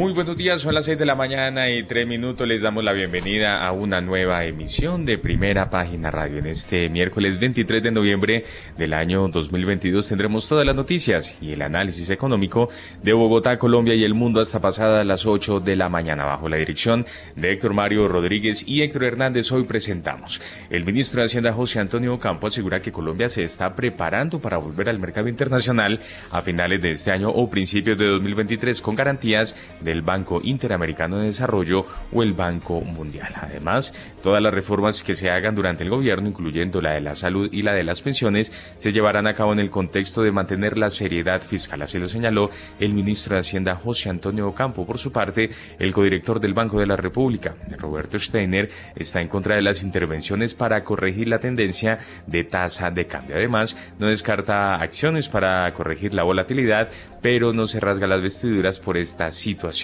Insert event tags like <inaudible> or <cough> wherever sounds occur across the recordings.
Muy buenos días, son las 6 de la mañana y 3 minutos. Les damos la bienvenida a una nueva emisión de Primera Página Radio. En este miércoles 23 de noviembre del año 2022 tendremos todas las noticias y el análisis económico de Bogotá, Colombia y el mundo hasta pasadas las 8 de la mañana. Bajo la dirección de Héctor Mario Rodríguez y Héctor Hernández, hoy presentamos. El ministro de Hacienda José Antonio Campo asegura que Colombia se está preparando para volver al mercado internacional a finales de este año o principios de 2023 con garantías de el Banco Interamericano de Desarrollo o el Banco Mundial. Además, todas las reformas que se hagan durante el gobierno, incluyendo la de la salud y la de las pensiones, se llevarán a cabo en el contexto de mantener la seriedad fiscal. Así lo señaló el ministro de Hacienda José Antonio Ocampo. Por su parte, el codirector del Banco de la República, Roberto Steiner, está en contra de las intervenciones para corregir la tendencia de tasa de cambio. Además, no descarta acciones para corregir la volatilidad, pero no se rasga las vestiduras por esta situación.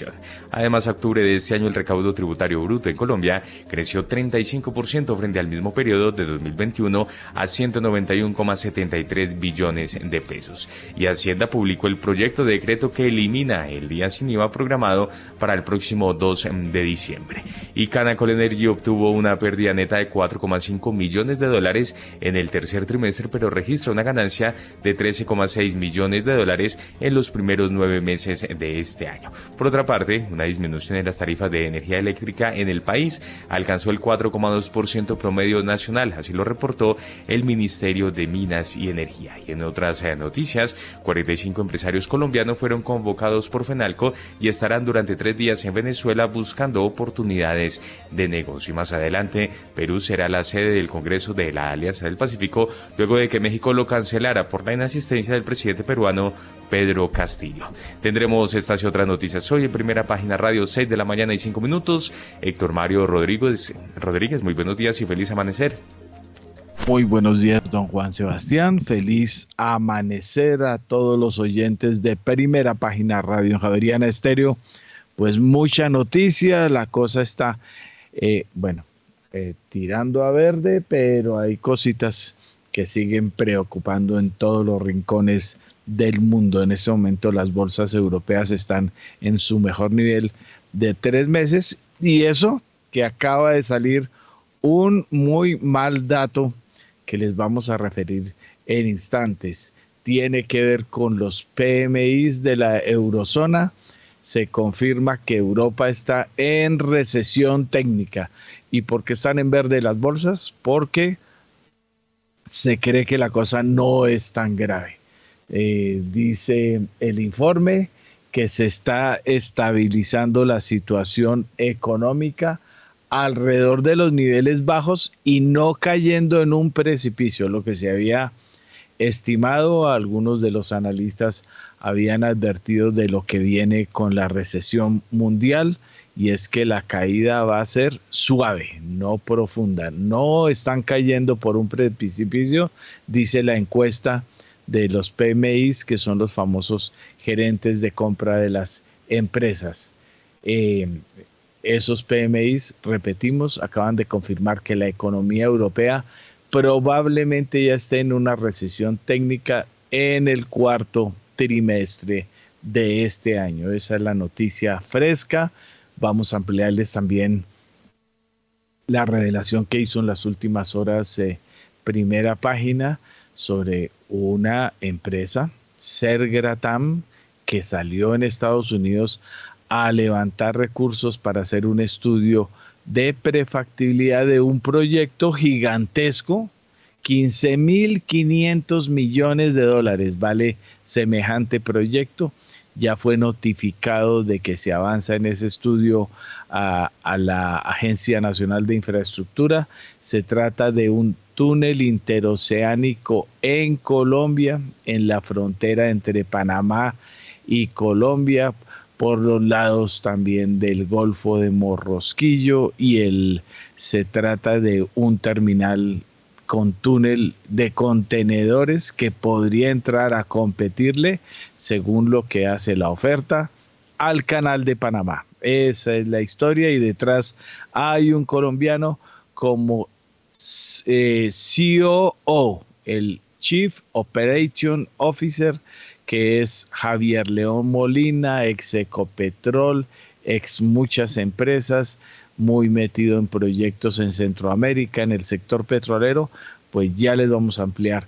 Además, a octubre de este año el recaudo tributario bruto en Colombia creció 35% frente al mismo periodo de 2021 a 191,73 billones de pesos. Y Hacienda publicó el proyecto de decreto que elimina el día sin IVA programado para el próximo 2 de diciembre. Y Canacol Energy obtuvo una pérdida neta de 4,5 millones de dólares en el tercer trimestre, pero registra una ganancia de 13,6 millones de dólares en los primeros nueve meses de este año. Por otra parte, una disminución en las tarifas de energía eléctrica en el país alcanzó el 4,2% promedio nacional, así lo reportó el Ministerio de Minas y Energía. Y en otras eh, noticias, 45 empresarios colombianos fueron convocados por FENALCO y estarán durante tres días en Venezuela buscando oportunidades de negocio. Y más adelante, Perú será la sede del Congreso de la Alianza del Pacífico luego de que México lo cancelara por la inasistencia del presidente peruano Pedro Castillo. Tendremos estas y otras noticias hoy en primera página radio 6 de la mañana y 5 minutos. Héctor Mario Rodríguez, Rodríguez, muy buenos días y feliz amanecer. Muy buenos días, don Juan Sebastián. Feliz amanecer a todos los oyentes de primera página Radio Javeriana Estéreo. Pues mucha noticia, la cosa está, eh, bueno, eh, tirando a verde, pero hay cositas que siguen preocupando en todos los rincones del mundo. En este momento las bolsas europeas están en su mejor nivel de tres meses y eso que acaba de salir un muy mal dato que les vamos a referir en instantes. Tiene que ver con los PMIs de la eurozona. Se confirma que Europa está en recesión técnica. ¿Y por qué están en verde las bolsas? Porque se cree que la cosa no es tan grave. Eh, dice el informe que se está estabilizando la situación económica alrededor de los niveles bajos y no cayendo en un precipicio, lo que se había estimado, algunos de los analistas habían advertido de lo que viene con la recesión mundial y es que la caída va a ser suave, no profunda. No están cayendo por un precipicio, dice la encuesta de los PMIs, que son los famosos gerentes de compra de las empresas. Eh, esos PMIs, repetimos, acaban de confirmar que la economía europea probablemente ya esté en una recesión técnica en el cuarto trimestre de este año. Esa es la noticia fresca. Vamos a ampliarles también la revelación que hizo en las últimas horas, eh, primera página, sobre una empresa, Sergratam, que salió en Estados Unidos a levantar recursos para hacer un estudio de prefactibilidad de un proyecto gigantesco. 15.500 millones de dólares vale semejante proyecto. Ya fue notificado de que se avanza en ese estudio a, a la Agencia Nacional de Infraestructura. Se trata de un túnel interoceánico en Colombia, en la frontera entre Panamá y Colombia, por los lados también del Golfo de Morrosquillo y el se trata de un terminal con túnel de contenedores que podría entrar a competirle, según lo que hace la oferta, al canal de Panamá. Esa es la historia y detrás hay un colombiano como eh, COO, el Chief Operation Officer, que es Javier León Molina, ex Ecopetrol, ex muchas empresas, muy metido en proyectos en Centroamérica, en el sector petrolero, pues ya les vamos a ampliar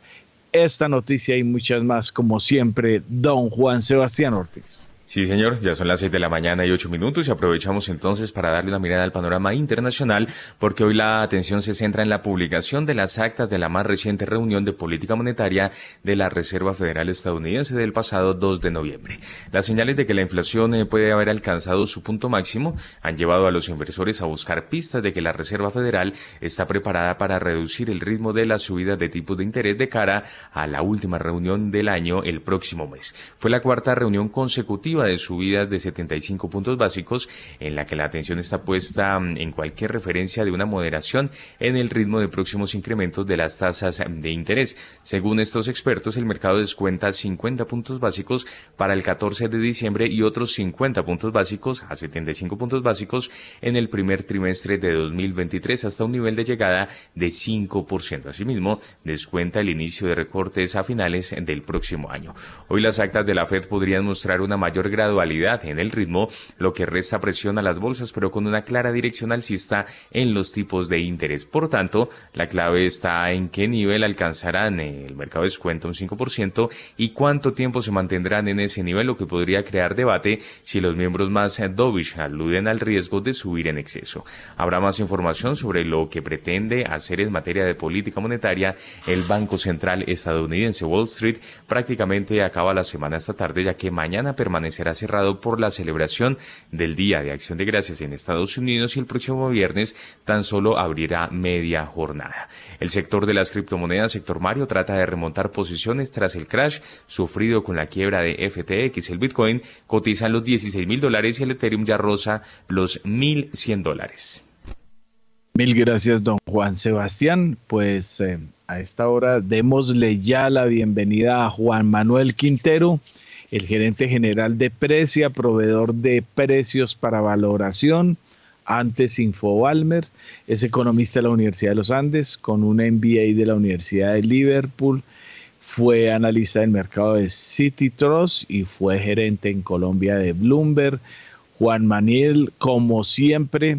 esta noticia y muchas más, como siempre, don Juan Sebastián Ortiz. Sí, señor, ya son las seis de la mañana y ocho minutos y aprovechamos entonces para darle una mirada al panorama internacional porque hoy la atención se centra en la publicación de las actas de la más reciente reunión de política monetaria de la Reserva Federal estadounidense del pasado 2 de noviembre. Las señales de que la inflación eh, puede haber alcanzado su punto máximo han llevado a los inversores a buscar pistas de que la Reserva Federal está preparada para reducir el ritmo de la subida de tipos de interés de cara a la última reunión del año el próximo mes. Fue la cuarta reunión consecutiva de subidas de 75 puntos básicos, en la que la atención está puesta mm, en cualquier referencia de una moderación en el ritmo de próximos incrementos de las tasas de interés. Según estos expertos, el mercado descuenta 50 puntos básicos para el 14 de diciembre y otros 50 puntos básicos a 75 puntos básicos en el primer trimestre de 2023 hasta un nivel de llegada de 5%. Asimismo, descuenta el inicio de recortes a finales del próximo año. Hoy las actas de la Fed podrían mostrar una mayor gradualidad en el ritmo, lo que resta presión a las bolsas, pero con una clara dirección alcista en los tipos de interés. Por tanto, la clave está en qué nivel alcanzarán el mercado de descuento un 5% y cuánto tiempo se mantendrán en ese nivel, lo que podría crear debate si los miembros más dovish aluden al riesgo de subir en exceso. Habrá más información sobre lo que pretende hacer en materia de política monetaria el Banco Central estadounidense Wall Street prácticamente acaba la semana esta tarde ya que mañana permanece será cerrado por la celebración del Día de Acción de Gracias en Estados Unidos y el próximo viernes tan solo abrirá media jornada. El sector de las criptomonedas, sector Mario, trata de remontar posiciones tras el crash sufrido con la quiebra de FTX. El Bitcoin cotiza los 16 mil dólares y el Ethereum ya rosa los 1.100 dólares. Mil gracias, don Juan Sebastián. Pues eh, a esta hora démosle ya la bienvenida a Juan Manuel Quintero el gerente general de Precia, proveedor de precios para valoración, antes Infobalmer, es economista de la Universidad de los Andes, con un MBA de la Universidad de Liverpool, fue analista del mercado de City Trust y fue gerente en Colombia de Bloomberg. Juan Manuel, como siempre,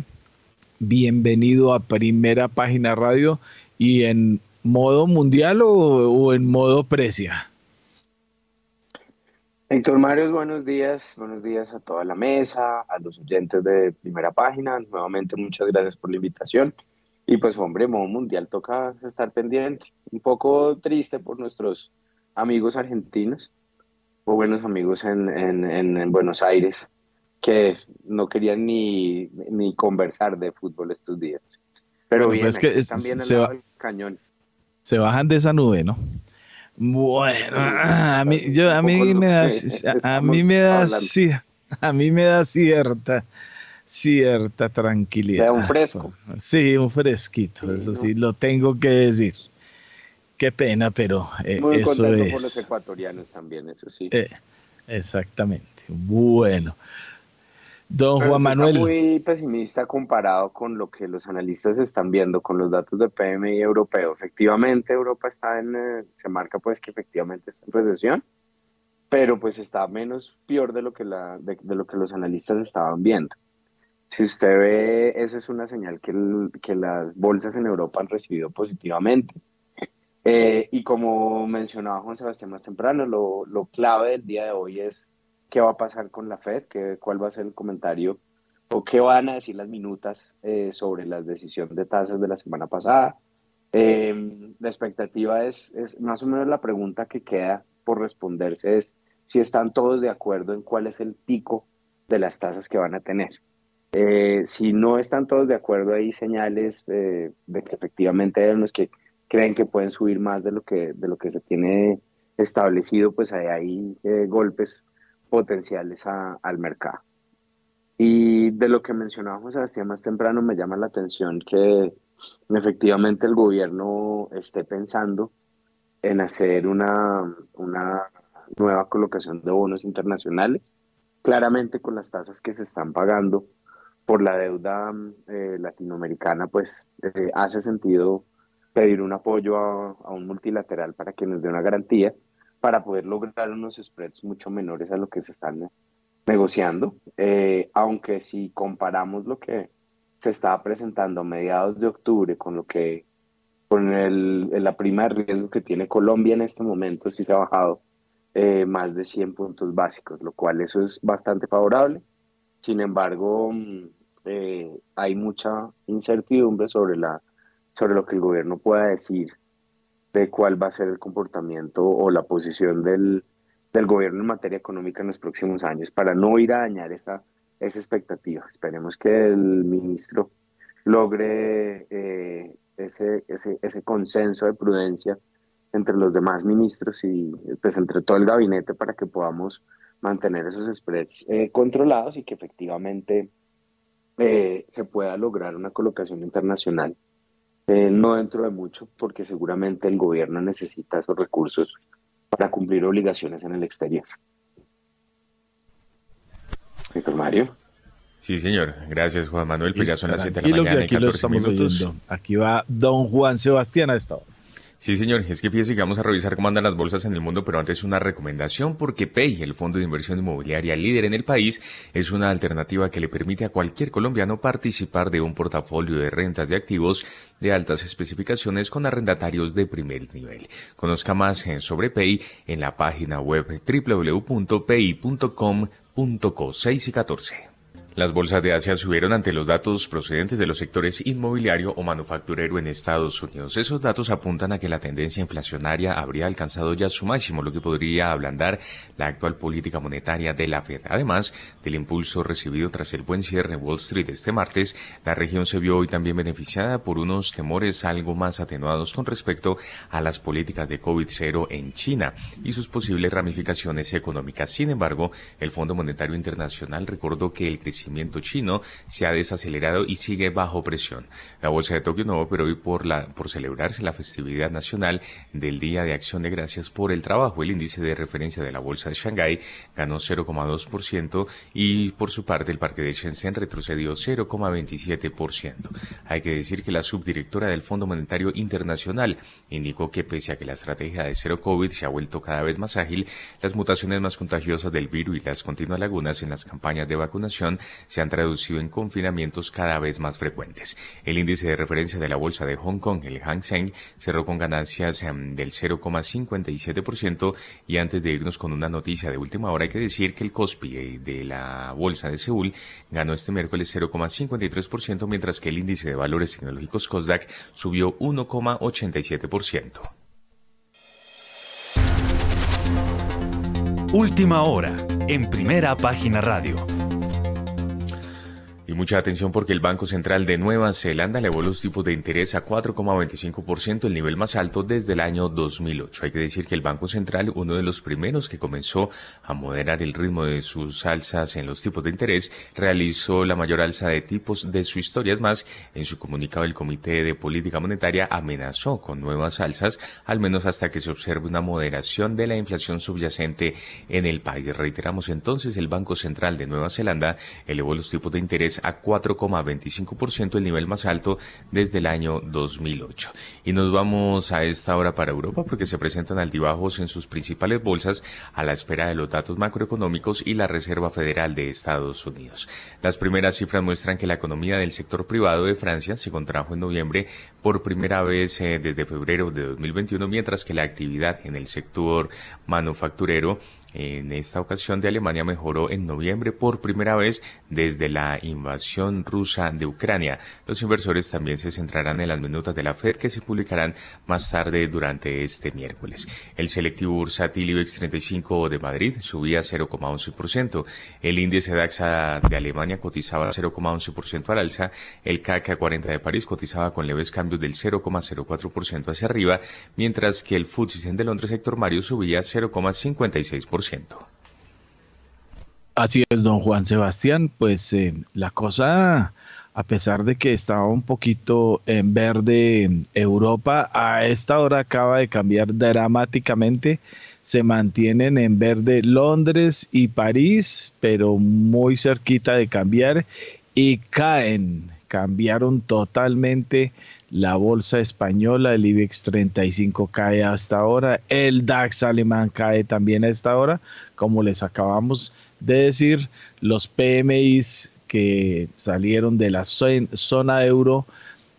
bienvenido a Primera Página Radio y en modo mundial o, o en modo precia. Héctor Mario, buenos días, buenos días a toda la mesa, a los oyentes de primera página. Nuevamente, muchas gracias por la invitación. Y pues, hombre, modo mundial toca estar pendiente. Un poco triste por nuestros amigos argentinos o buenos amigos en, en, Buenos Aires que no querían ni, ni, conversar de fútbol estos días. Pero bien, pues que también se, cañón. se bajan de esa nube, ¿no? Bueno, a mí, yo, a mí me da, a mí me da, a mí me da cierta, cierta tranquilidad. un fresco. Sí, un fresquito, eso sí, lo tengo que decir. Qué pena, pero eh, Muy eso es. por los ecuatorianos también, eso sí. Eh, exactamente. Bueno, Don Juan Manuel. Está muy pesimista comparado con lo que los analistas están viendo con los datos de PMI europeo. Efectivamente, Europa está en, eh, se marca pues que efectivamente está en recesión, pero pues está menos peor de lo que, la, de, lo que los analistas estaban viendo. Si usted ve, esa es una señal que, que las bolsas en Europa han recibido positivamente. Eh, y como mencionaba Juan Sebastián más temprano, lo, lo clave del día de hoy es qué va a pasar con la Fed, qué, cuál va a ser el comentario o qué van a decir las minutas eh, sobre la decisión de tasas de la semana pasada. Em, la expectativa es, es, más o menos la pregunta que queda por responderse es si están todos de acuerdo en cuál es el pico de las tasas que van a tener. Eh, si no están todos de acuerdo, hay señales eh, de que efectivamente hay unos que creen que pueden subir más de lo que, de lo que se tiene establecido, pues hay, hay golpes potenciales al mercado. Y de lo que mencionaba José Sebastián más temprano, me llama la atención que efectivamente el gobierno esté pensando en hacer una, una nueva colocación de bonos internacionales, claramente con las tasas que se están pagando por la deuda eh, latinoamericana, pues eh, hace sentido pedir un apoyo a, un multilateral para que nos dé una garantía para poder lograr unos spreads mucho menores a lo que se están negociando, eh, aunque si comparamos lo que se estaba presentando a mediados de octubre con lo que con el, la prima de riesgo que tiene Colombia en este momento, sí se ha bajado eh, más de 100 puntos básicos, lo cual eso es bastante favorable. Sin embargo, mm, eh, hay mucha incertidumbre sobre, la, sobre lo que el gobierno pueda decir de cuál va a ser el comportamiento o la posición del, del gobierno en materia económica en los próximos años para no ir a dañar esa, esa expectativa. Esperemos que el ministro logre eh, ese, ese, ese consenso de prudencia entre los demás ministros y pues entre todo el gabinete para que podamos mantener esos spreads eh, controlados y que efectivamente eh, se pueda lograr una colocación internacional, eh, no dentro de mucho, porque seguramente el gobierno necesita esos recursos para cumplir obligaciones en el exterior. Víctor Mario. Sí, señor. Gracias, Juan Manuel. Pues ya son las 7 de la mañana y 14 minutos. Aquí va don Juan Sebastián a esta hora. Sí, señor. Es que fíjese que vamos a revisar cómo andan las bolsas en el mundo, pero antes una recomendación porque PEI, el fondo de inversión inmobiliaria líder en el país, es una alternativa que le permite a cualquier colombiano participar de un portafolio de rentas de activos de altas especificaciones con arrendatarios de primer nivel. Conozca más sobre PEI en la página web www.pei.com.co 6 y 14. Las bolsas de Asia subieron ante los datos procedentes de los sectores inmobiliario o manufacturero en Estados Unidos. Esos datos apuntan a que la tendencia inflacionaria habría alcanzado ya su máximo, lo que podría ablandar la actual política monetaria de la Fed. Además del impulso recibido tras el buen cierre en Wall Street este martes, la región se vio hoy también beneficiada por unos temores algo más atenuados con respecto a las políticas de COVID-0 en China y sus posibles ramificaciones económicas. Sin embargo, el Fondo Monetario Internacional recordó que el crecimiento chino se ha desacelerado y sigue bajo presión. La bolsa de Tokio no pero hoy por, la, por celebrarse la festividad nacional del Día de Acción de Gracias por el Trabajo. El índice de referencia de la bolsa de Shanghái ganó 0,2% y por su parte el parque de Shenzhen retrocedió 0,27%. Hay que decir que la subdirectora del Fondo Monetario Internacional indicó que pese a que la estrategia de cero COVID se ha vuelto cada vez más ágil, las mutaciones más contagiosas del virus y las continuas lagunas en las campañas de vacunación se han traducido en confinamientos cada vez más frecuentes. El índice de referencia de la bolsa de Hong Kong, el Hang Seng, cerró con ganancias em, del 0,57% y antes de irnos con una noticia de última hora hay que decir que el Kospi de la bolsa de Seúl ganó este miércoles 0,53% mientras que el índice de valores tecnológicos Kosdaq subió 1,87%. Última hora, en primera página radio. Y mucha atención porque el Banco Central de Nueva Zelanda elevó los tipos de interés a 4,25%, el nivel más alto desde el año 2008. Hay que decir que el Banco Central, uno de los primeros que comenzó a moderar el ritmo de sus alzas en los tipos de interés, realizó la mayor alza de tipos de su historia. Es más, en su comunicado el Comité de Política Monetaria amenazó con nuevas alzas, al menos hasta que se observe una moderación de la inflación subyacente en el país. Reiteramos entonces, el Banco Central de Nueva Zelanda elevó los tipos de interés a 4,25%, el nivel más alto desde el año 2008. Y nos vamos a esta hora para Europa porque se presentan altibajos en sus principales bolsas a la espera de los datos macroeconómicos y la Reserva Federal de Estados Unidos. Las primeras cifras muestran que la economía del sector privado de Francia se contrajo en noviembre por primera vez eh, desde febrero de 2021, mientras que la actividad en el sector manufacturero en esta ocasión de Alemania mejoró en noviembre por primera vez desde la invasión rusa de Ucrania. Los inversores también se centrarán en las minutas de la Fed que se publicarán más tarde durante este miércoles. El selectivo bursátil IBEX 35 de Madrid subía 0,11%. El índice DAX de Alemania cotizaba 0,11% al alza. El CAC 40 de París cotizaba con leves cambios del 0,04% hacia arriba, mientras que el FTSE de Londres sector Mario subía 0,56%. Así es, don Juan Sebastián, pues eh, la cosa a pesar de que estaba un poquito en verde Europa, a esta hora acaba de cambiar dramáticamente. Se mantienen en verde Londres y París, pero muy cerquita de cambiar y caen, cambiaron totalmente la bolsa española, el IBEX 35 cae hasta ahora, el DAX alemán cae también a esta hora, como les acabamos de decir, los PMIs que salieron de la zona euro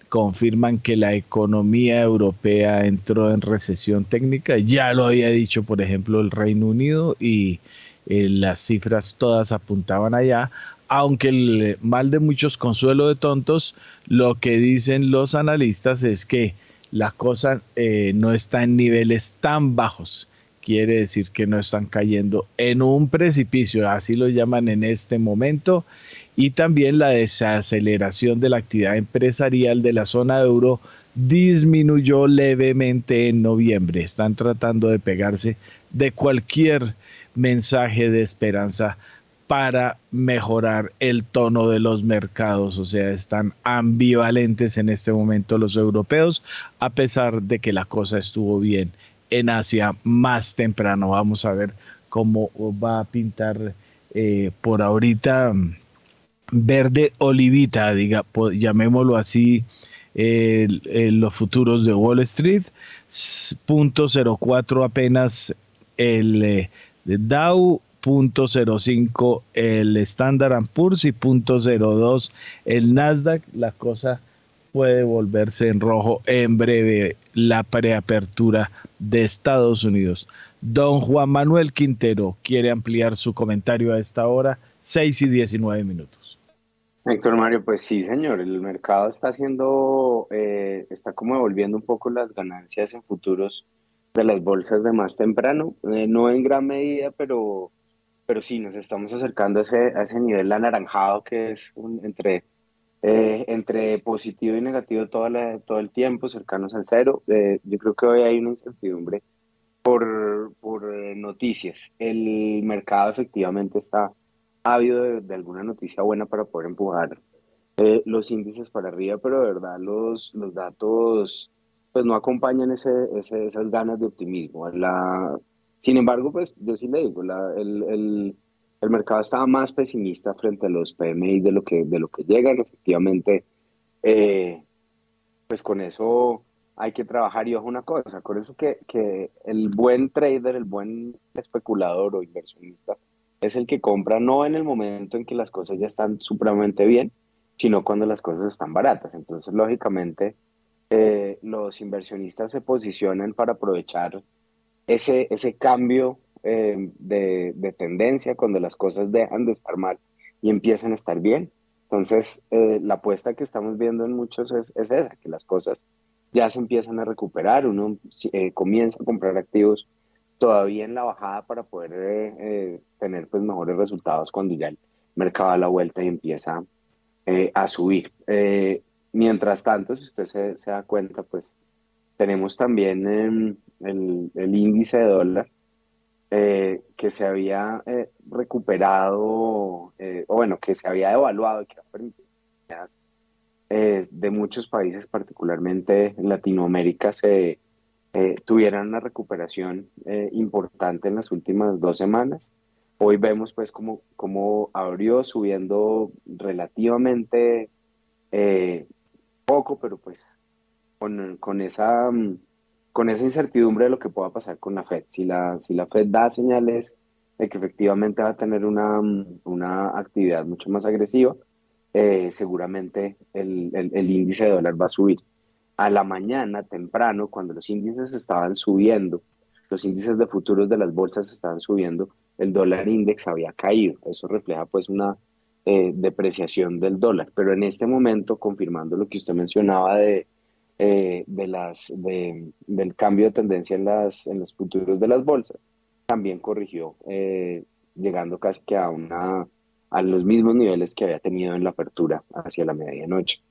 confirman que la economía europea entró en recesión técnica. Ya lo había dicho, por ejemplo, el Reino Unido y eh, las cifras todas apuntaban allá. Aunque el mal de muchos consuelo de tontos, lo que dicen los analistas es que la cosa eh, no está en niveles tan bajos. Quiere decir que no están cayendo en un precipicio, así lo llaman en este momento y también la desaceleración de la actividad empresarial de la zona euro disminuyó levemente en noviembre. Están tratando de pegarse de cualquier mensaje de esperanza para mejorar el tono de los mercados, o sea, están ambivalentes en este momento los europeos, a pesar de que la cosa estuvo bien en Asia más temprano. Vamos a ver cómo va a pintar eh, por ahorita verde olivita, diga, llamémoslo así, los futuros de Wall Street, punto 04 apenas el eh, Dow, punto 05 el Standard Poor's y punto 02 el Nasdaq, la cosa puede volverse en rojo en breve la preapertura de Estados Unidos. Don Juan Manuel Quintero quiere ampliar su comentario a esta hora, 6 y 19 minutos. Héctor Mario, pues sí, señor, el mercado está haciendo, eh, está como devolviendo un poco las ganancias en futuros de las bolsas de más temprano, eh, no en gran medida, pero, pero sí, nos estamos acercando a ese, a ese nivel anaranjado que es entre, eh, entre positivo y negativo todo, todo el tiempo, cercanos al cero. yo creo que hoy hay una incertidumbre por, por noticias. El mercado efectivamente está ha habido de, alguna noticia buena para poder empujar eh, los índices para arriba, pero de verdad los, los datos pues no acompañan ese, esas ganas de optimismo. La, sin embargo, pues yo sí le digo, el, el, mercado estaba más pesimista frente a los PMI de lo que, de lo que llegan. Efectivamente, eh, pues con eso hay que trabajar y ojo una cosa, con eso que, que el buen trader, el buen especulador o inversionista, es el que compra no en el momento en que las cosas ya están supremamente bien, sino cuando las cosas están baratas. Entonces, lógicamente, eh, los inversionistas se posicionan para aprovechar ese, ese cambio eh, de, tendencia cuando las cosas dejan de estar mal y empiezan a estar bien. Entonces, eh, la apuesta que estamos viendo en muchos es, es, esa, que las cosas ya se empiezan a recuperar, uno comienza a comprar activos todavía en la bajada para poder eh, eh, tener pues mejores resultados cuando ya el mercado da la vuelta y empieza eh, a subir. mientras tanto, si usted se, da cuenta, pues tenemos también em, el, el, índice de dólar que se había recuperado, o bueno, que se había devaluado que permitido de muchos países, particularmente en Latinoamérica, se eh, tuvieran una recuperación eh, importante en las últimas dos semanas. Hoy vemos pues como, como abrió subiendo relativamente eh, poco, pero pues con, con, esa, mm, con esa incertidumbre de lo que pueda pasar con la Fed. Si la, si la Fed da señales de que efectivamente va a tener una, una actividad mucho más agresiva, seguramente el, el, el índice de dólar va a subir a la mañana temprano, cuando los índices estaban subiendo, los índices de futuros de las bolsas estaban subiendo, el dólar index había caído. Eso refleja pues una eh, depreciación del dólar. Pero en este momento, confirmando lo que usted mencionaba de, eh, de las, del cambio de tendencia en, las, en los futuros de las bolsas, también corrigió, eh, llegando casi que a, una, a los mismos niveles que había tenido en la apertura hacia la medianoche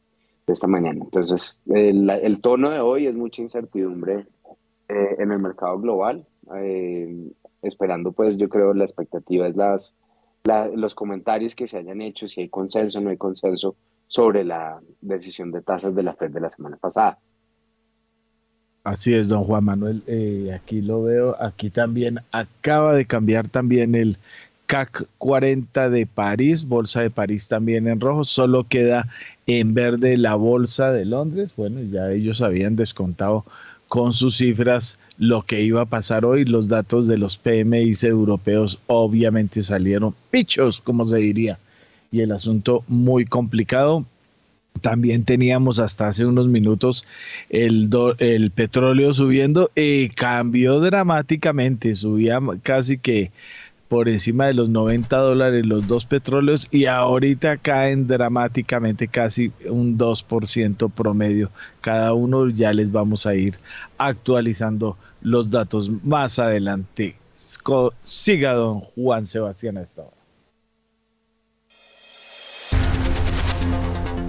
esta mañana. Entonces, el, tono de hoy es mucha incertidumbre eh, en el mercado global, esperando pues yo creo la expectativa es las, los comentarios que se hayan hecho, si hay consenso o no hay consenso sobre la decisión de tasas de la Fed de la semana pasada. Así es, don Juan Manuel. Eh, aquí lo veo. Aquí también acaba de cambiar también el CAC 40 de París, Bolsa de París también en rojo. Solo queda en verde la Bolsa de Londres. Bueno, ya ellos habían descontado con sus cifras lo que iba a pasar hoy. Los datos de los PMIs europeos obviamente salieron pichos, como se diría. Y el asunto muy complicado. También teníamos hasta hace unos minutos el, petróleo subiendo y cambió dramáticamente, subía casi que por encima de los 90 dólares los dos petróleos y ahorita caen dramáticamente casi un 2% promedio. Cada uno ya les vamos a ir actualizando los datos más adelante. Siga don Juan Sebastián a.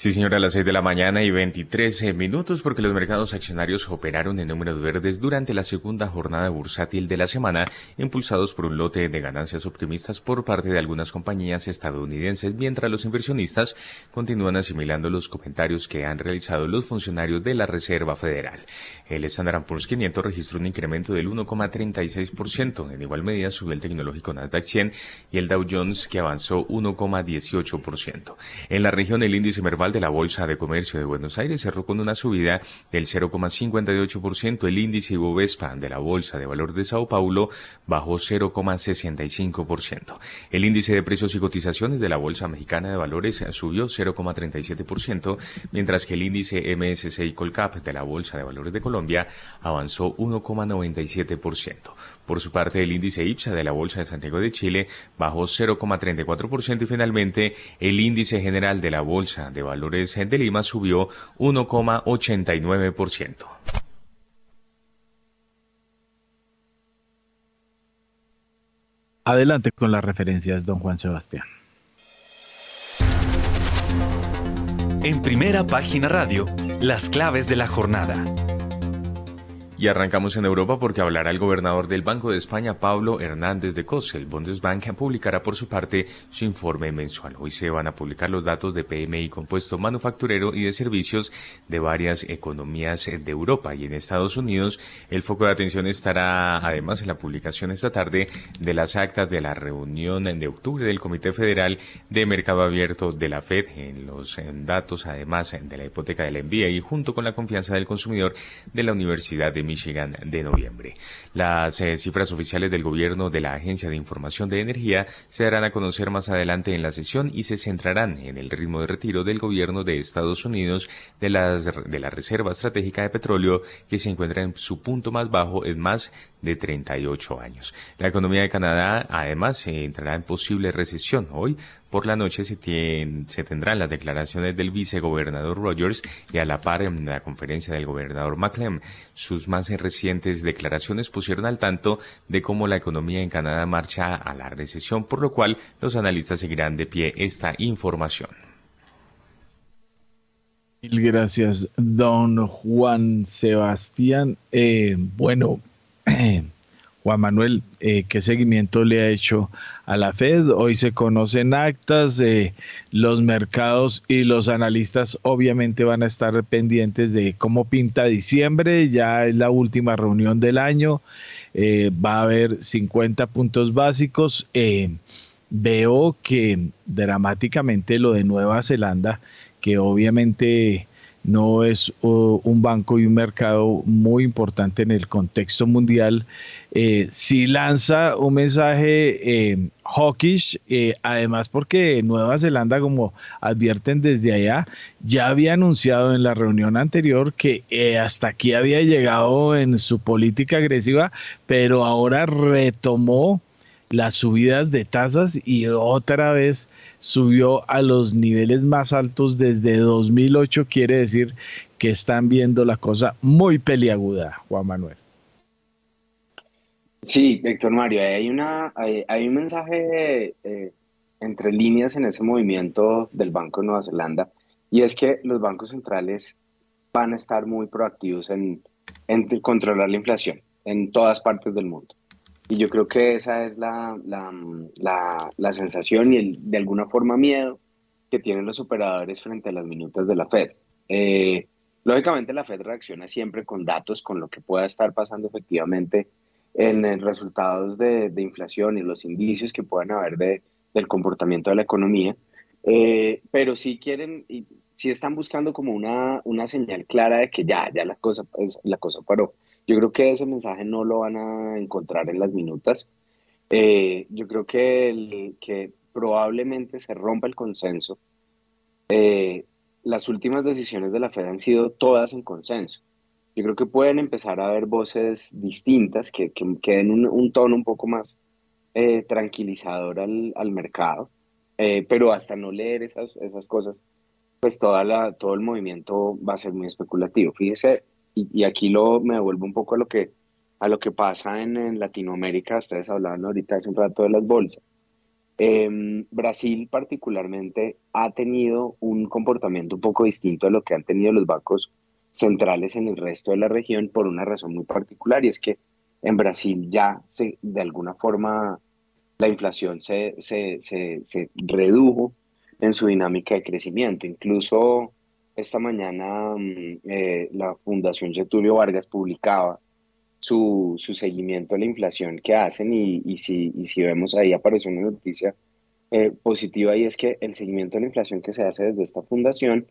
Sí, señora, a las 6 de la mañana y 23 eh, minutos porque los mercados accionarios operaron en números verdes durante la segunda jornada bursátil de la semana, impulsados por un lote de ganancias optimistas por parte de algunas compañías estadounidenses, mientras los inversionistas continúan asimilando los comentarios que han realizado los funcionarios de la Reserva Federal. El Standard Poor's 500 registró un incremento del 1,36%. En igual medida subió el tecnológico Nasdaq 100 y el Dow Jones que avanzó 1,18%. En la región el índice Merval de la Bolsa de Comercio de Buenos Aires cerró con una subida del 0,58%. El índice Ibovespa de la Bolsa de Valor de Sao Paulo bajó 0,65%. El índice de precios y cotizaciones de la Bolsa Mexicana de Valores subió 0,37%, mientras que el índice MSCI Colcap de la Bolsa de Valores de Colombia avanzó 1,97%. Por su parte, el índice IPSA de la Bolsa de Santiago de Chile bajó 0,34% y finalmente el índice general de la Bolsa de Valores de Lima subió 1,89%. Adelante con las referencias, don Juan Sebastián. En primera página radio, las claves de la jornada. Y arrancamos en Europa porque hablará el gobernador del Banco de España, Pablo Hernández de Cos. El Bundesbank publicará por su parte su informe mensual. Hoy se van a publicar los datos de PMI compuesto manufacturero y de servicios de varias economías de Europa y en Estados Unidos. El foco de atención estará además en la publicación esta tarde de las actas de la reunión de octubre del Comité Federal de Mercado Abierto de la Fed en los datos además de la hipoteca del NBA y junto con la confianza del consumidor de la Universidad de Michigan de noviembre. Las eh, cifras oficiales del gobierno de la Agencia de Información de Energía se darán a conocer más adelante en la sesión y se centrarán en el ritmo de retiro del gobierno de Estados Unidos de, las, de la Reserva Estratégica de Petróleo que se encuentra en su punto más bajo en más de 38 años. La economía de Canadá además entrará en posible recesión. Hoy por la noche se, tendrán las declaraciones del vicegobernador Rogers y a la par en la conferencia del gobernador McLean. Sus más recientes declaraciones pusieron al tanto de cómo la economía en Canadá marcha a la recesión, por lo cual los analistas seguirán de pie esta información. Mil gracias, don Juan Sebastián. Eh, bueno, <clears throat> Juan Manuel, eh, ¿qué seguimiento le ha hecho a la Fed? Hoy se conocen actas, de los mercados y los analistas obviamente van a estar pendientes de cómo pinta diciembre, ya es la última reunión del año, eh, va a haber 50 puntos básicos. Eh, veo que dramáticamente lo de Nueva Zelanda, que obviamente no es un banco y un mercado muy importante en el contexto mundial, eh, si lanza un mensaje eh, hawkish, eh, además porque Nueva Zelanda, como advierten desde allá, ya había anunciado en la reunión anterior que eh, hasta aquí había llegado en su política agresiva, pero ahora retomó las subidas de tasas y otra vez subió a los niveles más altos desde 2008, quiere decir que están viendo la cosa muy peliaguda, Juan Manuel. Sí, Héctor Mario, hay, una, hay, un mensaje eh, entre líneas en ese movimiento del Banco de Nueva Zelanda y es que los bancos centrales van a estar muy proactivos en controlar la inflación. en todas partes del mundo. Y yo creo que esa es la, la, la, sensación y el, de alguna forma miedo que tienen los operadores frente a las minutas de la Fed. Eh, lógicamente la Fed reacciona siempre con datos, con lo que pueda estar pasando efectivamente en resultados de, inflación y los indicios que puedan haber de, del comportamiento de la economía, eh, pero sí quieren, y sí están buscando como una, una señal clara de que ya, ya la cosa, la cosa paró. Yo creo que ese mensaje no lo van a encontrar en las minutas. Eh, yo creo que, que probablemente se rompa el consenso. Eh, las últimas decisiones de la Fed han sido todas en consenso. Yo creo que pueden empezar a haber voces distintas que, que, den un, tono un poco más eh, tranquilizador al, al mercado, pero hasta no leer esas, esas cosas, pues toda la, todo el movimiento va a ser muy especulativo. Fíjese, y, aquí lo, me devuelvo un poco a lo que, a lo que pasa en, Latinoamérica, ustedes hablaban ahorita hace un rato de las bolsas. Em, Brasil particularmente ha tenido un comportamiento un poco distinto a lo que han tenido los bancos centrales en el resto de la región por una razón muy particular y es que en Brasil ya se, de alguna forma la inflación se, se, se, se redujo en su dinámica de crecimiento. Incluso esta mañana mm, eh, la Fundación Getulio Vargas publicaba su, su, seguimiento a la inflación que hacen y, y, si, y si vemos ahí aparece una noticia eh, positiva y es que el seguimiento a la inflación que se hace desde esta fundación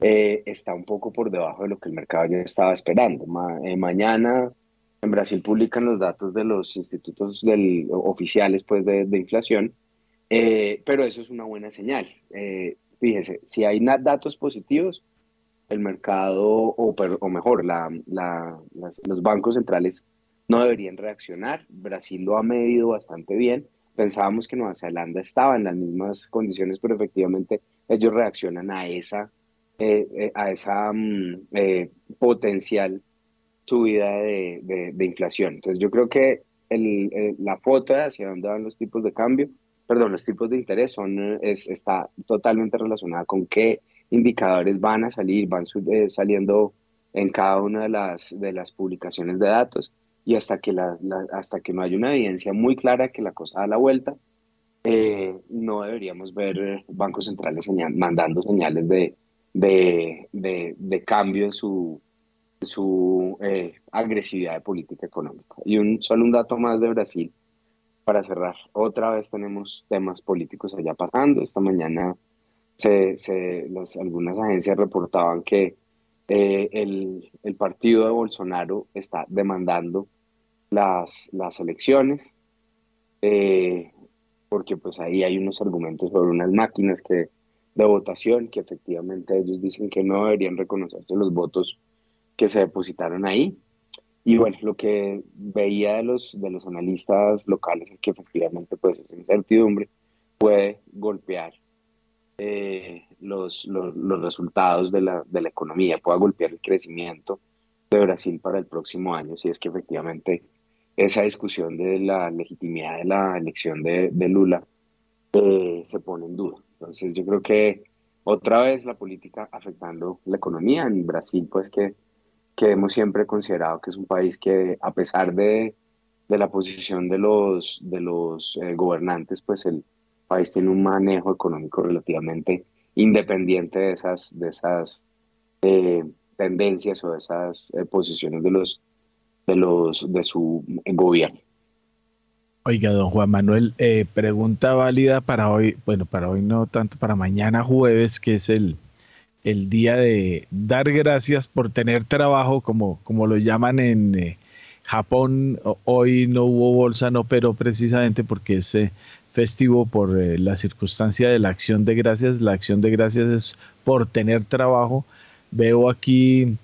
eh, está un poco por debajo de lo que el mercado ya estaba esperando. mañana en Brasil publican los datos de los institutos del, oficiales pues, de, de inflación, pero eso es una buena señal. fíjese, si hay datos positivos, el mercado, o, mejor, la, los bancos centrales no deberían reaccionar. Brasil lo ha medido bastante bien. Pensábamos que Nueva Zelanda estaba en las mismas condiciones, pero efectivamente ellos reaccionan a esa, eh, eh, a esa mm, eh, potencial subida de, inflación. Entonces yo creo que el, la foto hacia dónde van los tipos de cambio, perdón, los tipos de interés son, es, está totalmente relacionada con qué indicadores van a salir, van eh, saliendo en cada una de las, de las publicaciones de datos y hasta que, la, hasta que no haya una evidencia muy clara que la cosa da la vuelta, eh, no deberíamos ver bancos centrales mandando señales de, de, de, cambio en su, su eh, agresividad de política económica. Y un, solo un dato más de Brasil para cerrar. Otra vez tenemos temas políticos allá pasando. Esta mañana se, se algunas agencias reportaban que eh, el, el, partido de Bolsonaro está demandando las, las elecciones, eh, porque pues ahí hay unos argumentos sobre unas máquinas que, de votación que efectivamente ellos dicen que no deberían reconocerse los votos que se depositaron ahí. Y bueno, lo que veía de los, de los analistas locales es que efectivamente pues esa incertidumbre puede golpear eh, los, los, resultados de la, de la economía, pueda golpear el crecimiento de Brasil para el próximo año, si es que efectivamente esa discusión de la legitimidad de la elección de, de Lula eh, se pone en duda. Entonces yo creo que otra vez la política afectando la economía en Brasil, pues que, que hemos siempre considerado que es un país que a pesar de, de la posición de los, de los eh, gobernantes, pues el, país tiene un manejo económico relativamente independiente de esas, de esas eh, tendencias o de esas eh, posiciones de los de los de su gobierno. Oiga, don Juan Manuel, eh, pregunta válida para hoy, bueno, para hoy no tanto, para mañana jueves, que es el, el día de dar gracias por tener trabajo, como, como lo llaman en Japón. Hoy no hubo bolsa, no, pero precisamente porque es festivo por eh, la circunstancia de la acción de gracias. La acción de gracias es por tener trabajo. Veo aquí,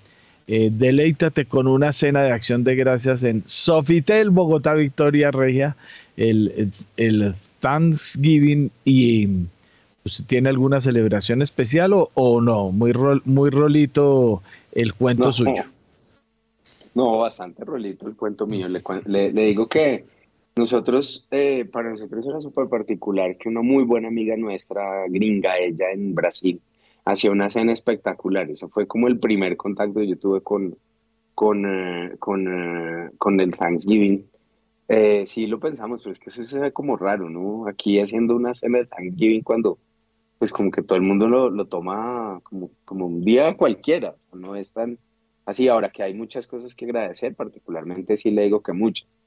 eh, deleítate con una cena de acción de gracias en Sofitel, Bogotá, Victoria Regia, el, el Thanksgiving y ¿usted tiene alguna celebración especial o, no? Muy, muy rolito el cuento suyo. No, bastante rolito el cuento mío. le digo que nosotros, eh, para nosotros era súper particular que una muy buena amiga nuestra, gringa, ella en Brasil, hacía una cena espectacular. Ese fue como el primer contacto que yo tuve con, con, eh, con, eh, con el Thanksgiving. Eh, sí lo pensamos, pero es que eso se ve como raro, ¿no? Aquí haciendo una cena de Thanksgiving cuando pues como que todo el mundo lo, lo toma como, como un día cualquiera, no es tan así. Ahora que hay muchas cosas que agradecer, particularmente sí le digo que muchas.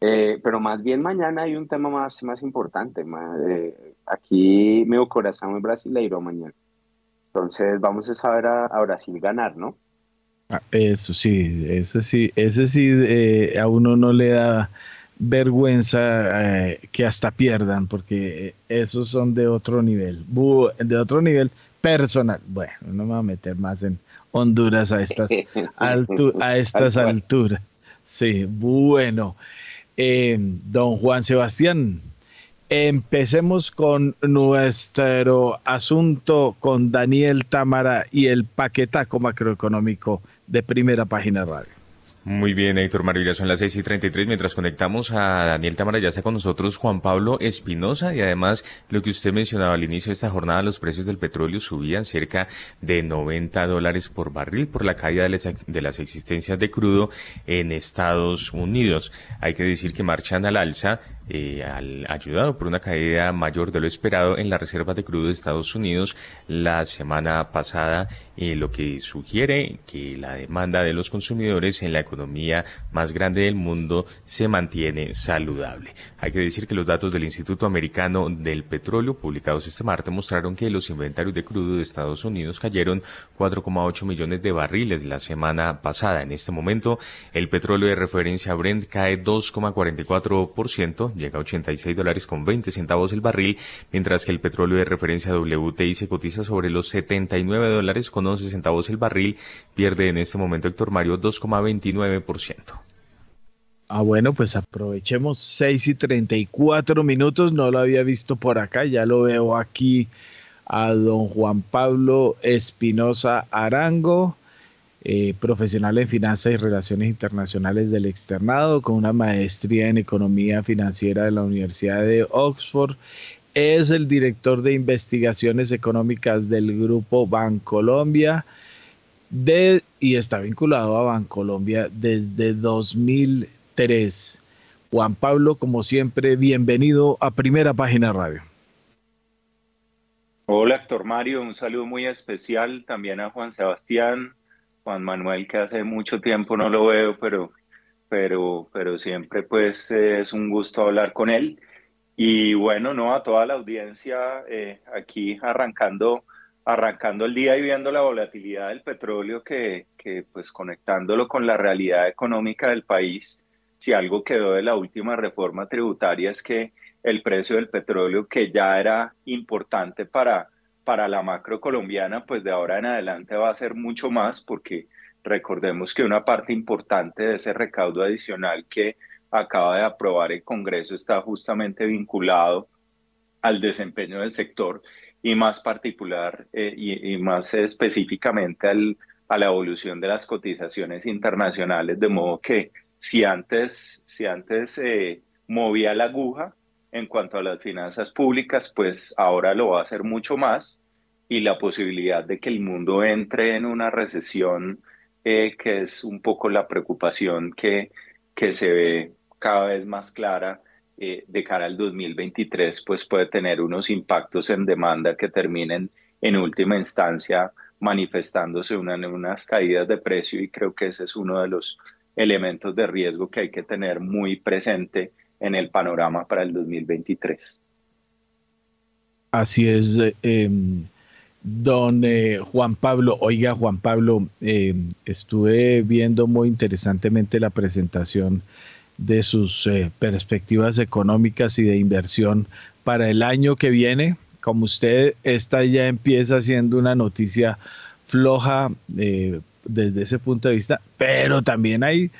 Pero más bien mañana hay un tema más, más importante. aquí mi corazón es brasileiro mañana. Entonces vamos a saber a, a Brasil ganar, ¿no? Ah, eso sí, ese sí, ese sí eh, a uno no le da vergüenza eh, que hasta pierdan, porque esos son de otro nivel, de otro nivel personal. Bueno, no me voy a meter más en Honduras a estas, <laughs> a estas alturas. Sí, bueno. Eh, don Juan Sebastián, Empecemos con nuestro asunto con Daniel Támara y el paquetaco macroeconómico de primera página radio. Muy bien, Héctor Mario, son las 6 y 33. Mientras conectamos a Daniel Tamara, ya está con nosotros Juan Pablo Espinosa y además lo que usted mencionaba al inicio de esta jornada, los precios del petróleo subían cerca de 90 dólares por barril por la caída de las existencias de crudo en Estados Unidos. Hay que decir que marchan al alza eh, al, ayudado por una caída mayor de lo esperado en la reserva de crudo de Estados Unidos la semana pasada, eh, lo que sugiere que la demanda de los consumidores en la economía más grande del mundo se mantiene saludable. Hay que decir que los datos del Instituto Americano del Petróleo publicados este martes mostraron que los inventarios de crudo de Estados Unidos cayeron 4,8 millones de barriles la semana pasada. En este momento, el petróleo de referencia Brent cae 2,44%, llega a 86 dólares con 20 centavos el barril, mientras que el petróleo de referencia WTI se cotiza sobre los 79 dólares con 11 centavos el barril, pierde en este momento Héctor Mario 2,29%. Ah, bueno, pues aprovechemos 6 y 34 minutos, no lo había visto por acá, ya lo veo aquí a don Juan Pablo Espinosa Arango. Eh, profesional en finanzas y relaciones internacionales del externado, con una maestría en economía financiera de la Universidad de Oxford. Es el director de investigaciones económicas del grupo Bancolombia de, y está vinculado a Bancolombia desde 2003. Juan Pablo, como siempre, bienvenido a Primera Página Radio. Hola, Héctor Mario, un saludo muy especial también a Juan Sebastián, Manuel, que hace mucho tiempo no lo veo, pero, pero, pero siempre pues es un gusto hablar con él. Y bueno, no a toda la audiencia eh, aquí arrancando, arrancando el día y viendo la volatilidad del petróleo que, que pues conectándolo con la realidad económica del país, si algo quedó de la última reforma tributaria es que el precio del petróleo, que ya era importante para para la macro colombiana, pues de ahora en adelante va a ser mucho más porque recordemos que una parte importante de ese recaudo adicional que acaba de aprobar el Congreso está justamente vinculado al desempeño del sector y más particular eh, y, más específicamente al, a la evolución de las cotizaciones internacionales, de modo que si antes, si antes eh, movía la aguja en cuanto a las finanzas públicas, pues ahora lo va a hacer mucho más y la posibilidad de que el mundo entre en una recesión, eh, que es un poco la preocupación que, que se ve cada vez más clara eh, de cara al 2023, pues puede tener unos impactos en demanda que terminen en última instancia manifestándose en unas caídas de precio y creo que ese es uno de los elementos de riesgo que hay que tener muy presente en el panorama para el 2023. Así es. Eh, Don eh, Juan Pablo, oiga Juan Pablo, eh, estuve viendo muy interesantemente la presentación de sus eh, perspectivas económicas y de inversión para el año que viene. Como usted, esta ya empieza siendo una noticia floja desde ese punto de vista, pero también hay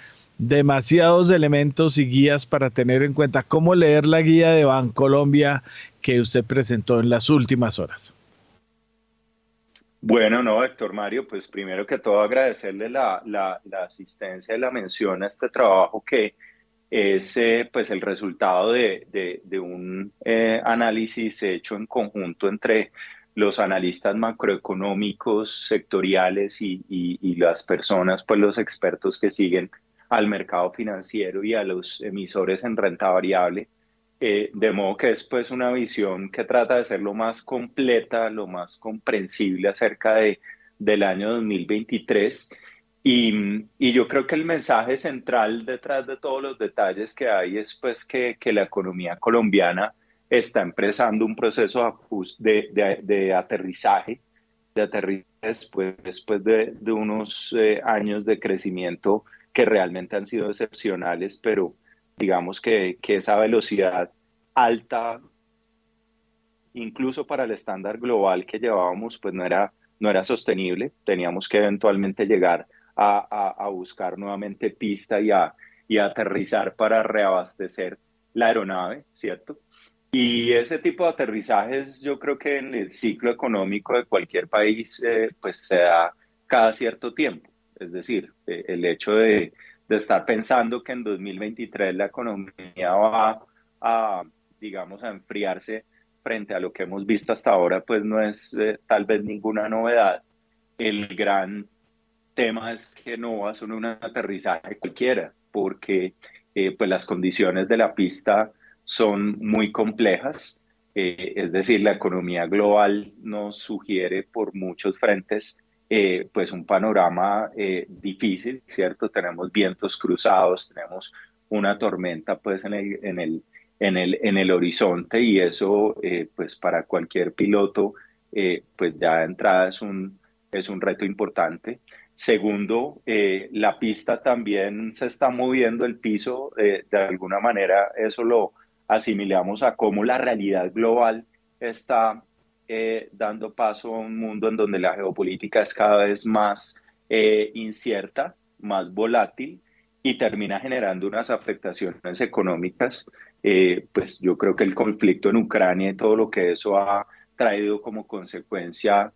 demasiados elementos y guías para tener en cuenta. ¿Cómo leer la guía de Bancolombia que usted presentó en las últimas horas? Bueno, no, Héctor Mario, pues primero que todo agradecerle la, la, asistencia y la mención a este trabajo que es eh, pues el resultado de, de, un eh, análisis hecho en conjunto entre los analistas macroeconómicos sectoriales y, y, las personas, pues los expertos que siguen al mercado financiero y a los emisores en renta variable. Eh, de modo que es pues una visión que trata de ser lo más completa, lo más comprensible acerca de, del año 2023. Y, y, yo creo que el mensaje central detrás de todos los detalles que hay es pues que, que la economía colombiana está empezando un proceso de, de, de aterrizaje, de aterrizaje después, después de, de unos eh, años de crecimiento que realmente han sido excepcionales, pero digamos que, que esa velocidad alta, incluso para el estándar global que llevábamos, pues no era, no era sostenible. Teníamos que eventualmente llegar a, a, buscar nuevamente pista y a, y a aterrizar para reabastecer la aeronave, ¿cierto? Y ese tipo de aterrizajes yo creo que en el ciclo económico de cualquier país eh, pues se da cada cierto tiempo. Es decir, eh, el hecho de, estar pensando que en 2023 la economía va a, digamos, a enfriarse frente a lo que hemos visto hasta ahora, pues no es eh, tal vez ninguna novedad. El gran tema es que no va a ser un aterrizaje cualquiera, porque pues las condiciones de la pista son muy complejas, eh, es decir, la economía global nos sugiere por muchos frentes eh, pues un panorama eh, difícil, ¿cierto? Tenemos vientos cruzados, tenemos una tormenta pues en el, en el, en el, en el horizonte y eso pues para cualquier piloto pues ya de entrada es un, es un reto importante. Segundo, la pista también se está moviendo el piso, de alguna manera eso lo, asimilamos a cómo la realidad global está eh, dando paso a un mundo en donde la geopolítica es cada vez más eh, incierta, más volátil y termina generando unas afectaciones económicas. Eh, pues yo creo que el conflicto en Ucrania y todo lo que eso ha traído como consecuencia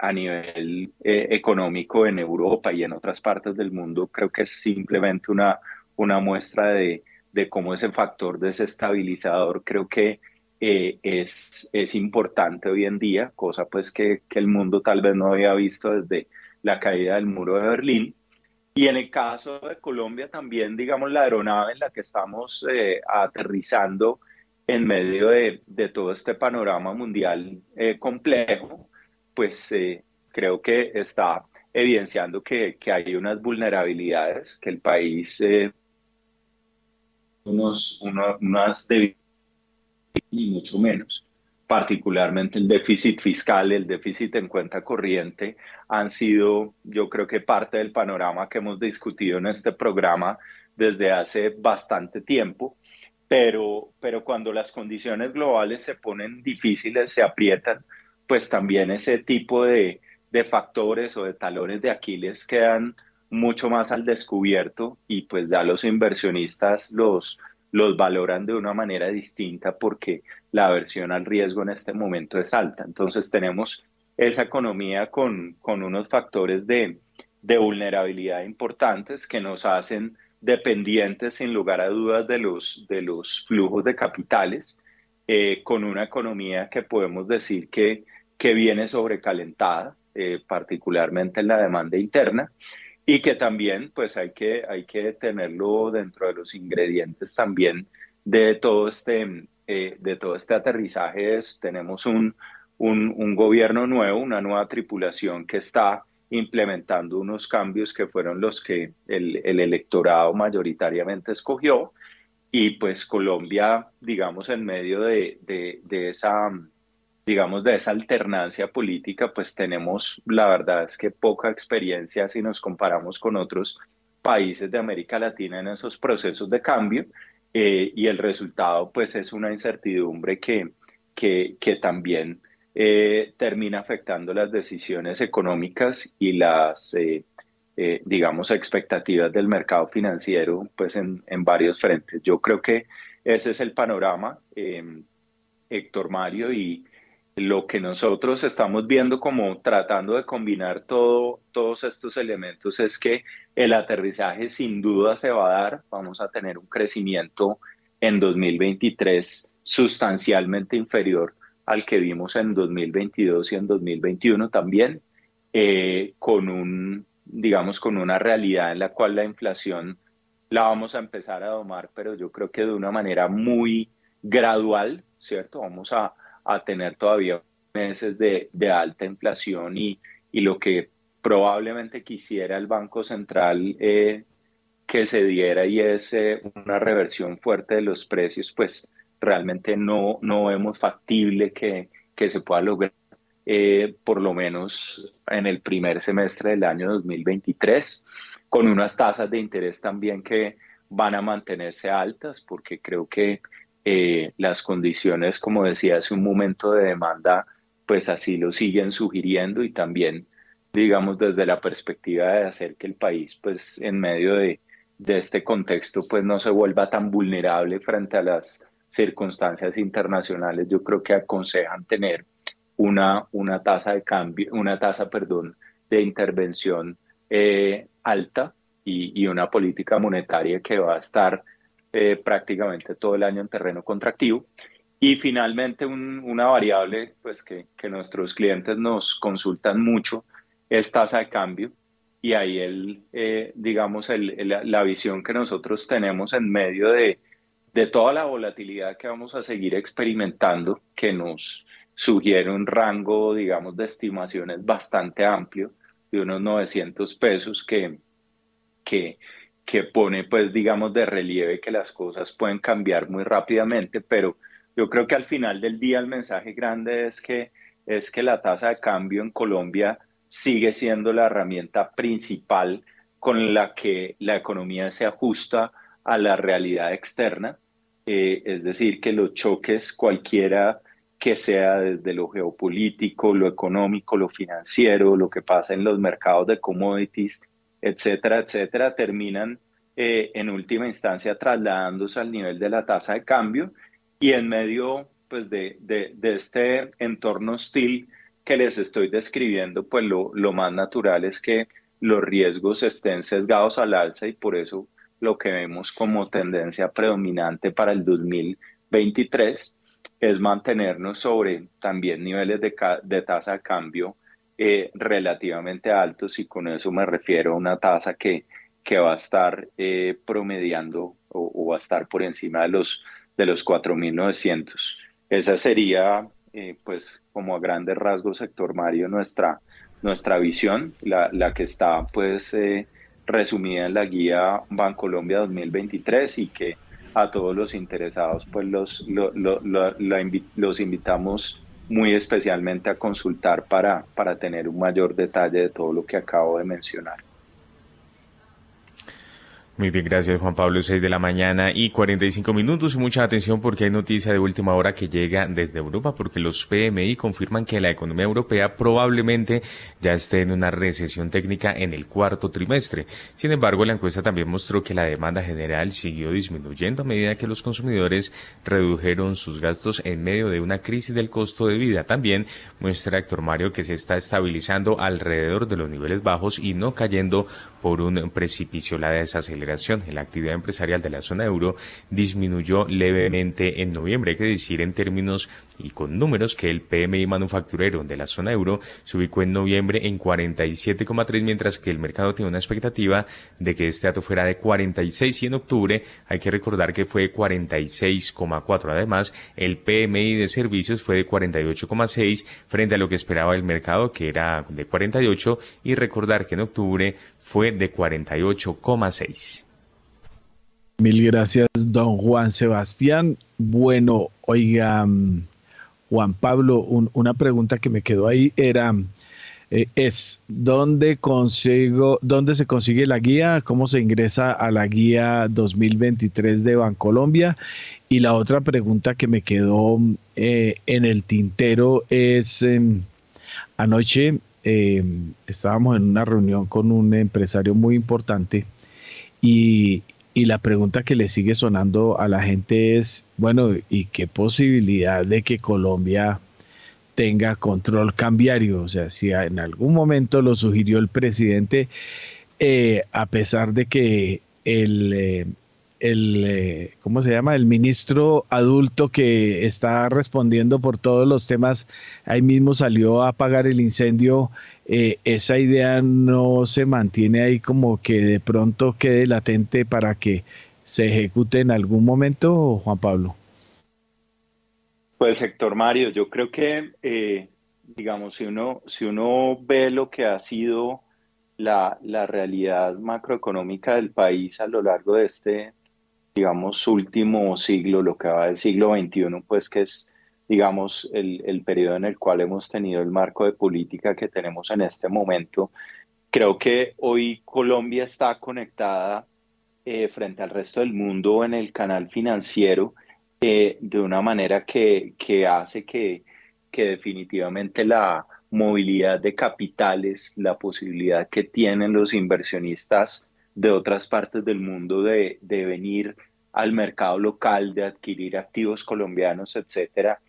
a nivel económico en Europa y en otras partes del mundo, creo que es simplemente una, una muestra de, de cómo ese factor desestabilizador creo que eh, es, es importante hoy en día, cosa pues que, que, el mundo tal vez no había visto desde la caída del muro de Berlín. Y en el caso de Colombia también, digamos, la aeronave en la que estamos eh, aterrizando en medio de, de, todo este panorama mundial eh, complejo, pues creo que está evidenciando que, que, hay unas vulnerabilidades, que el país unos, unas debilidades y mucho menos. Particularmente el déficit fiscal, el déficit en cuenta corriente han sido, yo creo que parte del panorama que hemos discutido en este programa desde hace bastante tiempo. Pero, pero cuando las condiciones globales se ponen difíciles, se aprietan, pues también ese tipo de, de factores o de talones de Aquiles quedan mucho más al descubierto y pues ya los inversionistas los, los valoran de una manera distinta porque la aversión al riesgo en este momento es alta. Entonces tenemos esa economía con, con unos factores de, de, vulnerabilidad importantes que nos hacen dependientes sin lugar a dudas de los, de los flujos de capitales, eh, con una economía que podemos decir que, que viene sobrecalentada, eh, particularmente en la demanda interna, y que también pues hay que, hay que tenerlo dentro de los ingredientes también de todo este, eh, de todo este aterrizaje. tenemos un, un, un, gobierno nuevo, una nueva tripulación que está implementando unos cambios que fueron los que el, el electorado mayoritariamente escogió y pues Colombia, digamos, en medio de, de, de esa digamos, de esa alternancia política, pues tenemos, la verdad es que poca experiencia si nos comparamos con otros países de América Latina en esos procesos de cambio eh, y el resultado pues es una incertidumbre que, que, también eh, termina afectando las decisiones económicas y las, eh, digamos, expectativas del mercado financiero pues en, varios frentes. Yo creo que ese es el panorama, Héctor Mario, y, lo que nosotros estamos viendo como tratando de combinar todo, todos estos elementos es que el aterrizaje sin duda se va a dar, vamos a tener un crecimiento en 2023 sustancialmente inferior al que vimos en 2022 y en 2021 también, eh, con un, digamos, con una realidad en la cual la inflación la vamos a empezar a domar, pero yo creo que de una manera muy gradual, ¿cierto? Vamos a, a tener todavía meses de, alta inflación y, y, lo que probablemente quisiera el Banco Central eh, que se diera y es eh, una reversión fuerte de los precios, pues realmente no, no vemos factible que, que se pueda lograr, eh, por lo menos en el primer semestre del año 2023, con unas tasas de interés también que van a mantenerse altas, porque creo que eh, las condiciones, como decía hace un momento de demanda, pues así lo siguen sugiriendo y también, digamos, desde la perspectiva de hacer que el país, pues en medio de, de este contexto, pues no se vuelva tan vulnerable frente a las circunstancias internacionales, yo creo que aconsejan tener una, una tasa de cambio, una tasa, perdón, de intervención eh, alta y, y, una política monetaria que va a estar eh, prácticamente todo el año en terreno contractivo. Y finalmente una variable pues, que, nuestros clientes nos consultan mucho es tasa de cambio. Y ahí el, eh, digamos, el, la visión que nosotros tenemos en medio de, de toda la volatilidad que vamos a seguir experimentando, que nos sugiere un rango, digamos, de estimaciones bastante amplio, de unos 900 pesos, que, que, que pone, pues, digamos, de relieve que las cosas pueden cambiar muy rápidamente, pero yo creo que al final del día el mensaje grande es que, es que la tasa de cambio en Colombia sigue siendo la herramienta principal con la que la economía se ajusta a la realidad externa. Eh, es decir, que los choques cualquiera que sea desde lo geopolítico, lo económico, lo financiero, lo que pasa en los mercados de commodities, etcétera, etcétera, terminan eh, en última instancia trasladándose al nivel de la tasa de cambio y en medio pues, de, de, de este entorno hostil que les estoy describiendo, pues lo, lo más natural es que los riesgos estén sesgados al alza y por eso lo que vemos como tendencia predominante para el 2023 es mantenernos sobre también niveles de, de tasa de cambio eh, relativamente altos y con eso me refiero a una tasa que, que va a estar eh, promediando o, va a estar por encima de los, de los 4.900. Esa sería, eh, pues, como a grandes rasgos, sector Mario, nuestra, nuestra visión, la, la que está, pues, resumida en la guía Bancolombia 2023 y que a todos los interesados pues los, los invitamos muy especialmente a consultar para, para tener un mayor detalle de todo lo que acabo de mencionar. Muy bien, gracias Juan Pablo, 6 de la mañana y 45 minutos. Mucha atención porque hay noticia de última hora que llega desde Europa porque los PMI confirman que la economía europea probablemente ya esté en una recesión técnica en el cuarto trimestre. Sin embargo, la encuesta también mostró que la demanda general siguió disminuyendo a medida que los consumidores redujeron sus gastos en medio de una crisis del costo de vida. También muestra Héctor Mario que se está estabilizando alrededor de los niveles bajos y no cayendo por un precipicio. La desaceleración en la actividad empresarial de la zona euro disminuyó levemente en noviembre. Hay que decir en términos y con números que el PMI manufacturero de la zona euro se ubicó en noviembre en 47,3, mientras que el mercado tiene una expectativa de que este dato fuera de 46 y en octubre hay que recordar que fue 46,4. Además, el PMI de servicios fue de 48,6 frente a lo que esperaba el mercado que era de 48 y recordar que en octubre fue de 48,6. Mil gracias, don Juan Sebastián. Bueno, oiga, mm, Juan Pablo, una pregunta que me quedó ahí era, eh, es, ¿dónde, consigo, ¿dónde se consigue la guía? ¿Cómo se ingresa a la guía 2023 de Bancolombia? Y la otra pregunta que me quedó eh, en el tintero es, em, anoche em, estábamos en una reunión con un empresario muy importante y, y la pregunta que le sigue sonando a la gente es, bueno, ¿y qué posibilidad de que Colombia tenga control cambiario? O sea, si en algún momento lo sugirió el presidente, eh, a pesar de que el, eh, el, eh, ¿cómo se llama? El ministro adulto que está respondiendo por todos los temas, ahí mismo salió a apagar el incendio. Eh, esa idea no se mantiene ahí como que de pronto quede latente para que se ejecute en algún momento, Juan Pablo. Pues Héctor Mario, yo creo que, eh, digamos, si uno, si uno ve lo que ha sido la, la realidad macroeconómica del país a lo largo de este digamos, último siglo, lo que va del siglo XXI, pues que es, digamos, el, el periodo en el cual hemos tenido el marco de política que tenemos en este momento. Creo que hoy Colombia está conectada eh, frente al resto del mundo en el canal financiero eh, de una manera que, que hace que, que definitivamente la movilidad de capitales, la posibilidad que tienen los inversionistas de otras partes del mundo de, de venir al mercado local, de adquirir activos colombianos, etcétera,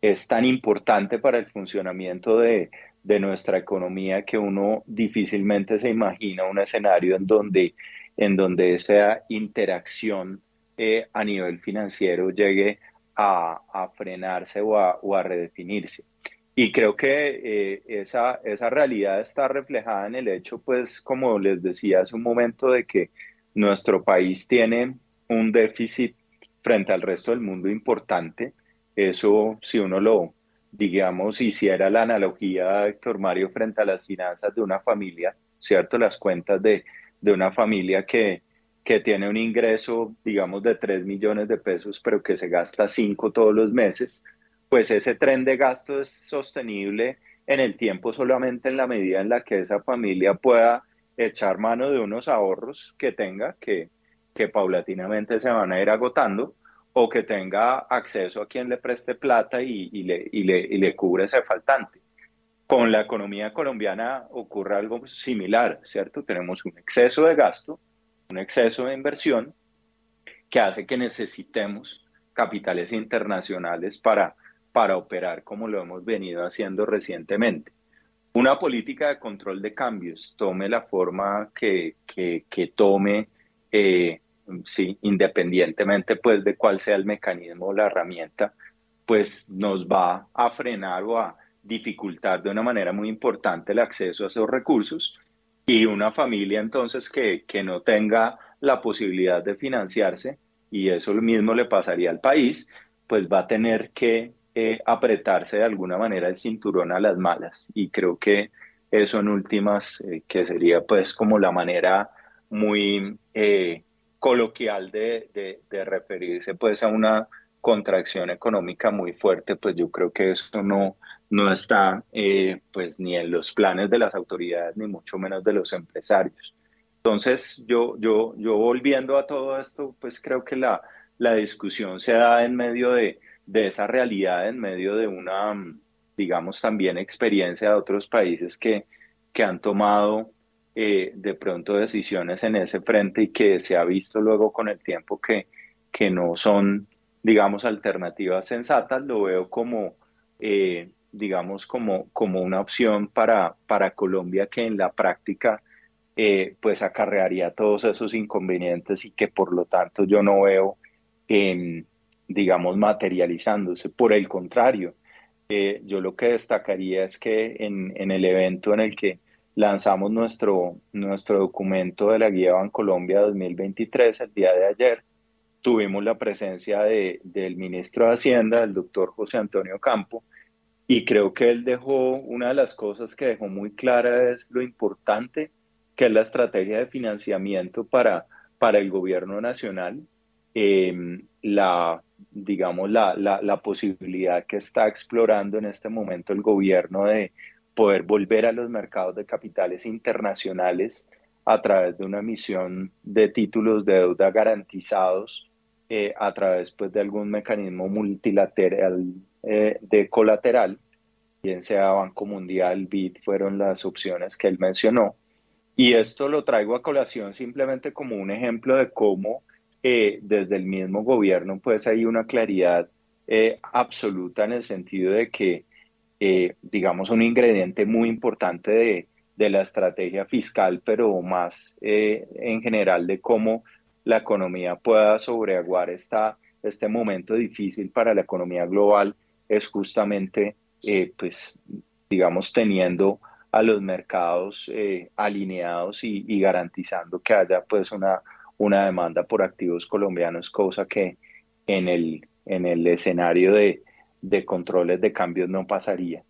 es tan importante para el funcionamiento de, de nuestra economía que uno difícilmente se imagina un escenario en donde, en donde esa interacción eh, a nivel financiero llegue a, a frenarse o a, o a redefinirse. Y creo que eh, esa, esa realidad está reflejada en el hecho, pues, como les decía hace un momento, de que nuestro país tiene un déficit frente al resto del mundo importante. Eso, si uno lo, digamos, hiciera la analogía, Héctor Mario, frente a las finanzas de una familia, ¿cierto? Las cuentas de, de una familia que, que tiene un ingreso, digamos, de 3 millones de pesos, pero que se gasta 5 todos los meses pues ese tren de gasto es sostenible en el tiempo solamente en la medida en la que esa familia pueda echar mano de unos ahorros que tenga, que, que paulatinamente se van a ir agotando, o que tenga acceso a quien le preste plata y, le, y, le, y le cubre ese faltante. Con la economía colombiana ocurre algo similar, ¿cierto? Tenemos un exceso de gasto, un exceso de inversión que hace que necesitemos capitales internacionales para para operar como lo hemos venido haciendo recientemente. Una política de control de cambios tome la forma que, tome, eh, sí, independientemente pues de cuál sea el mecanismo o la herramienta, pues nos va a frenar o a dificultar de una manera muy importante el acceso a esos recursos y una familia entonces que, que no tenga la posibilidad de financiarse, y eso lo mismo le pasaría al país, pues va a tener que eh, apretarse de alguna manera el cinturón a las malas. Y creo que eso en últimas, eh, que sería pues como la manera muy eh, coloquial de, de, referirse pues a una contracción económica muy fuerte, pues yo creo que eso no, no está pues ni en los planes de las autoridades, ni mucho menos de los empresarios. Entonces, yo, yo, yo volviendo a todo esto, pues creo que la, la discusión se da en medio de, de esa realidad en medio de una, digamos, también experiencia de otros países que, que han tomado eh, de pronto decisiones en ese frente y que se ha visto luego con el tiempo que, que no son, digamos, alternativas sensatas, lo veo como, eh, digamos, como, como una opción para, para Colombia que en la práctica eh, pues acarrearía todos esos inconvenientes y que por lo tanto yo no veo en digamos, materializándose. Por el contrario, eh, yo lo que destacaría es que en, en, el evento en el que lanzamos nuestro, nuestro documento de la Guía Bancolombia 2023, el día de ayer, tuvimos la presencia de, del ministro de Hacienda, el doctor José Antonio Campo, y creo que él dejó, una de las cosas que dejó muy clara es lo importante que es la estrategia de financiamiento para, para el gobierno nacional, eh, la digamos, la, la, posibilidad que está explorando en este momento el gobierno de poder volver a los mercados de capitales internacionales a través de una emisión de títulos de deuda garantizados eh, a través pues, de algún mecanismo multilateral eh, de colateral, bien sea Banco Mundial, BID, fueron las opciones que él mencionó. Y esto lo traigo a colación simplemente como un ejemplo de cómo eh, desde el mismo gobierno, pues hay una claridad eh, absoluta en el sentido de que, eh, digamos, un ingrediente muy importante de, de, la estrategia fiscal, pero más en general de cómo la economía pueda sobreaguar esta, este momento difícil para la economía global es justamente, pues, digamos, teniendo a los mercados alineados y, garantizando que haya pues una, una demanda por activos colombianos, cosa que en el, en el escenario de, de controles de cambios no pasaría.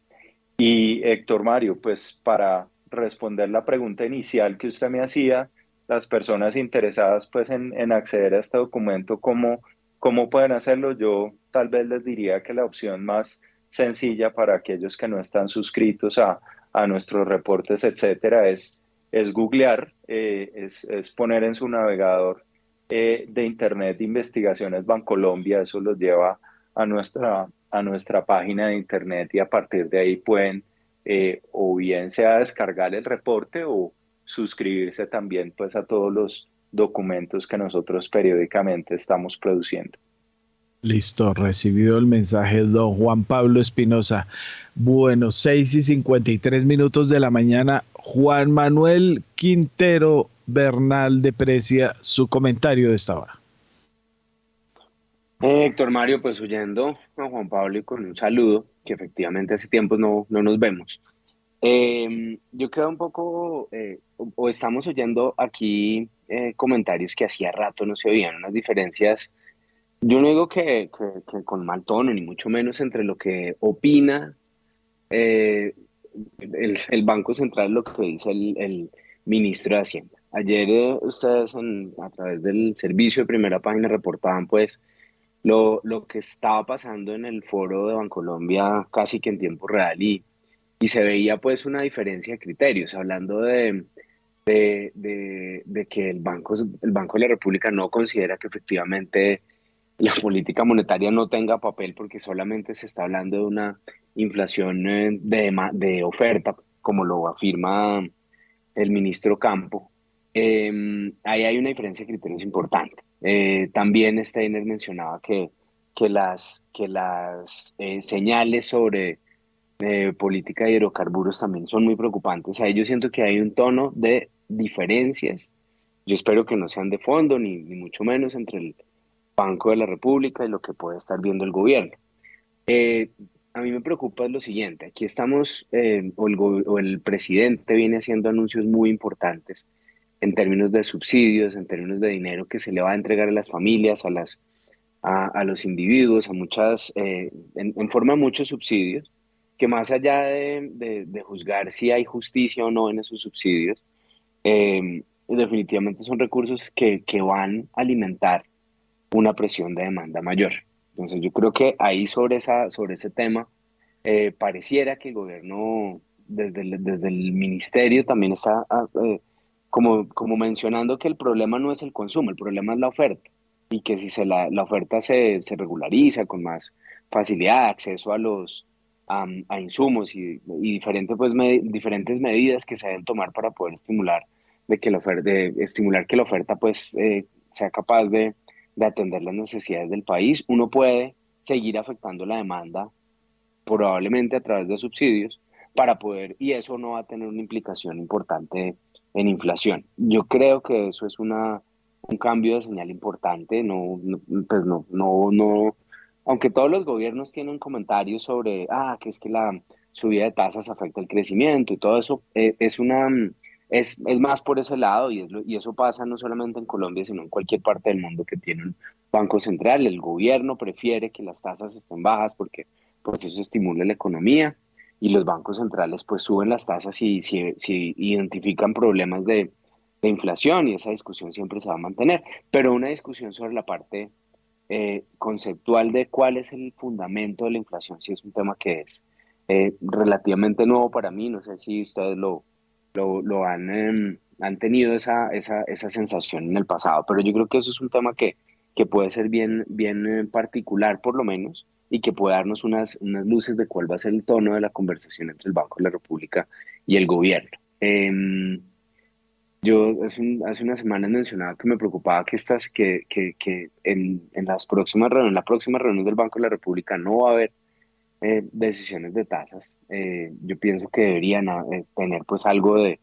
Y Héctor Mario, pues para responder la pregunta inicial que usted me hacía, las personas interesadas pues en, en acceder a este documento, ¿cómo, ¿cómo pueden hacerlo? Yo tal vez les diría que la opción más sencilla para aquellos que no están suscritos a, a nuestros reportes, etcétera, es, es googlear, eh, es, es, poner en su navegador eh, de Internet Investigaciones Bancolombia, eso los lleva a nuestra, a nuestra página de Internet y a partir de ahí pueden eh, o bien sea descargar el reporte o suscribirse también pues a todos los documentos que nosotros periódicamente estamos produciendo. Listo, recibido el mensaje, don Juan Pablo Espinosa. Bueno, 6 y 53 minutos de la mañana. Juan Manuel Quintero Bernal de Precia, su comentario de esta hora. Eh, Héctor Mario, pues huyendo a Juan Pablo y con un saludo, que efectivamente hace tiempo no, no nos vemos. Em, yo creo un poco, eh, o, estamos oyendo aquí eh, comentarios que hacía rato no se oían, unas diferencias yo no digo que, con mal tono, ni mucho menos entre lo que opina eh, el, Banco Central, lo que dice el, ministro de Hacienda. Ayer eh, ustedes a través del servicio de primera página reportaban pues lo, lo, que estaba pasando en el foro de Bancolombia casi que en tiempo real y, y se veía pues una diferencia de criterios, hablando de, de, de, que el Banco, el Banco de la República no considera que efectivamente la política monetaria no tenga papel porque solamente se está hablando de una inflación eh, de, de oferta, como lo afirma el ministro Campo. Em, ahí hay una diferencia de criterios importante. Eh, también Steiner mencionaba que, que las, que las eh, señales sobre política de hidrocarburos también son muy preocupantes. Ahí yo siento que hay un tono de diferencias. Yo espero que no sean de fondo, ni, ni mucho menos entre el, Banco de la República y lo que puede estar viendo el gobierno. Eh, a mí me preocupa lo siguiente, aquí estamos, eh, o, el, presidente viene haciendo anuncios muy importantes en términos de subsidios, en términos de dinero que se le va a entregar a las familias, a, las, a, los individuos, a muchas, eh, en, forma de muchos subsidios, que más allá de, juzgar si hay justicia o no en esos subsidios, definitivamente son recursos que, que van a alimentar una presión de demanda mayor. Entonces yo creo que ahí sobre, esa, sobre ese tema eh, pareciera que el gobierno desde el, desde el ministerio también está ah, eh, como, como mencionando que el problema no es el consumo, el problema es la oferta y que si se la, la oferta se, se, regulariza con más facilidad, acceso a los a insumos y, y diferentes, pues, diferentes medidas que se deben tomar para poder estimular de que la oferta, de estimular que la oferta pues eh, sea capaz de, de atender las necesidades del país. Uno puede seguir afectando la demanda, probablemente a través de subsidios, para poder, y eso no va a tener una implicación importante en inflación. Yo creo que eso es una, un cambio de señal importante, no, pues no, no, no, aunque todos los gobiernos tienen comentarios sobre, ah, que es que la subida de tasas afecta el crecimiento y todo eso, eh, es una es, más por ese lado y, y eso pasa no solamente en Colombia, sino en cualquier parte del mundo que tiene un banco central. El gobierno prefiere que las tasas estén bajas porque pues eso estimula la economía y los bancos centrales pues suben las tasas si, si, si identifican problemas de, de, inflación y esa discusión siempre se va a mantener. Pero una discusión sobre la parte eh, conceptual de cuál es el fundamento de la inflación, si es un tema que es eh, relativamente nuevo para mí, no sé si ustedes lo, lo, han, em, han tenido esa, esa, esa, sensación en el pasado. Pero yo creo que eso es un tema que, que puede ser bien, bien eh, particular, por lo menos, y que puede darnos unas, unas luces de cuál va a ser el tono de la conversación entre el Banco de la República y el gobierno. Em, yo hace, hace, unas semanas mencionaba que me preocupaba que, estas, que, que, que en, en, las próximas en la próxima reunión del Banco de la República no va a haber eh, decisiones de tasas, eh, yo pienso que deberían eh, tener pues algo de,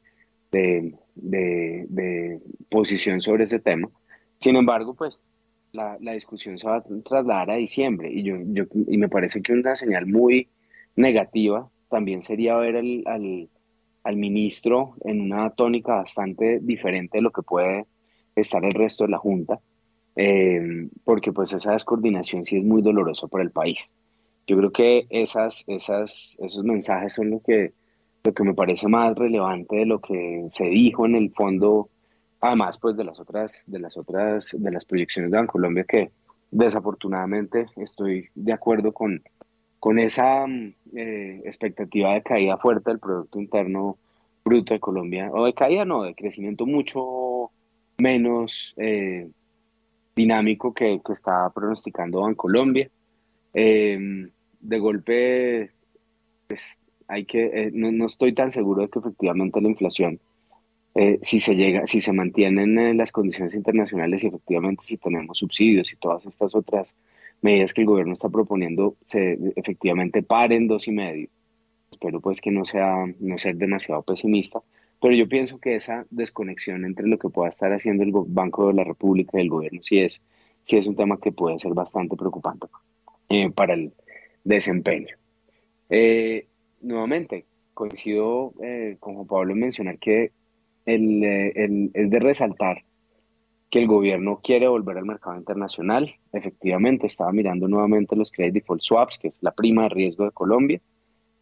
de, posición sobre ese tema. Sin embargo, pues la, discusión se va a trasladar a diciembre y, yo, yo, y me parece que una señal muy negativa también sería ver al, al, ministro en una tónica bastante diferente de lo que puede estar el resto de la Junta, eh, porque pues esa descoordinación sí es muy dolorosa para el país. Yo creo que esas, esas, esos mensajes son lo que, lo que me parece más relevante de lo que se dijo en el fondo Además, pues de las otras, de las otras, de las proyecciones de Colombia que desafortunadamente estoy de acuerdo con, con esa mm, eh, expectativa de caída fuerte del Producto Interno Bruto de Colombia, o de caída no, de crecimiento mucho menos eh, dinámico que, que está pronosticando Bancolombia. Em, de golpe, pues, hay que, eh, no, no, estoy tan seguro de que efectivamente la inflación eh, si se llega, si se mantienen eh, las condiciones internacionales y efectivamente si tenemos subsidios y todas estas otras medidas que el gobierno está proponiendo se efectivamente paren dos y medio. Espero pues que no sea no ser demasiado pesimista, pero yo pienso que esa desconexión entre lo que pueda estar haciendo el Banco de la República y el gobierno sí es, sí es un tema que puede ser bastante preocupante eh, para el desempeño. nuevamente, coincido con Juan Pablo en mencionar que eh, es de resaltar que el gobierno quiere volver al mercado internacional. Efectivamente, estaba mirando nuevamente los credit default swaps, que es la prima de riesgo de Colombia,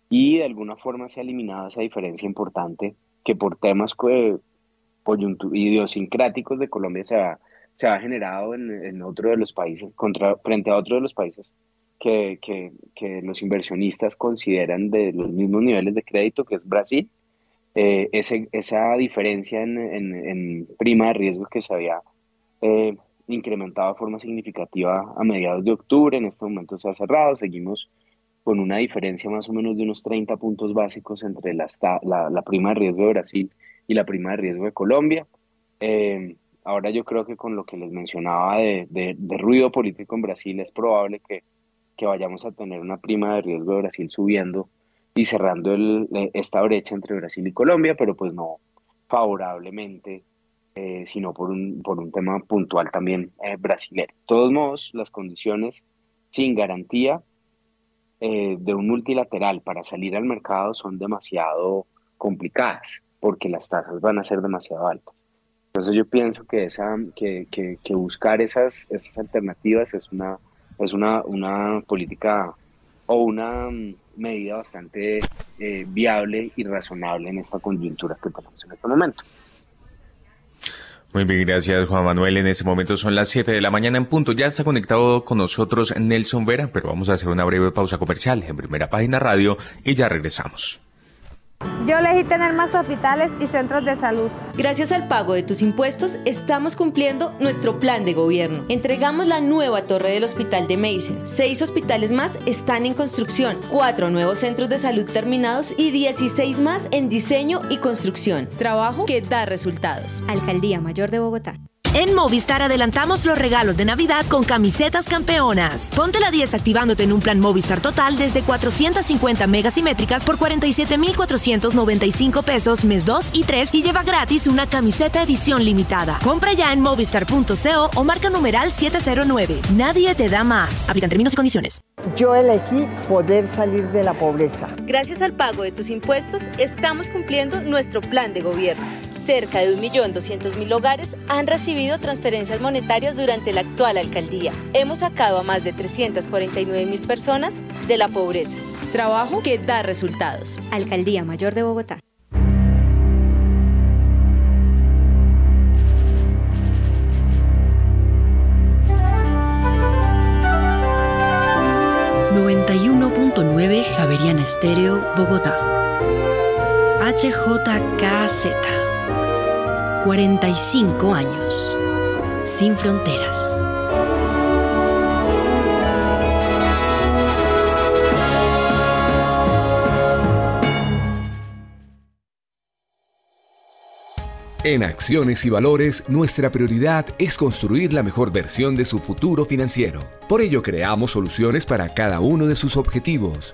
y de alguna forma se ha eliminado esa diferencia importante que por temas idiosincráticos de Colombia se ha, generado en, otro de los países, frente a otro de los países que, que, que los inversionistas consideran de los mismos niveles de crédito, que es Brasil eh, esa diferencia en, prima de riesgo que se había eh, incrementado de forma significativa a mediados de octubre, en este momento se ha cerrado, seguimos con una diferencia más o menos de unos 30 puntos básicos entre la, la, prima de riesgo de Brasil y la prima de riesgo de Colombia. Eh, ahora yo creo que con lo que les mencionaba de, de, ruido político en Brasil es probable que, que vayamos a tener una prima de riesgo de Brasil subiendo y cerrando eh, esta brecha entre Brasil y Colombia, pero pues no favorablemente, eh, sino por un, por un tema puntual también eh, brasileño. De todos modos, las condiciones sin garantía eh, de un multilateral para salir al mercado son demasiado complicadas, porque las tasas van a ser demasiado altas. Entonces yo pienso que, esa, que, que buscar esas, esas alternativas es una, es una, una política o una mm, medida bastante eh, viable y razonable en esta coyuntura que tenemos en este momento. Muy bien, gracias Juan Manuel. En este momento son las 7 de la mañana en punto. Ya está conectado con nosotros Nelson Vera, pero vamos a hacer una breve pausa comercial en primera página radio y ya regresamos. Yo elegí tener más hospitales y centros de salud. Gracias al pago de tus impuestos, estamos cumpliendo nuestro plan de gobierno. Entregamos la nueva torre del Hospital de Mason. Seis hospitales más están en construcción, cuatro nuevos centros de salud terminados y 16 más en diseño y construcción. Trabajo que da resultados. Alcaldía Mayor de Bogotá. En Movistar adelantamos los regalos de Navidad con camisetas campeonas. Ponte la 10 activándote en un plan Movistar total desde 450 megasimétricas por 47,495 pesos mes 2 y 3 y lleva gratis una camiseta edición limitada. Compra ya en movistar.co o marca numeral 709. Nadie te da más. Aplican términos y condiciones. Yo elegí poder salir de la pobreza. Gracias al pago de tus impuestos, estamos cumpliendo nuestro plan de gobierno. Cerca de 1.200.000 hogares han recibido transferencias monetarias durante la actual alcaldía. Hemos sacado a más de 349.000 personas de la pobreza. Trabajo que da resultados. Alcaldía Mayor de Bogotá. ...91.9 Javeriana Estéreo, Bogotá. HJKZ 45 años. Sin fronteras. En Acciones y Valores, nuestra prioridad es construir la mejor versión de su futuro financiero. Por ello, creamos soluciones para cada uno de sus objetivos.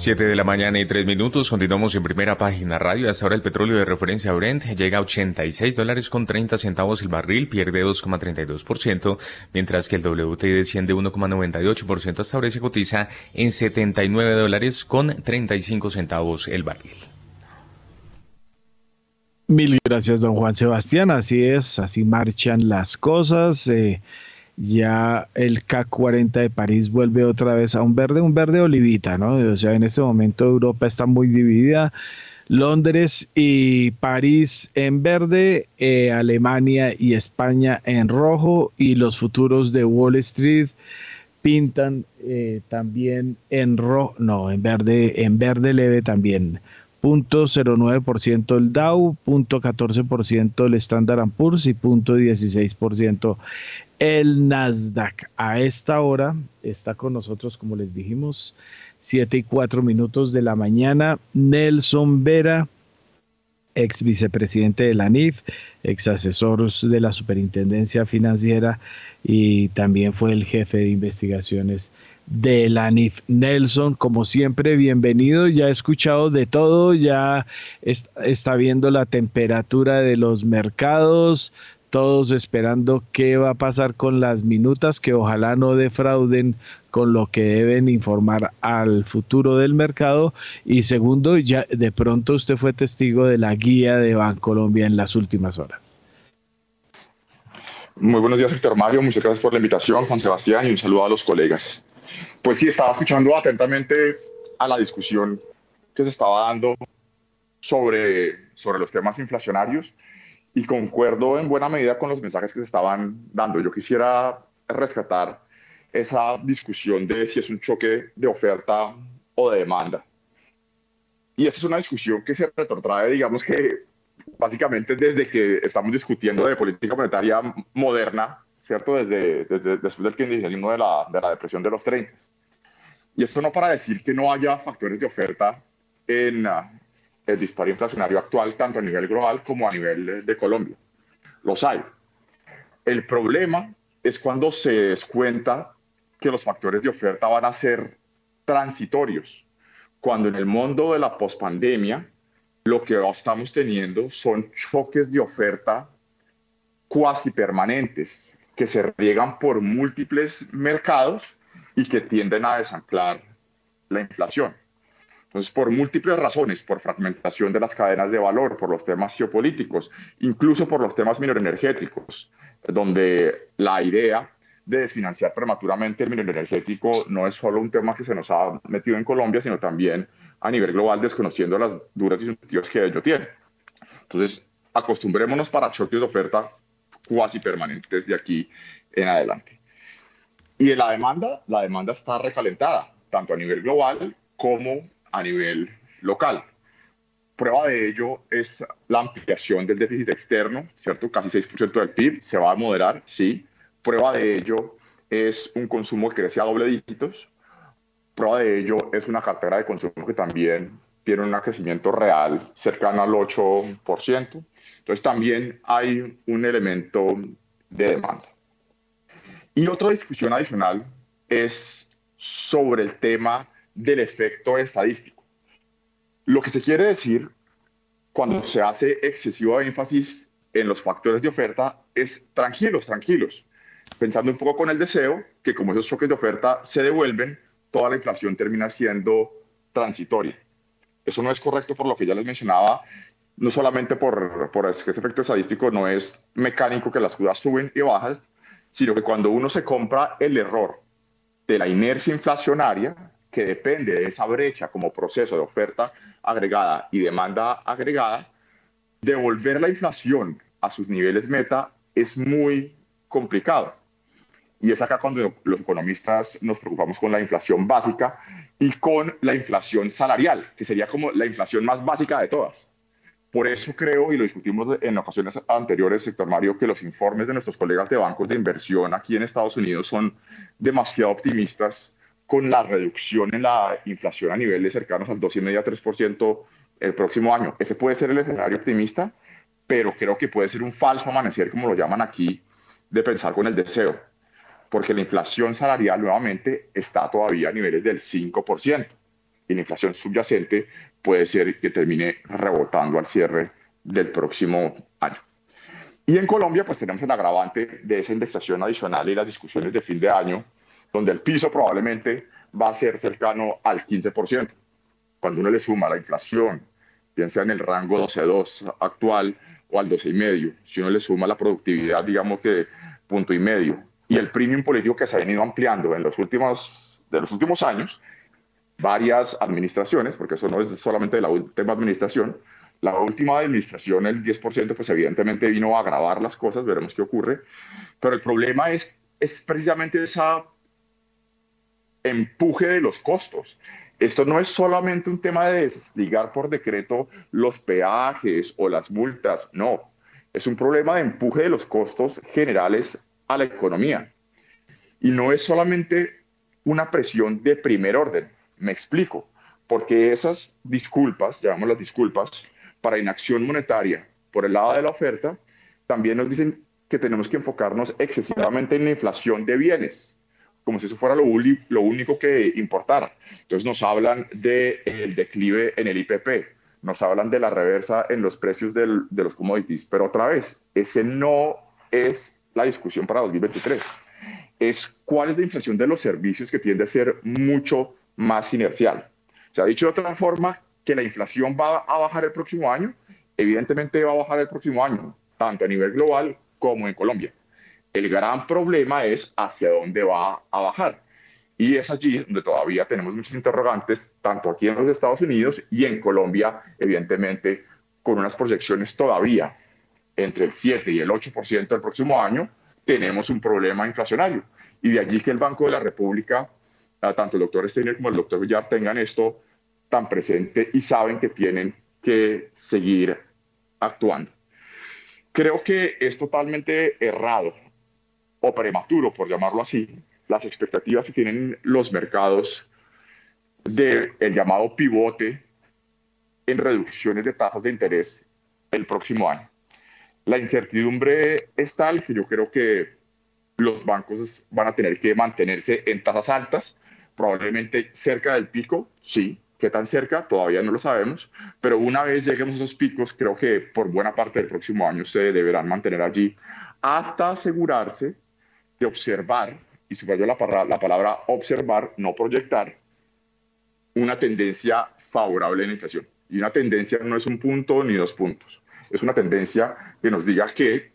7 de la mañana y 3 minutos, continuamos en primera página radio. Hasta ahora el petróleo de referencia Brent llega a 86 dólares con 30 centavos el barril, pierde 2,32%, mientras que el WTI desciende 1,98%. Hasta ahora se cotiza en 79 dólares con 35 centavos el barril. Mil gracias, don Juan Sebastián. Así es, así marchan las cosas. Eh, ya el K40 de París vuelve otra vez a un verde, un verde olivita, ¿no? O sea, en este momento Europa está muy dividida. Londres y París en verde, eh, Alemania y España en rojo y los futuros de Wall Street pintan eh, también en rojo, no, en verde, en verde leve también. 0.09% el Dow, 0.14% el Standard Poor's y 0.16% el Nasdaq. A esta hora está con nosotros, como les dijimos, 7 y 4 minutos de la mañana, Nelson Vera, ex vicepresidente de la NIF, ex asesor de la Superintendencia Financiera y también fue el jefe de investigaciones de la NIF. Nelson, como siempre, bienvenido. Ya he escuchado de todo, ya está viendo la temperatura de los mercados, todos esperando qué va a pasar con las minutas que ojalá no defrauden con lo que deben informar al futuro del mercado y segundo ya de pronto usted fue testigo de la guía de Bancolombia en las últimas horas. Muy buenos días, Víctor Mario. Muchas gracias por la invitación, Juan Sebastián, y un saludo a los colegas. Pues sí, estaba escuchando atentamente a la discusión que se estaba dando sobre, sobre los temas inflacionarios y concuerdo en buena medida con los mensajes que se estaban dando. Yo quisiera rescatar esa discusión de si es un choque de oferta o de demanda. Y esta es una discusión que se retrotrae, digamos que básicamente desde que estamos discutiendo de política monetaria moderna, ¿cierto? Desde, desde después del keynesianismo de la, de la depresión de los 30. Y esto no para decir que no haya factores de oferta en, el disparo inflacionario actual, tanto a nivel global como a nivel de Colombia. Los hay. El problema es cuando se descuenta que los factores de oferta van a ser transitorios, cuando en el mundo de la pospandemia lo que estamos teniendo son choques de oferta cuasi permanentes que se riegan por múltiples mercados y que tienden a desanclar la inflación. Entonces, por múltiples razones, por fragmentación de las cadenas de valor, por los temas geopolíticos, incluso por los temas mineroenergéticos, donde la idea de desfinanciar prematuramente el mineroenergético no es solo un tema que se nos ha metido en Colombia, sino también a nivel global, desconociendo las duras disyuntivas que ello tiene. Entonces, acostumbrémonos para choques de oferta cuasi permanentes de aquí en adelante. Y en la demanda, la demanda está recalentada, tanto a nivel global como a nivel local. Prueba de ello es la ampliación del déficit externo, ¿cierto? Casi 6% del PIB, se va a moderar, sí. Prueba de ello es un consumo que crece a doble dígitos. Prueba de ello es una cartera de consumo que también tiene un crecimiento real cercano al 8%. Entonces también hay un elemento de demanda. Y otra discusión adicional es sobre el tema del efecto estadístico. Lo que se quiere decir cuando se hace excesivo énfasis en los factores de oferta es tranquilos, tranquilos, pensando un poco con el deseo que como esos choques de oferta se devuelven, toda la inflación termina siendo transitoria. Eso no es correcto por lo que ya les mencionaba, no solamente por, por ese efecto estadístico, no es mecánico que las cosas suben y bajan, sino que cuando uno se compra el error de la inercia inflacionaria, que depende de esa brecha como proceso de oferta agregada y demanda agregada, devolver la inflación a sus niveles meta es muy complicado. Y es acá cuando los economistas nos preocupamos con la inflación básica y con la inflación salarial, que sería como la inflación más básica de todas. Por eso creo, y lo discutimos en ocasiones anteriores, sector Mario, que los informes de nuestros colegas de bancos de inversión aquí en Estados Unidos son demasiado optimistas con la reducción en la inflación a niveles cercanos al 2,5-3% el próximo año. Ese puede ser el escenario optimista, pero creo que puede ser un falso amanecer, como lo llaman aquí, de pensar con el deseo, porque la inflación salarial nuevamente está todavía a niveles del 5% y la inflación subyacente puede ser que termine rebotando al cierre del próximo año. Y en Colombia, pues tenemos el agravante de esa indexación adicional y las discusiones de fin de año, donde el piso probablemente va a ser cercano al 15%. Cuando uno le suma la inflación, piensa en el rango 12.2 actual o al 12,5, si uno le suma la productividad, digamos que punto y medio, y el premium político que se ha venido ampliando en los últimos, de los últimos años, varias administraciones, porque eso no es solamente de la última administración, la última administración, el 10%, pues evidentemente vino a agravar las cosas, veremos qué ocurre, pero el problema es, es precisamente ese empuje de los costos. Esto no es solamente un tema de desligar por decreto los peajes o las multas, no, es un problema de empuje de los costos generales a la economía. Y no es solamente una presión de primer orden, me explico, porque esas disculpas, llamamos las disculpas, para inacción monetaria por el lado de la oferta, también nos dicen que tenemos que enfocarnos excesivamente en la inflación de bienes, como si eso fuera lo, lo único que importara. Entonces nos hablan del el declive en el IPP, nos hablan de la reversa en los precios del, de los commodities, pero otra vez, ese no es la discusión para 2023. Es cuál es la inflación de los servicios que tiende a ser mucho más inercial. Se ha dicho de otra forma que la inflación va a bajar el próximo año. Evidentemente va a bajar el próximo año, tanto a nivel global como en Colombia. El gran problema es hacia dónde va a bajar. Y es allí donde todavía tenemos muchos interrogantes, tanto aquí en los Estados Unidos y en Colombia, evidentemente, con unas proyecciones todavía entre el 7 y el 8% el próximo año, tenemos un problema inflacionario. Y de allí que el Banco de la República tanto el doctor Steiner como el doctor Villar tengan esto tan presente y saben que tienen que seguir actuando. Creo que es totalmente errado o prematuro, por llamarlo así, las expectativas que tienen los mercados del el llamado pivote en reducciones de tasas de interés el próximo año. La incertidumbre es tal que yo creo que los bancos van a tener que mantenerse en tasas altas probablemente cerca del pico, sí. ¿Qué tan cerca? Todavía no lo sabemos, pero una vez lleguemos a esos picos, creo que por buena parte del próximo año se deberán mantener allí hasta asegurarse de observar, y subrayo la, la palabra observar, no proyectar, una tendencia favorable en la inflación. Y una tendencia no es un punto ni dos puntos, es una tendencia que nos diga que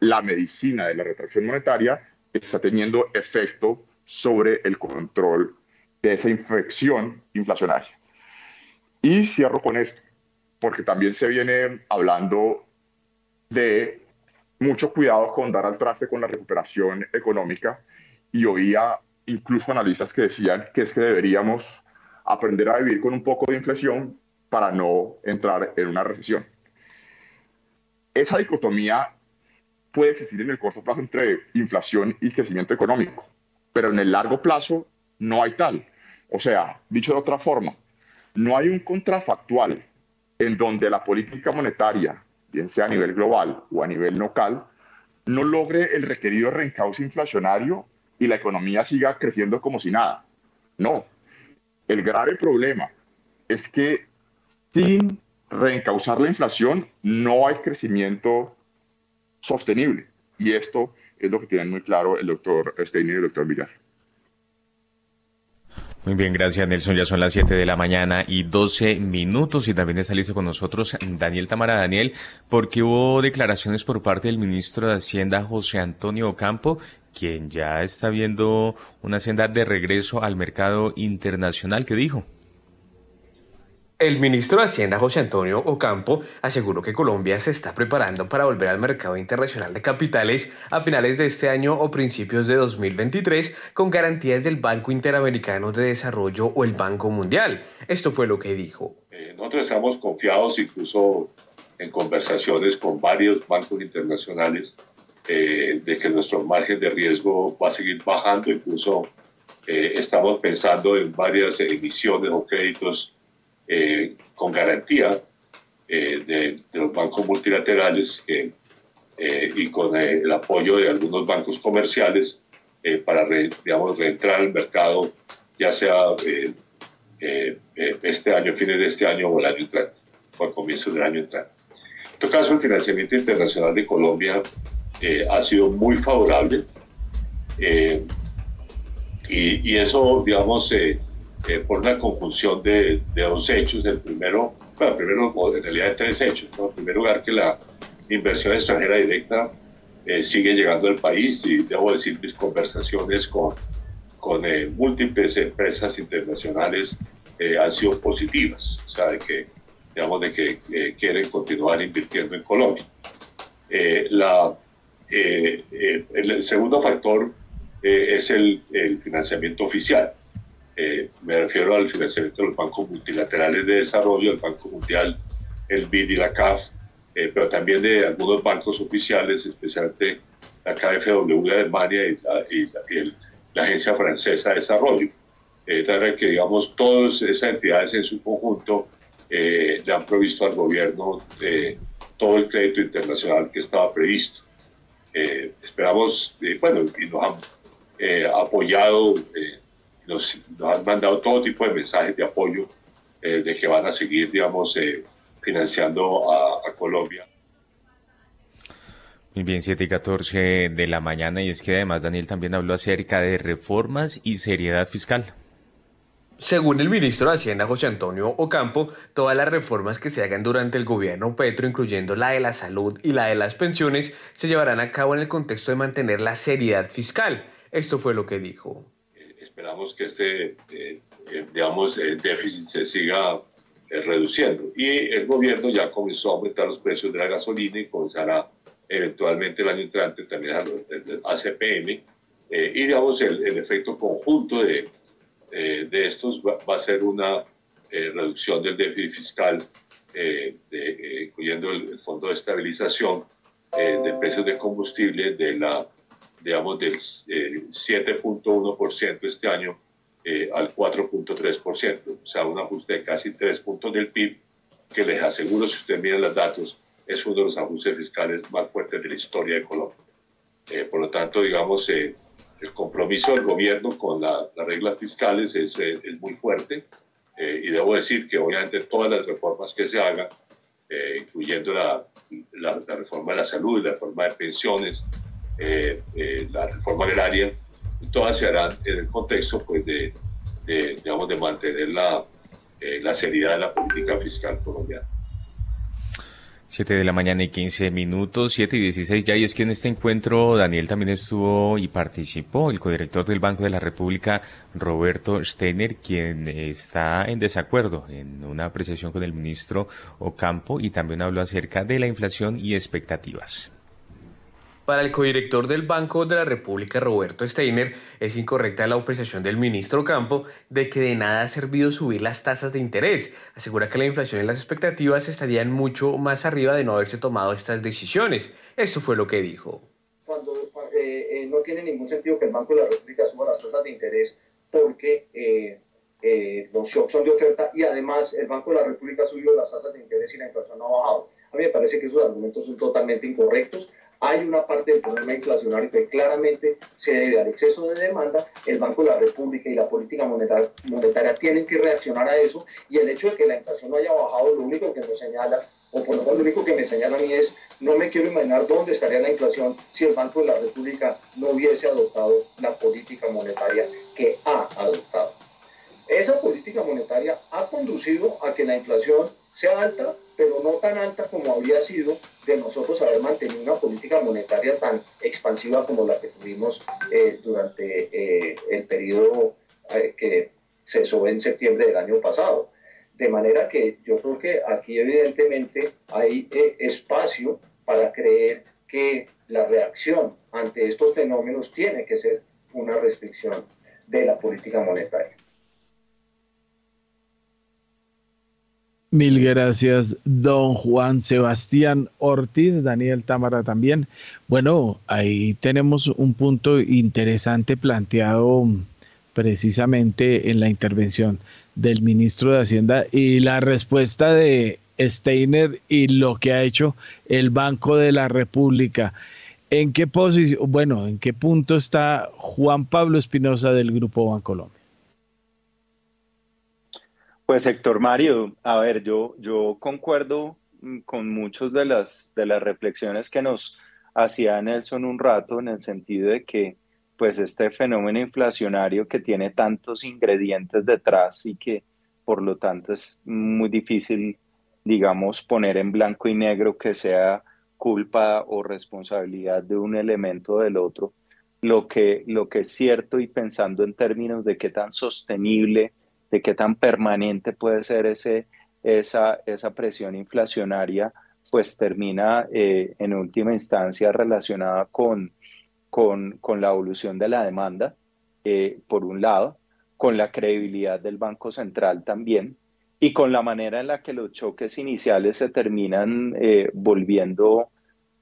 la medicina de la retracción monetaria está teniendo efecto sobre el control de esa infección inflacionaria. Y cierro con esto, porque también se viene hablando de mucho cuidado con dar al traste con la recuperación económica y oía incluso analistas que decían que es que deberíamos aprender a vivir con un poco de inflación para no entrar en una recesión. Esa dicotomía puede existir en el corto plazo entre inflación y crecimiento económico pero en el largo plazo no hay tal. O sea, dicho de otra forma, no hay un contrafactual en donde la política monetaria, bien sea a nivel global o a nivel local, no logre el requerido reencauce inflacionario y la economía siga creciendo como si nada. No. El grave problema es que sin reencauzar la inflación no hay crecimiento sostenible. Y esto es lo que tienen muy claro el doctor Steiner y el doctor Villar. Muy bien, gracias Nelson. Ya son las 7 de la mañana y 12 minutos y también está listo con nosotros Daniel Tamara Daniel porque hubo declaraciones por parte del ministro de Hacienda José Antonio Ocampo quien ya está viendo una senda de regreso al mercado internacional que dijo. El ministro de Hacienda José Antonio Ocampo aseguró que Colombia se está preparando para volver al mercado internacional de capitales a finales de este año o principios de 2023 con garantías del Banco Interamericano de Desarrollo o el Banco Mundial. Esto fue lo que dijo. Eh, nosotros estamos confiados incluso en conversaciones con varios bancos internacionales eh, de que nuestro margen de riesgo va a seguir bajando. Incluso eh, estamos pensando en varias emisiones o créditos eh, con garantía eh, de, los bancos multilaterales y con el apoyo de algunos bancos comerciales para, digamos, reentrar al mercado, ya sea este año, fines de este año o el año entrante, o al comienzo del año entrante. En todo caso, el financiamiento internacional de Colombia ha sido muy favorable y, y, eso, digamos, eh, por una conjunción de, de, dos hechos. El primero, bueno, primero, en realidad de tres hechos. En primer lugar, que la inversión extranjera directa eh, sigue llegando al país y debo decir mis conversaciones con, con eh, múltiples empresas internacionales han sido positivas, o sea, de que, digamos, de que quieren continuar invirtiendo en Colombia. la, el segundo factor es el, el financiamiento oficial. Eh, me refiero al financiamiento de los bancos multilaterales de desarrollo, el Banco Mundial, el BID y la CAF, eh, pero también de algunos bancos oficiales, especialmente la KfW de Alemania y la, Agencia Francesa de Desarrollo. Eh, tal que, digamos, todas esas entidades en su conjunto le han provisto al gobierno todo el crédito internacional que estaba previsto. esperamos, bueno, y nos han apoyado nos, han mandado todo tipo de mensajes de apoyo eh, de que van a seguir, digamos, eh, financiando a, Colombia. Muy bien, 7 y 14 de la mañana y es que además Daniel también habló acerca de reformas y seriedad fiscal. Según el ministro de Hacienda José Antonio Ocampo, todas las reformas que se hagan durante el gobierno Petro, incluyendo la de la salud y la de las pensiones, se llevarán a cabo en el contexto de mantener la seriedad fiscal. Esto fue lo que dijo esperamos que este, eh, eh, digamos, déficit se siga eh, reduciendo. Y el gobierno ya comenzó a aumentar los precios de la gasolina y comenzará eventualmente el año entrante también el ACPM. y digamos, el, el, efecto conjunto de, de estos va, a ser una reducción del déficit fiscal, de, incluyendo el, el, Fondo de Estabilización de Precios de Combustible, de la digamos, del 7.1% eh, este año eh, al 4.3%, o sea, un ajuste de casi 3 puntos del PIB, que les aseguro, si ustedes miran los datos, es uno de los ajustes fiscales más fuertes de la historia de Colombia. Eh, por lo tanto, digamos, el compromiso del gobierno con las reglas fiscales es, es muy fuerte y debo decir que obviamente todas las reformas que se hagan, incluyendo la, la, la, reforma de la salud, la reforma de pensiones, eh, eh, la reforma agraria, todas se harán en el contexto pues, de, digamos, de mantener la, eh, la seriedad de la política fiscal colombiana. 7 de la mañana y 15 minutos, 7 y 16 ya, y es que en este encuentro Daniel también estuvo y participó, el codirector del Banco de la República, Roberto Steiner, quien está en desacuerdo en una apreciación con el ministro Ocampo y también habló acerca de la inflación y expectativas. Para el codirector del Banco de la República, Roberto Steiner, es incorrecta la apreciación del ministro Campo de que de nada ha servido subir las tasas de interés. Asegura que la inflación y las expectativas estarían mucho más arriba de no haberse tomado estas decisiones. Esto fue lo que dijo. Cuando eh, eh, no tiene ningún sentido que el Banco de la República suba las tasas de interés porque eh, los shocks son de oferta y además el Banco de la República subió las tasas de interés y la inflación no ha bajado. A mí me parece que esos argumentos son totalmente incorrectos hay una parte del problema inflacionario que claramente se debe al exceso de demanda, el Banco de la República y la política monetaria, tienen que reaccionar a eso y el hecho de que la inflación no haya bajado, lo único que nos señala, o por lo menos lo único que me señala a mí es, no me quiero imaginar dónde estaría la inflación si el Banco de la República no hubiese adoptado la política monetaria que ha adoptado. esa política monetaria ha conducido a que la inflación sea alta, pero no tan alta como habría sido de nosotros haber mantenido una política monetaria tan expansiva como la que tuvimos eh, durante eh, el periodo eh, que cesó en septiembre del año pasado. De manera que yo creo que aquí evidentemente hay espacio para creer que la reacción ante estos fenómenos tiene que ser una restricción de la política monetaria. Mil gracias, don Juan Sebastián Ortiz, Daniel Támara también. Bueno, ahí tenemos un punto interesante planteado precisamente en la intervención del ministro de Hacienda y la respuesta de Steiner y lo que ha hecho el Banco de la República. ¿En qué posición, bueno, en qué punto está Juan Pablo Espinosa del Grupo Bancolombia? Pues Héctor Mario, a ver, yo, yo concuerdo mm, con muchas de las, de las reflexiones que nos hacía Nelson un rato en el sentido de que pues este fenómeno inflacionario que tiene tantos ingredientes detrás y que por lo tanto es muy difícil, digamos, poner en blanco y negro que sea culpa o responsabilidad de un elemento del otro. Lo que, lo que es cierto y pensando en términos de qué tan sostenible de qué tan permanente puede ser ese, esa, esa presión inflacionaria, pues termina eh, en última instancia relacionada con, con, con, la evolución de la demanda, eh, por un lado, con la credibilidad del Banco Central también, y con la manera en la que los choques iniciales se terminan eh, volviendo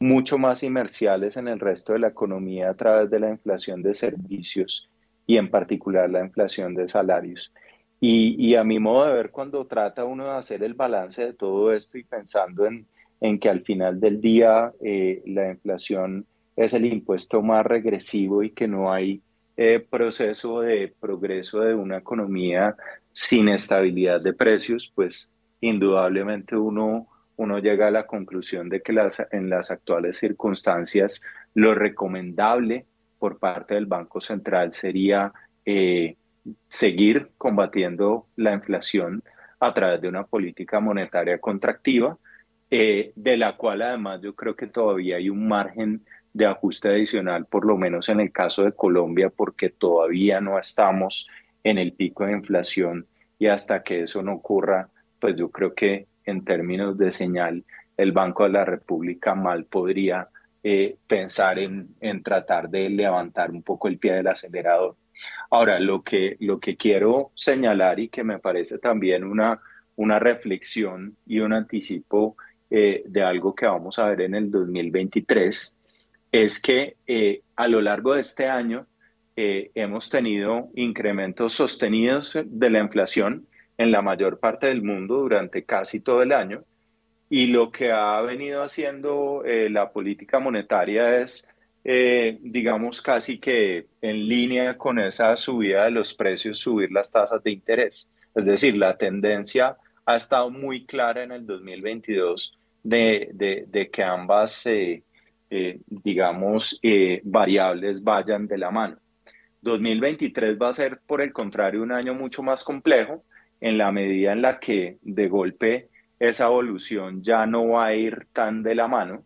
mucho más inmerciales en el resto de la economía a través de la inflación de servicios y en particular la inflación de salarios. Y, a mi modo de ver, cuando trata uno de hacer el balance de todo esto y pensando en, en que al final del día eh, la inflación es el impuesto más regresivo y que no hay eh, proceso de progreso de una economía sin estabilidad de precios, pues indudablemente uno, uno llega a la conclusión de que las, en las actuales circunstancias lo recomendable por parte del Banco Central sería eh, seguir combatiendo la inflación a través de una política monetaria contractiva, eh, de la cual además yo creo que todavía hay un margen de ajuste adicional, por lo menos en el caso de Colombia, porque todavía no estamos en el pico de inflación y hasta que eso no ocurra, pues yo creo que en términos de señal, el Banco de la República mal podría eh, pensar en, en tratar de levantar un poco el pie del acelerador. Ahora, lo que, lo que quiero señalar y que me parece también una, una reflexión y un anticipo eh, de algo que vamos a ver en el 2023 es que eh, a lo largo de este año eh, hemos tenido incrementos sostenidos de la inflación en la mayor parte del mundo durante casi todo el año. Y lo que ha venido haciendo la política monetaria es eh, digamos, casi que en línea con esa subida de los precios, subir las tasas de interés. Es decir, la tendencia ha estado muy clara en el 2022 de, de, que ambas, eh, eh, digamos, variables vayan de la mano. 2023 va a ser, por el contrario, un año mucho más complejo en la medida en la que de golpe esa evolución ya no va a ir tan de la mano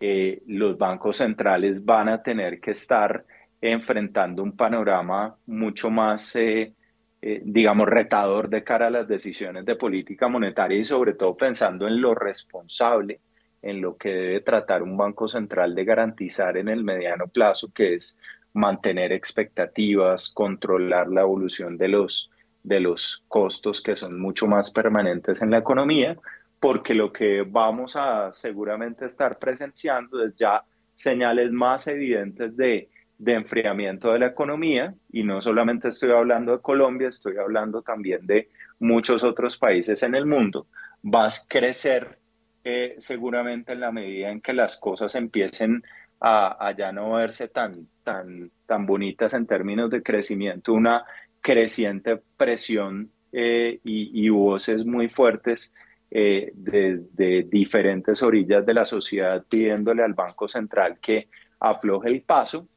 los bancos centrales van a tener que estar enfrentando un panorama mucho más, eh, eh, digamos, retador de cara a las decisiones de política monetaria y sobre todo pensando en lo responsable, en lo que debe tratar un banco central de garantizar en el mediano plazo, que es mantener expectativas, controlar la evolución de los, de los costos que son mucho más permanentes en la economía porque lo que vamos a seguramente estar presenciando es ya señales más evidentes de, enfriamiento de la economía y no solamente estoy hablando de Colombia, estoy hablando también de muchos otros países en el mundo. Va a crecer eh, seguramente en la medida en que las cosas empiecen a, ya no verse tan, tan, tan bonitas en términos de crecimiento, una creciente presión eh, y, y voces muy fuertes eh, desde diferentes orillas de la sociedad pidiéndole al Banco Central que afloje el paso.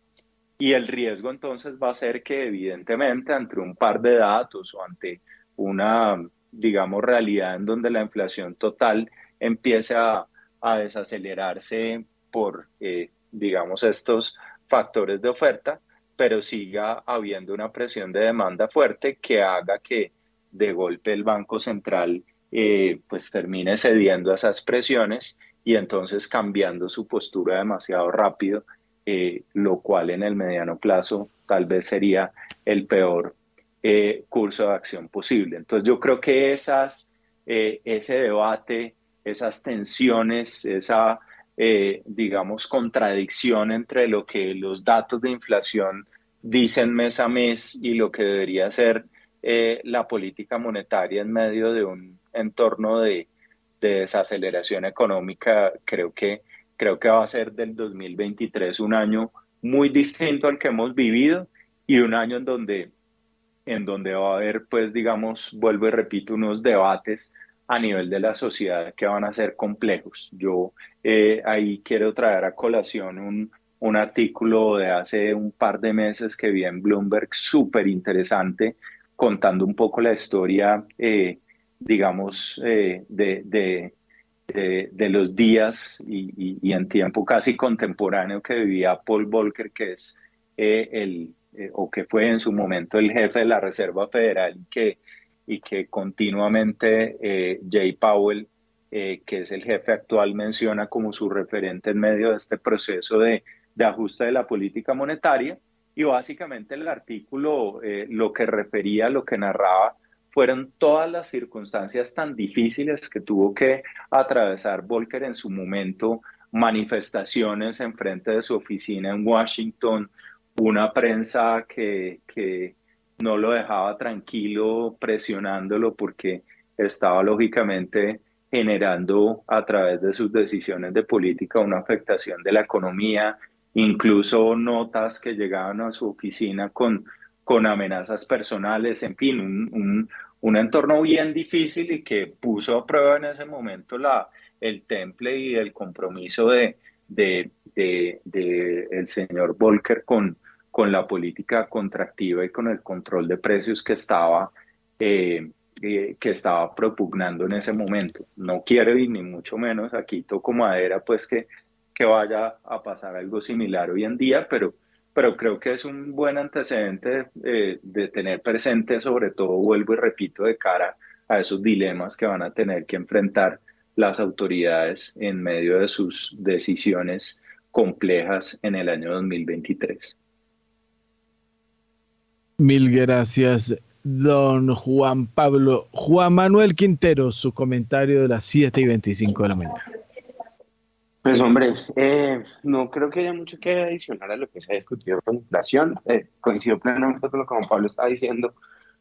Y el riesgo entonces va a ser que evidentemente ante un par de datos o ante una, digamos, realidad en donde la inflación total empiece a, desacelerarse por, eh, digamos, estos factores de oferta, pero siga habiendo una presión de demanda fuerte que haga que de golpe el Banco Central eh, pues termine cediendo a esas presiones y entonces cambiando su postura demasiado rápido, eh, lo cual en el mediano plazo tal vez sería el peor eh, curso de acción posible. Entonces yo creo que esas, ese debate, esas tensiones, esa eh, digamos, contradicción entre lo que los datos de inflación dicen mes a mes y lo que debería ser eh, la política monetaria en medio de un entorno de, desaceleración económica, creo que, creo que va a ser del 2023 un año muy distinto al que hemos vivido y un año en donde, en donde va a haber, pues, digamos, vuelvo y repito, unos debates a nivel de la sociedad que van a ser complejos. Yo eh, ahí quiero traer a colación un, un, artículo de hace un par de meses que vi en Bloomberg súper interesante contando un poco la historia, eh, digamos, eh, de, de, de, los días y, y, en tiempo casi contemporáneo que vivía Paul Volcker, que es el, o que fue en su momento el jefe de la Reserva Federal, que y que continuamente eh, Jay Powell, eh, que es el jefe actual, menciona como su referente en medio de este proceso de, de ajuste de la política monetaria. Y básicamente el artículo eh, lo que refería, lo que narraba, fueron todas las circunstancias tan difíciles que tuvo que atravesar Volcker en su momento, manifestaciones en frente de su oficina en Washington, una prensa que, que no lo dejaba tranquilo presionándolo porque estaba lógicamente generando a través de sus decisiones de política una afectación de la economía, incluso notas que llegaban a su oficina con, con amenazas personales, en fin, un, un, entorno bien difícil y que puso a prueba en ese momento la, el temple y el compromiso de, de, de, de el señor Volcker con, con la política contractiva y con el control de precios que estaba, eh, eh, que estaba propugnando en ese momento. No quiere ni mucho menos, aquí toco madera, pues que, que vaya a pasar algo similar hoy en día, pero, pero creo que es un buen antecedente eh, de tener presente, sobre todo, vuelvo y repito, de cara a esos dilemas que van a tener que enfrentar las autoridades en medio de sus decisiones complejas en el año 2023. Mil gracias, don Juan Pablo. Juan Manuel Quintero, su comentario de las 7 y 25 de la mañana. Pues hombre, eh, no creo que haya mucho que adicionar a lo que se ha discutido con inflación. Eh, coincido plenamente con lo que Pablo está diciendo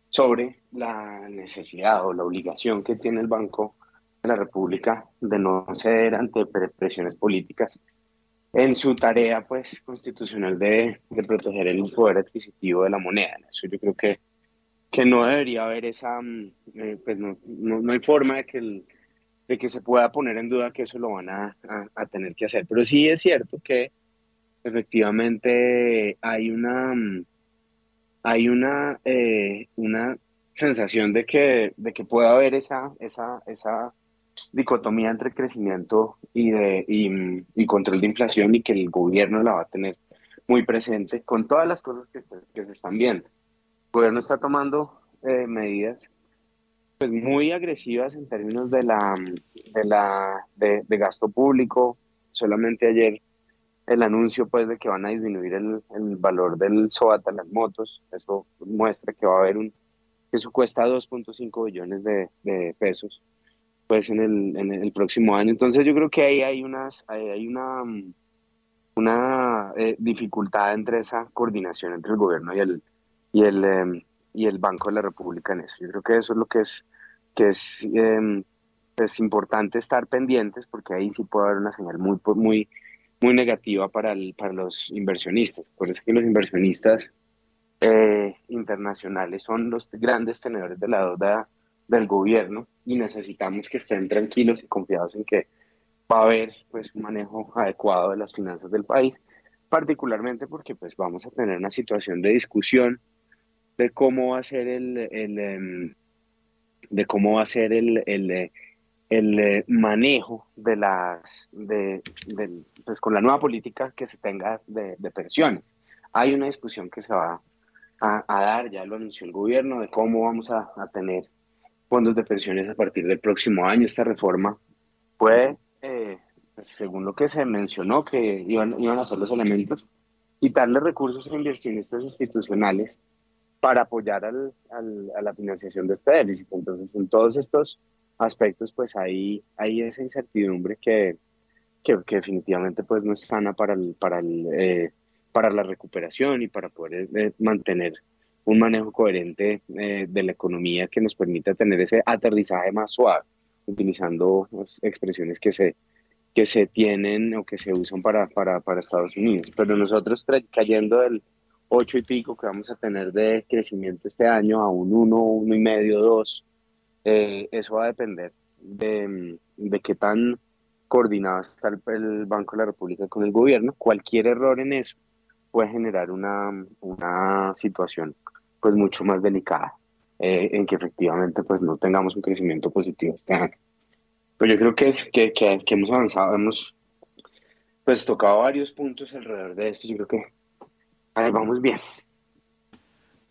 sobre la necesidad o la obligación que tiene el Banco de la República de no ceder ante presiones políticas en su tarea pues constitucional de, proteger el poder adquisitivo de la moneda. Eso yo creo que, que no debería haber esa, mm, eh, pues no, no, hay forma de que, de que se pueda poner en duda que eso lo van a, a, tener que hacer. Pero sí es cierto que efectivamente hay una, mm, hay una, eh, una sensación de que, de que pueda haber esa, esa, esa dicotomía entre crecimiento y, de, y, control de inflación y que el gobierno la va a tener muy presente con todas las cosas que, que se están viendo. El gobierno está tomando eh, medidas pues muy agresivas en términos de la de la de, gasto público solamente ayer el anuncio pues de que van a disminuir el, el valor del SOAT a las motos eso muestra que va a haber un que eso cuesta 2.5 billones de, pesos pues en el, en el próximo año. Entonces yo creo que ahí hay, unas, hay una, una eh, dificultad entre esa coordinación entre el gobierno y el, y, el, em, y el Banco de la República en eso. Yo creo que eso es lo que es, que es, em, es importante estar pendientes porque ahí sí puede haber una señal muy, muy, muy negativa para, el, para los inversionistas. Por eso que los inversionistas eh, internacionales son los grandes tenedores de la deuda del gobierno y necesitamos que estén tranquilos y confiados en que va a haber pues un manejo adecuado de las finanzas del país particularmente porque pues vamos a tener una situación de discusión de cómo va a ser el, el em, de cómo va a ser el, el, el eh, manejo de las de, pues con la nueva política que se tenga de, de pensiones. Hay una discusión que se va a, dar, ya lo anunció el gobierno, de cómo vamos a, tener fondos de pensiones a partir del próximo año. Esta reforma puede, eh, pues, según lo que se mencionó, que iban, iban a ser los elementos, quitarle recursos a inversionistas institucionales para apoyar al, a la financiación de este déficit. Entonces, en todos estos aspectos, pues hay, hay esa incertidumbre que, que, definitivamente pues no es sana para el, para el, eh, para la recuperación y para poder eh, mantener un manejo coherente eh, de la economía que nos permita tener ese aterrizaje más suave, utilizando pues, expresiones que se, que se tienen o que se usan para, para, para Estados Unidos. Pero nosotros cayendo del 8 y pico que vamos a tener de crecimiento este año a un 1, 1 y medio, 2, eh, eso va a depender de, de qué tan coordinado está el Banco de la República con el gobierno. Cualquier error en eso puede generar una, una situación pues mucho más delicada eh, en que efectivamente pues no tengamos un crecimiento positivo este año. Pero yo creo que, es, que, que, hemos avanzado, hemos pues tocado varios puntos alrededor de esto. Yo creo que ahí vamos bien.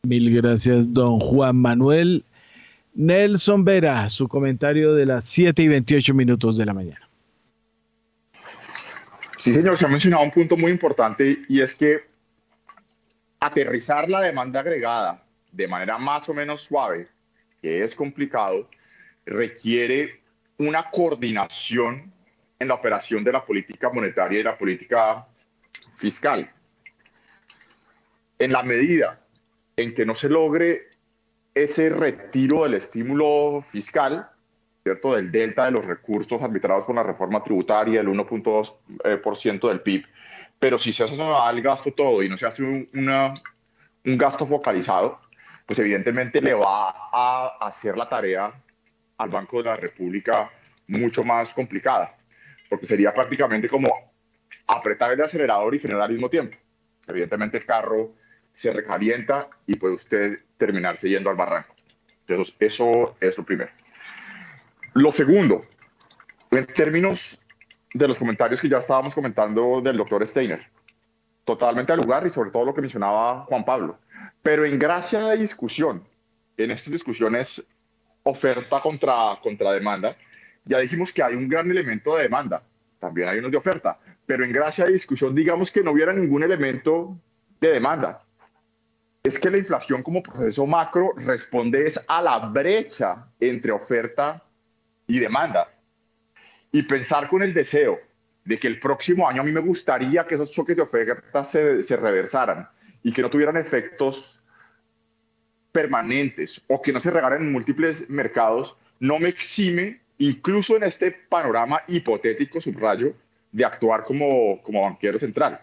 Mil gracias, don Juan Manuel. Nelson Vera, su comentario de las 7 y 28 minutos de la mañana. Sí, señor, se ha mencionado un punto muy importante y es que aterrizar la demanda agregada de manera más o menos suave, que es complicado, requiere una coordinación en la operación de la política monetaria y la política fiscal. En la medida en que no se logre ese retiro del estímulo fiscal, ¿cierto? Del delta de los recursos arbitrados con la reforma tributaria, el 1.2% eh, del PIB. Pero si se hace el gasto todo y no se hace un, un gasto focalizado, pues evidentemente le va a hacer la tarea al Banco de la República mucho más complicada, porque sería prácticamente como apretar el acelerador y frenar al mismo tiempo. Evidentemente el carro se recalienta y puede usted terminarse yendo al barranco. Entonces, eso es lo primero. Lo segundo, en términos de los comentarios que ya estábamos comentando del doctor Steiner, totalmente al lugar y sobre todo lo que mencionaba Juan Pablo. Pero en gracia de discusión, en estas discusiones oferta contra, contra demanda, ya dijimos que hay un gran elemento de demanda, también hay unos de oferta, pero en gracia de discusión digamos que no hubiera ningún elemento de demanda es que la inflación como proceso macro responde es a la brecha entre oferta y demanda. Y pensar con el deseo de que el próximo año a mí me gustaría que esos choques de oferta se, se reversaran y que no tuvieran efectos permanentes o que no se regaran en múltiples mercados, no me exime, incluso en este panorama hipotético, subrayo, de actuar como, como banquero central.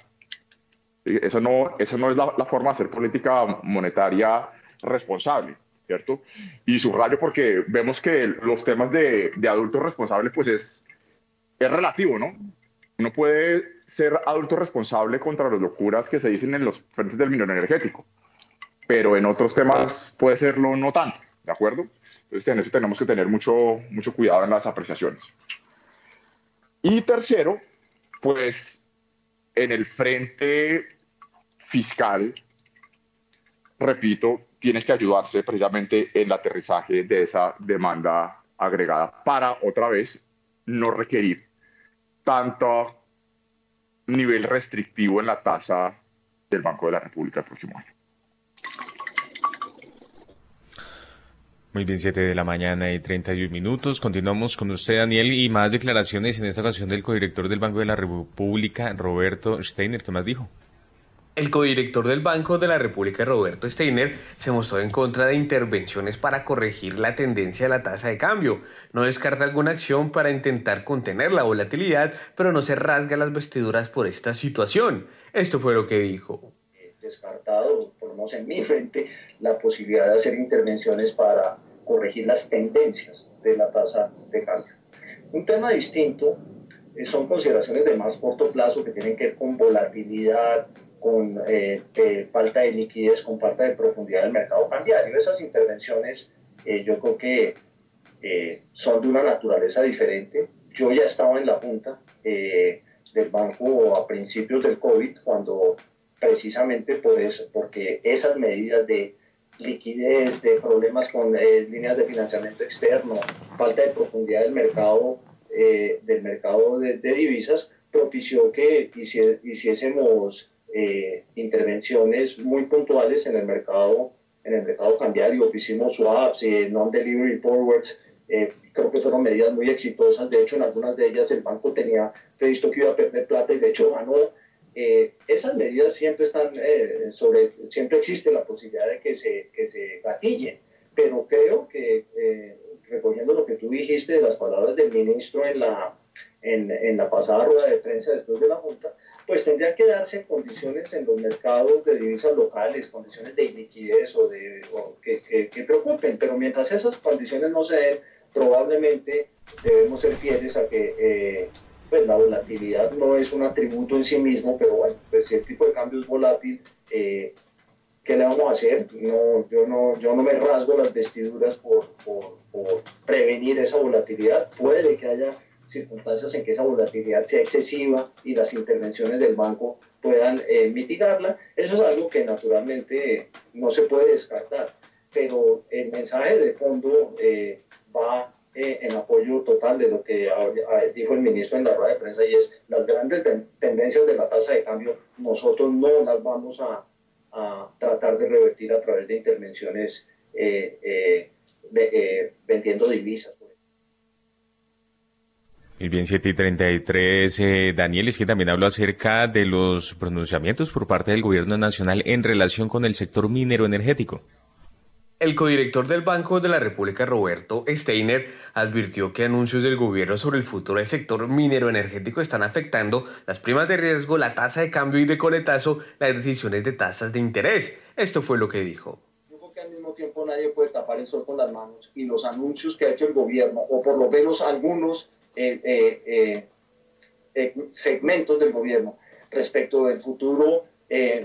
Eso no, eso no es la, forma de hacer política monetaria responsable, ¿cierto? Y subrayo porque vemos que los temas de, de adultos responsables, pues es, es relativo, ¿no? Uno puede ser adulto responsable contra las locuras que se dicen en los frentes del minero energético, pero en otros temas puede serlo no tanto, ¿de acuerdo? Entonces en eso tenemos que tener mucho, mucho cuidado en las apreciaciones. Y tercero, pues en el frente fiscal, repito, tiene que ayudarse precisamente en el aterrizaje de esa demanda agregada para otra vez no requerir tanto nivel restrictivo en la tasa del Banco de la República el próximo año. Muy bien, 7 de la mañana y 31 minutos. Continuamos con usted, Daniel, y más declaraciones en esta ocasión del codirector del Banco de la República, Roberto Steiner. ¿Qué más dijo? El codirector del Banco de la República, Roberto Steiner, se mostró en contra de intervenciones para corregir la tendencia de la tasa de cambio. No descarta alguna acción para intentar contener la volatilidad, pero no se rasga las vestiduras por esta situación. Esto fue lo que dijo. Descartado, por lo menos en mi frente, la posibilidad de hacer intervenciones para corregir las tendencias de la tasa de cambio. Un tema distinto son consideraciones de más corto plazo que tienen que ver con volatilidad, con eh, falta de liquidez, con falta de profundidad del mercado cambiario. Esas intervenciones yo creo que son de una naturaleza diferente. Yo ya estaba en la junta del banco a principios del COVID, cuando precisamente por eso, porque esas medidas de liquidez, de problemas con eh, líneas de financiamiento externo, falta de profundidad del mercado, eh, del mercado de, divisas, propició que hiciésemos eh, intervenciones muy puntuales en el mercado en el mercado cambiario, hicimos swaps, non-delivery forwards, creo que fueron medidas muy exitosas, de hecho en algunas de ellas el banco tenía previsto que iba a perder plata y de hecho ganó. Eh, esas medidas siempre están eh, sobre, siempre existe la posibilidad de que se, que se gatillen, pero creo que eh, recogiendo lo que tú dijiste de las palabras del ministro en la, en, en, la pasada rueda de prensa después de la Junta, pues tendrían que darse condiciones en los mercados de divisas locales, condiciones de iliquidez o, de, que, que, que preocupen, pero mientras esas condiciones no se den, probablemente debemos ser fieles a que pues la volatilidad no es un atributo en sí mismo, pero bueno, pues si el tipo de cambio es volátil, eh, ¿qué le vamos a hacer? No, yo, no, yo no me rasgo las vestiduras por, por, por, prevenir esa volatilidad. Puede que haya circunstancias en que esa volatilidad sea excesiva y las intervenciones del banco puedan eh, mitigarla. Eso es algo que naturalmente no se puede descartar, pero el mensaje de fondo eh, va eh, en apoyo total de lo que dijo el ministro en la rueda de prensa y es las grandes tendencias de la tasa de cambio nosotros no las vamos a, tratar de revertir a través de intervenciones eh, eh, vendiendo divisas. Bien 7 y 33, Daniel, es que también habló acerca de los pronunciamientos por parte del gobierno nacional en relación con el sector minero energético. El codirector del Banco de la República, Roberto Steiner, advirtió que anuncios del gobierno sobre el futuro del sector minero energético están afectando las primas de riesgo, la tasa de cambio y de coletazo las decisiones de tasas de interés. Esto fue lo que dijo. Tiempo nadie puede tapar el sol con las manos y los anuncios que ha hecho el gobierno, o por lo menos algunos eh, eh, eh, segmentos del gobierno respecto del futuro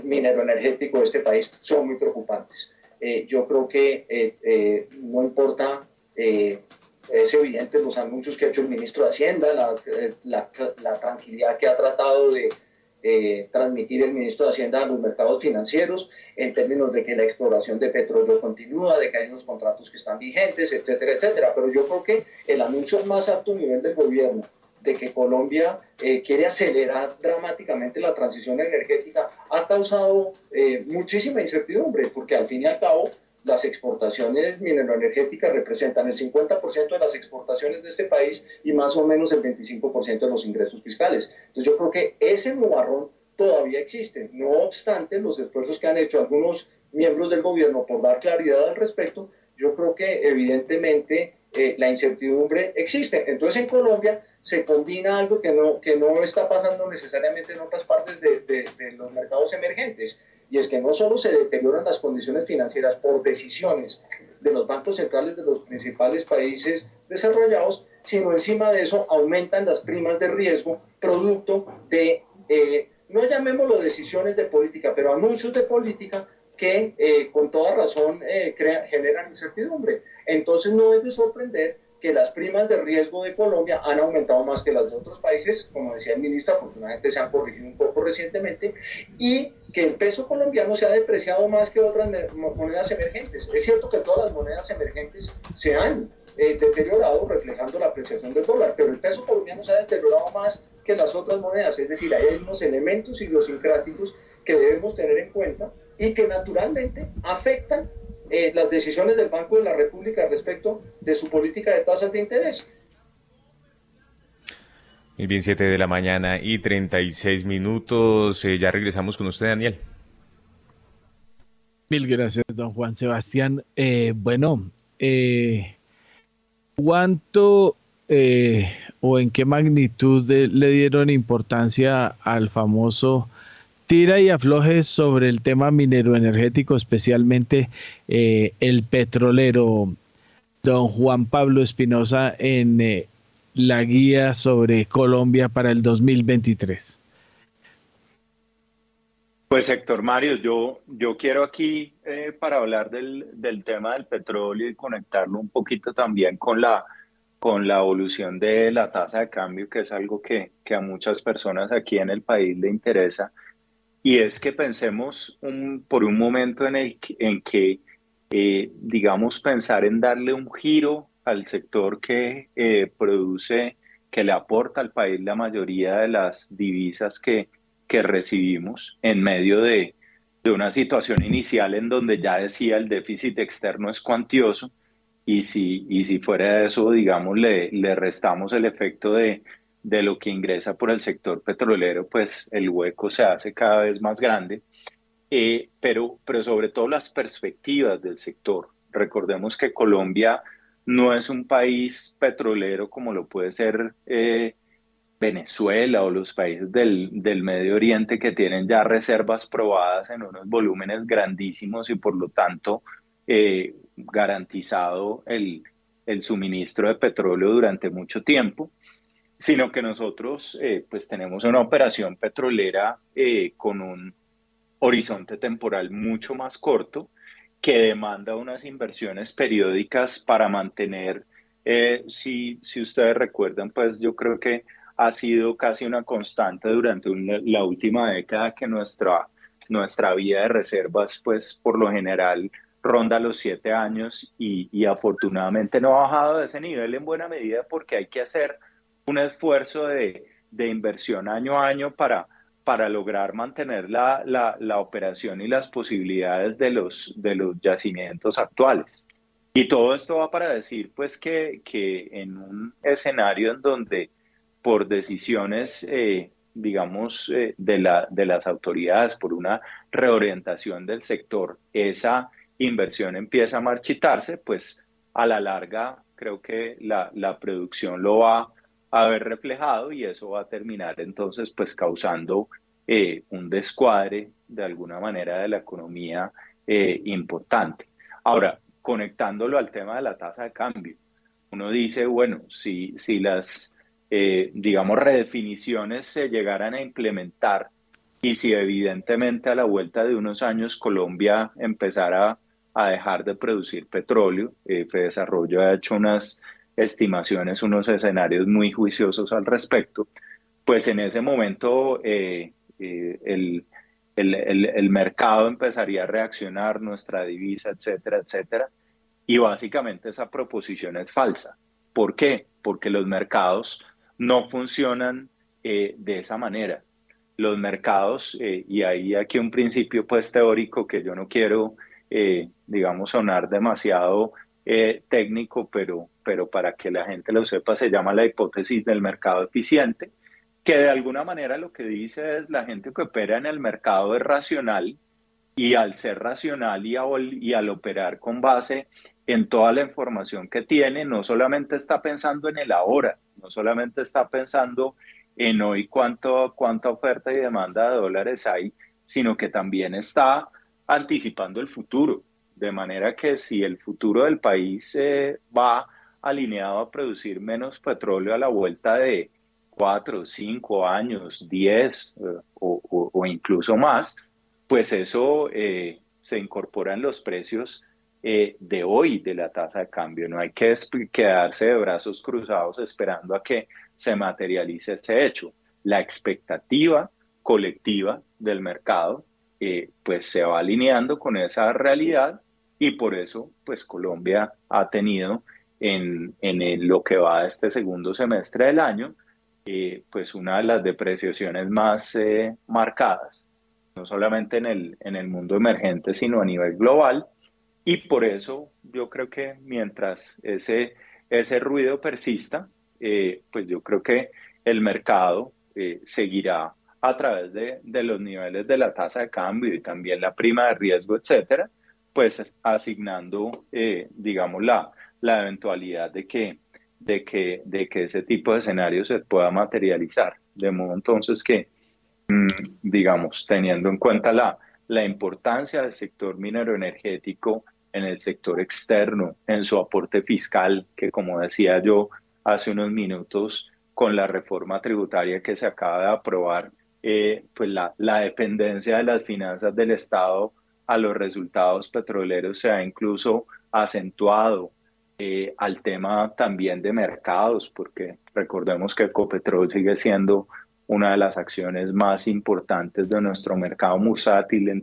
minero energético de este país, son muy preocupantes. Eh, yo creo que eh, eh, no importa, es evidente los anuncios que ha hecho el ministro de Hacienda, la, la, la tranquilidad que ha tratado de transmitir el ministro de Hacienda a los mercados financieros en términos de que la exploración de petróleo continúa, de que hay unos contratos que están vigentes, etcétera, etcétera. Pero yo creo que el anuncio más alto nivel del gobierno de que Colombia eh, quiere acelerar dramáticamente la transición energética ha causado eh, muchísima incertidumbre, porque al fin y al cabo las exportaciones mineroenergéticas representan el 50% de las exportaciones de este país y más o menos el 25% de los ingresos fiscales. Entonces yo creo que ese nubarrón todavía existe. No obstante, los esfuerzos que han hecho algunos miembros del gobierno por dar claridad al respecto, yo creo que evidentemente eh, la incertidumbre existe. Entonces en Colombia se combina algo que no, que no está pasando necesariamente en otras partes de, de, los mercados emergentes, y es que no solo se deterioran las condiciones financieras por decisiones de los bancos centrales de los principales países desarrollados, sino encima de eso aumentan las primas de riesgo producto de, eh, no llamémoslo decisiones de política, pero anuncios de política que eh, con toda razón eh, generan incertidumbre. Entonces no es de sorprender que las primas de riesgo de Colombia han aumentado más que las de otros países, como decía el ministro, afortunadamente se han corregido un poco recientemente, y que el peso colombiano se ha depreciado más que otras monedas emergentes. Es cierto que todas las monedas emergentes se han eh, deteriorado reflejando la apreciación del dólar, pero el peso colombiano se ha deteriorado más que las otras monedas, es decir, hay unos elementos idiosincráticos que debemos tener en cuenta y que naturalmente afectan eh, las decisiones del Banco de la República respecto de su política de tasas de interés. Bien 7 de la mañana y 36 minutos. Eh, ya regresamos con usted, Daniel. Mil gracias, don Juan Sebastián. Eh, bueno, ¿cuánto o en qué magnitud le dieron importancia al famoso tira y afloje sobre el tema minero energético, especialmente eh, el petrolero. Don Juan Pablo Espinosa en, eh, la guía sobre Colombia para el 2023? Pues Héctor Mario, yo, yo quiero aquí eh, para hablar del, del, tema del petróleo y conectarlo un poquito también con la, con la evolución de la tasa de cambio, que es algo que, que a muchas personas aquí en el país le interesa. Y es que pensemos un, por un momento en, el, en que, eh, digamos, pensar en darle un giro al sector que eh, produce, que le aporta al país la mayoría de las divisas que que recibimos en medio de, de una situación inicial en donde ya decía el déficit externo es cuantioso y si, y si fuera de eso, digamos, le, le restamos el efecto de, de lo que ingresa por el sector petrolero, pues el hueco se hace cada vez más grande, eh, pero, pero sobre todo las perspectivas del sector. Recordemos que Colombia no es un país petrolero como lo puede ser eh, Venezuela o los países del, del, Medio Oriente que tienen ya reservas probadas en unos volúmenes grandísimos y por lo tanto eh, garantizado el, el, suministro de petróleo durante mucho tiempo, sino que nosotros eh, pues tenemos una operación petrolera con un horizonte temporal mucho más corto que demanda unas inversiones periódicas para mantener, si, si ustedes recuerdan, pues yo creo que ha sido casi una constante durante la última década que nuestra, nuestra vía de reservas, pues por lo general ronda los siete años y, y, afortunadamente no ha bajado de ese nivel en buena medida porque hay que hacer un esfuerzo de, de inversión año a año para, para lograr mantener la, la, la, operación y las posibilidades de los, de los yacimientos actuales. Y todo esto va para decir pues que, que en un escenario en donde por decisiones, eh, digamos, eh, de, la, de las autoridades, por una reorientación del sector, esa inversión empieza a marchitarse, pues a la larga creo que la, la producción lo va a ver reflejado y eso va a terminar entonces pues causando eh, un descuadre de alguna manera de la economía importante. Ahora, conectándolo al tema de la tasa de cambio, uno dice, bueno, si, si las eh, digamos, redefiniciones se llegaran a implementar y si evidentemente a la vuelta de unos años Colombia empezara a dejar de producir petróleo, eh, Desarrollo ha hecho unas estimaciones, unos escenarios muy juiciosos al respecto, pues en ese momento eh, eh, el, el, el, mercado empezaría a reaccionar, nuestra divisa, etcétera, etcétera. Y básicamente esa proposición es falsa. ¿Por qué? Porque los mercados no funcionan eh, de esa manera. Los mercados, eh, y ahí aquí un principio pues teórico que yo no quiero, eh, digamos, sonar demasiado técnico, pero, pero para que la gente lo sepa, se llama la hipótesis del mercado eficiente, que de alguna manera lo que dice es la gente que opera en el mercado es racional y al ser racional y, al operar con base en toda la información que tiene, no solamente está pensando en el ahora, no solamente está pensando en hoy cuánto, cuánta oferta y demanda de dólares hay, sino que también está anticipando el futuro. De manera que si el futuro del país eh, va alineado a producir menos petróleo a la vuelta de cuatro, cinco años, diez eh, o, incluso más, pues eso eh, se incorpora en los precios eh, de hoy de la tasa de cambio. No hay que quedarse de brazos cruzados esperando a que se materialice ese hecho. La expectativa colectiva del mercado eh, pues se va alineando con esa realidad y por eso pues Colombia ha tenido en, en lo que va a este segundo semestre del año eh, pues una de las depreciaciones más marcadas, no solamente en el, en el mundo emergente, sino a nivel global, y por eso yo creo que mientras ese, ese ruido persista, eh, pues yo creo que el mercado eh, seguirá a través de, de, los niveles de la tasa de cambio y también la prima de riesgo, etcétera, pues asignando, eh, digamos, la eventualidad de que, de, que, de que ese tipo de escenario se pueda materializar. De modo entonces que, mm, digamos, teniendo en cuenta la, la importancia del sector minero energético en el sector externo, en su aporte fiscal, que como decía yo, hace unos minutos con la reforma tributaria que se acaba de aprobar, eh, pues la, la dependencia de las finanzas del Estado a los resultados petroleros se ha incluso acentuado eh, al tema también de mercados, porque recordemos que Ecopetrol sigue siendo una de las acciones más importantes de nuestro mercado musátil.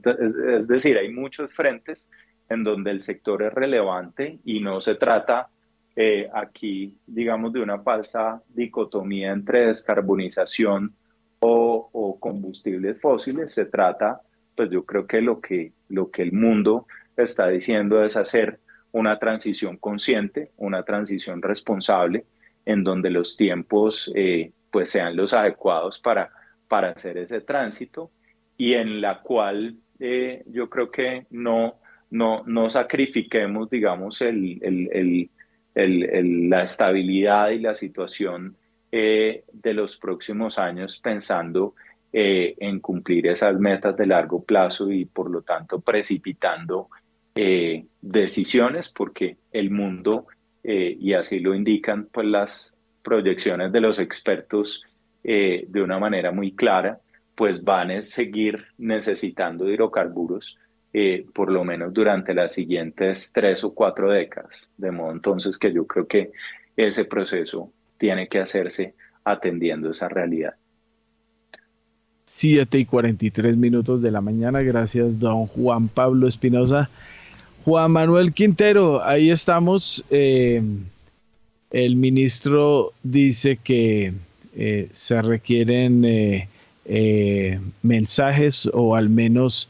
Es decir, hay muchos frentes en donde el sector es relevante y no se trata eh, aquí, digamos, de una falsa dicotomía entre descarbonización o, o, combustibles fósiles. Se trata, pues yo creo que lo, que lo que el mundo está diciendo es hacer una transición consciente, una transición responsable, en donde los tiempos eh, pues sean los adecuados para, para hacer ese tránsito y en la cual eh, yo creo que no, no, no sacrifiquemos, digamos, la estabilidad y la situación eh, de los próximos años pensando en cumplir esas metas de largo plazo y por lo tanto precipitando decisiones porque el mundo, y así lo indican pues las proyecciones de los expertos eh, de una manera muy clara, pues van a seguir necesitando hidrocarburos eh, por lo menos durante las siguientes tres o cuatro décadas. De modo entonces que yo creo que ese proceso tiene que hacerse atendiendo esa realidad. 7 y 43 minutos de la mañana. Gracias, don Juan Pablo Espinosa. Juan Manuel Quintero, ahí estamos. Eh, el ministro dice que eh, se requieren eh, eh, mensajes o al menos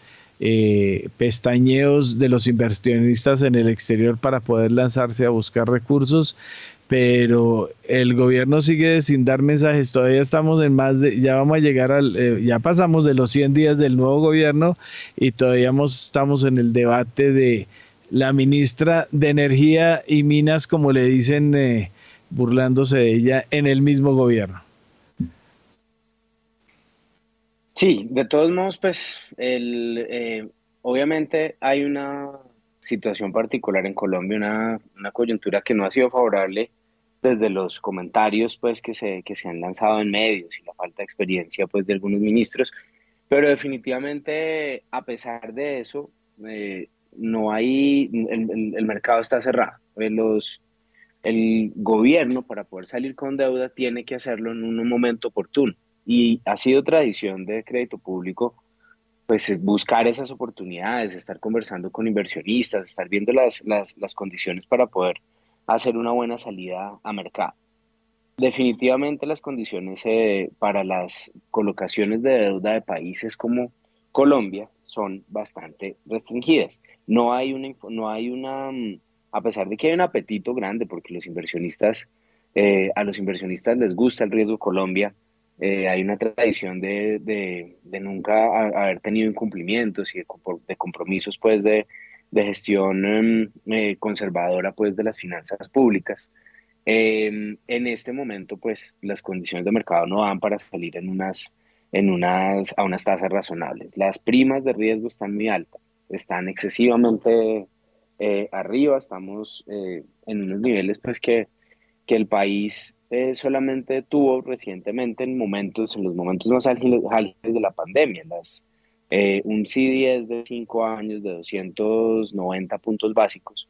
pestañeos de los inversionistas en el exterior para poder lanzarse a buscar recursos, pero el gobierno sigue sin dar mensajes. Todavía estamos en más de, ya vamos a llegar al, ya pasamos de los 100 días del nuevo gobierno y todavía estamos en el debate de la ministra de Energía y Minas, como le dicen, eh, burlándose de ella en el mismo gobierno. Sí, de todos modos, pues, el, eh, obviamente hay una situación particular en Colombia, una, una, coyuntura que no ha sido favorable desde los comentarios pues, que, se, que se han lanzado en medios y la falta de experiencia pues, de algunos ministros, pero definitivamente, a pesar de eso, eh, no hay, el, mercado está cerrado. Eh, los, el gobierno para poder salir con deuda tiene que hacerlo en un momento oportuno. Y ha sido tradición de crédito público, pues buscar esas oportunidades, estar conversando con inversionistas, estar viendo las, las, las condiciones para poder hacer una buena salida a mercado. Definitivamente las condiciones eh, para las colocaciones de deuda de países como Colombia son bastante restringidas. No hay una, no hay una, mm, a pesar de que hay un apetito grande, porque los inversionistas, eh, a los inversionistas les gusta el riesgo Colombia, eh, hay una tradición de, de, nunca haber tenido incumplimientos y de, compromisos pues de, gestión em, eh, conservadora pues de las finanzas públicas. Em, en este momento pues las condiciones de mercado no dan para salir en unas, en unas, a unas tasas razonables. Las primas de riesgo están muy altas están excesivamente eh, arriba, estamos eh, en unos niveles pues que, que el país eh, solamente tuvo recientemente en momentos, en los momentos más álgidos, de la pandemia, las, un CDS de 5 años de 290 puntos básicos.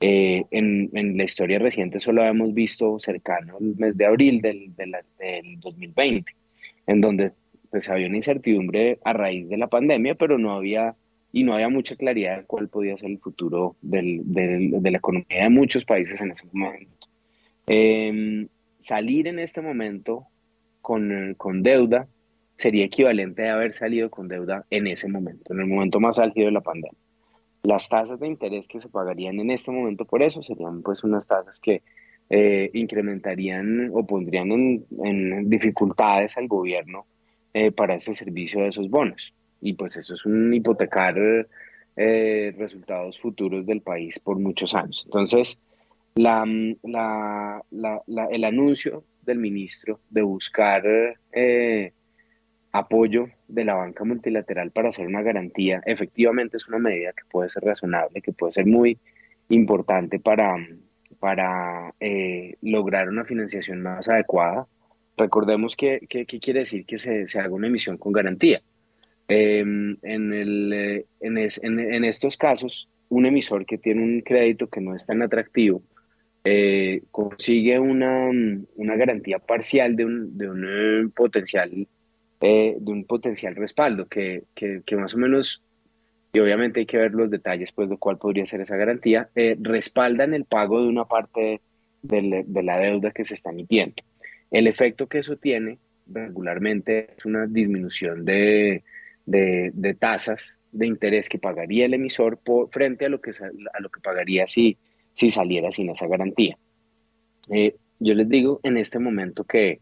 En, en, la historia reciente solo hemos visto cercano el mes de abril del, del, del 2020, en donde pues había una incertidumbre a raíz de la pandemia, pero no había y no había mucha claridad de cuál podía ser el futuro del, de la economía de muchos países en ese momento. Em, salir en este momento con, con, deuda sería equivalente a haber salido con deuda en ese momento, en el momento más álgido de la pandemia. Las tasas de interés que se pagarían en este momento por eso serían pues unas tasas que eh, incrementarían o pondrían en, en dificultades al gobierno eh, para ese servicio de esos bonos y pues eso es un hipotecar eh, resultados futuros del país por muchos años. Entonces, la, el anuncio del ministro de buscar eh, apoyo de la banca multilateral para hacer una garantía, efectivamente es una medida que puede ser razonable, que puede ser muy importante para, eh, lograr una financiación más adecuada. Recordemos que, ¿qué quiere decir que se, se, haga una emisión con garantía. Em, en, el, eh, en, en, estos casos, un emisor que tiene un crédito que no es tan atractivo eh, consigue una, una, garantía parcial de un, de un potencial de un potencial respaldo que, que, que, más o menos y obviamente hay que ver los detalles pues de cuál podría ser esa garantía, eh, respaldan el pago de una parte de, la deuda que se está emitiendo. El efecto que eso tiene regularmente es una disminución de, de, tasas de interés que pagaría el emisor por, frente a lo que, a lo que pagaría si, si saliera sin esa garantía. Eh, yo les digo en este momento que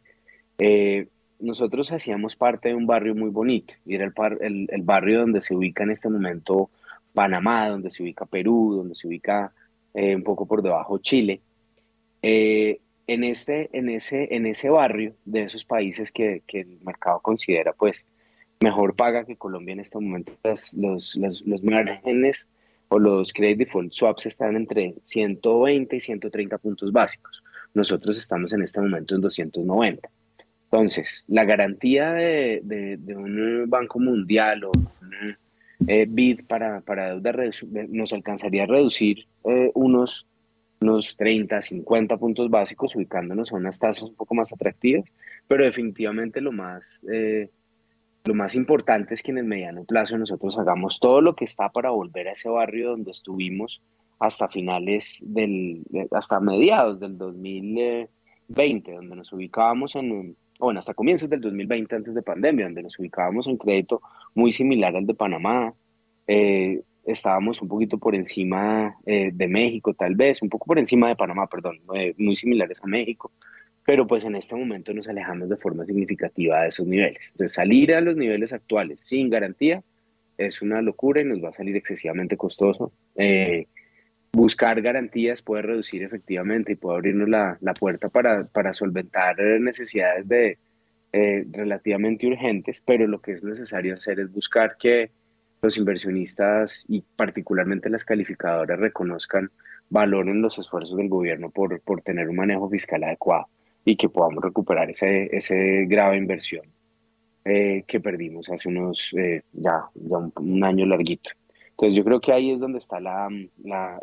eh, nosotros hacíamos parte de un barrio muy bonito, y era el, el, barrio donde se ubica en este momento Panamá, donde se ubica Perú, donde se ubica eh, un poco por debajo Chile. En, este, en, ese, en ese barrio de esos países que, que, el mercado considera pues mejor paga que Colombia en este momento, los, los, los, márgenes o los credit default swaps están entre 120 y 130 puntos básicos. Nosotros estamos en este momento en 290. Entonces, la garantía de, de, un banco mundial o un eh, BID para, para deuda nos alcanzaría a reducir eh, unos, unos 30, 50 puntos básicos, ubicándonos a unas tasas un poco más atractivas, pero definitivamente lo más, eh, lo más importante es que en el mediano plazo nosotros hagamos todo lo que está para volver a ese barrio donde estuvimos hasta finales del, hasta mediados del 2020, donde nos ubicábamos en bueno, hasta comienzos del 2020, antes de pandemia, donde nos ubicábamos en crédito muy similar al de Panamá. Eh, estábamos un poquito por encima eh, de México, tal vez, un poco por encima de Panamá, perdón, eh, muy similares a México, pero pues en este momento nos alejamos de forma significativa de esos niveles. Entonces, salir a los niveles actuales sin garantía es una locura y nos va a salir excesivamente costoso buscar garantías puede reducir efectivamente y puede abrirnos la, la puerta para, para, solventar necesidades de, eh, relativamente urgentes, pero lo que es necesario hacer es buscar que los inversionistas y particularmente las calificadoras reconozcan valor en los esfuerzos del gobierno por, por tener un manejo fiscal adecuado y que podamos recuperar ese, ese grave inversión eh, que perdimos hace unos, eh, ya, ya un año larguito. Entonces yo creo que ahí es donde está la,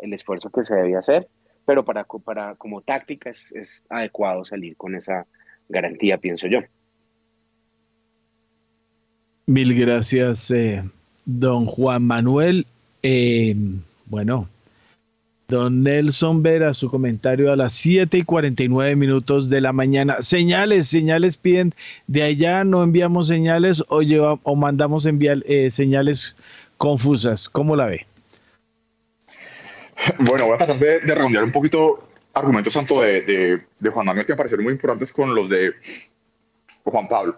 el esfuerzo que se debe hacer, pero para, para como táctica es, adecuado salir con esa garantía, pienso yo. Mil gracias, eh, don Juan Manuel. Eh, bueno, don Nelson Vera, su comentario a las 7 y 49 minutos de la mañana. Señales, señales piden, de allá no enviamos señales o, lleva, o mandamos enviar eh, señales confusas. ¿Cómo la ve? <laughs> Bueno, voy a tratar de, de redondear un poquito argumentos tanto de, de, Juan Manuel que me parecieron muy importantes con los de Juan Pablo.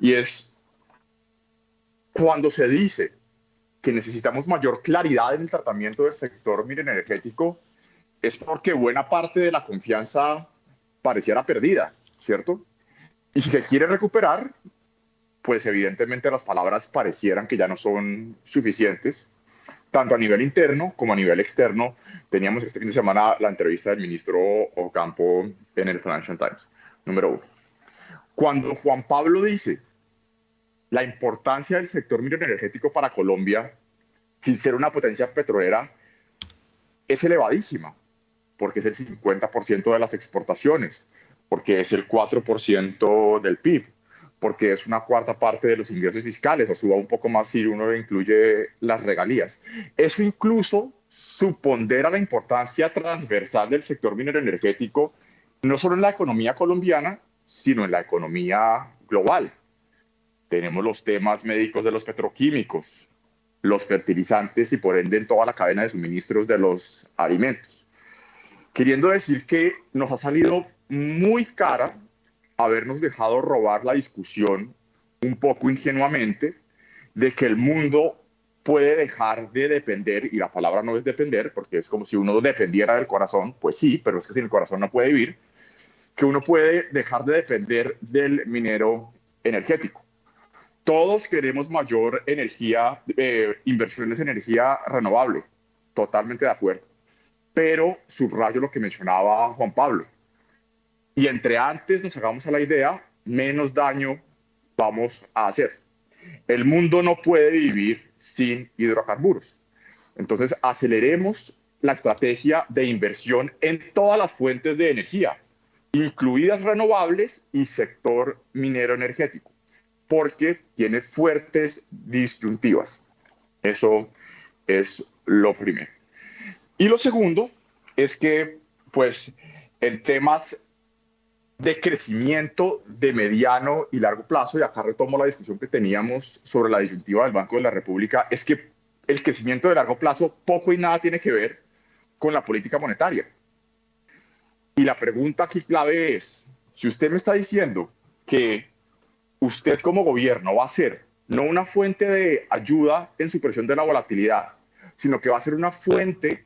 Y es cuando se dice que necesitamos mayor claridad en el tratamiento del sector miren energético, es porque buena parte de la confianza pareciera perdida, ¿cierto? Y si se quiere recuperar, pues evidentemente las palabras parecieran que ya no son suficientes, tanto a nivel interno como a nivel externo. Teníamos este fin de semana la entrevista del ministro Ocampo en el Financial Times, número uno. Cuando Juan Pablo dice la importancia del sector energético para Colombia, sin ser una potencia petrolera, es elevadísima, porque es el 50% de las exportaciones, porque es el 4% del PIB porque es una cuarta parte de los ingresos fiscales, o suba un poco más si uno incluye las regalías. Eso incluso supondera la importancia transversal del sector minero energético, no solo en la economía colombiana, sino en la economía global. Tenemos los temas médicos de los petroquímicos, los fertilizantes y por ende en toda la cadena de suministros de los alimentos. Queriendo decir que nos ha salido muy cara habernos dejado robar la discusión un poco ingenuamente de que el mundo puede dejar de depender, y la palabra no es depender, porque es como si uno dependiera del corazón, pues sí, pero es que sin el corazón no puede vivir, que uno puede dejar de depender del minero energético. Todos queremos mayor energía, eh, inversiones en energía renovable, totalmente de acuerdo. pero subrayo lo que mencionaba Juan Pablo. Y entre antes nos hagamos a la idea, menos daño vamos a hacer. El mundo no puede vivir sin hidrocarburos. Entonces, aceleremos la estrategia de inversión en todas las fuentes de energía, incluidas renovables y sector minero energético, porque tiene fuertes disyuntivas. Eso es lo primero. Y lo segundo es que, pues, en temas de crecimiento de mediano y largo plazo, y acá retomo la discusión que teníamos sobre la disyuntiva del Banco de la República, es que el crecimiento de largo plazo poco y nada tiene que ver con la política monetaria. Y la pregunta aquí clave es, si usted me está diciendo que usted como gobierno va a ser no una fuente de ayuda en supresión de la volatilidad, sino que va a ser una fuente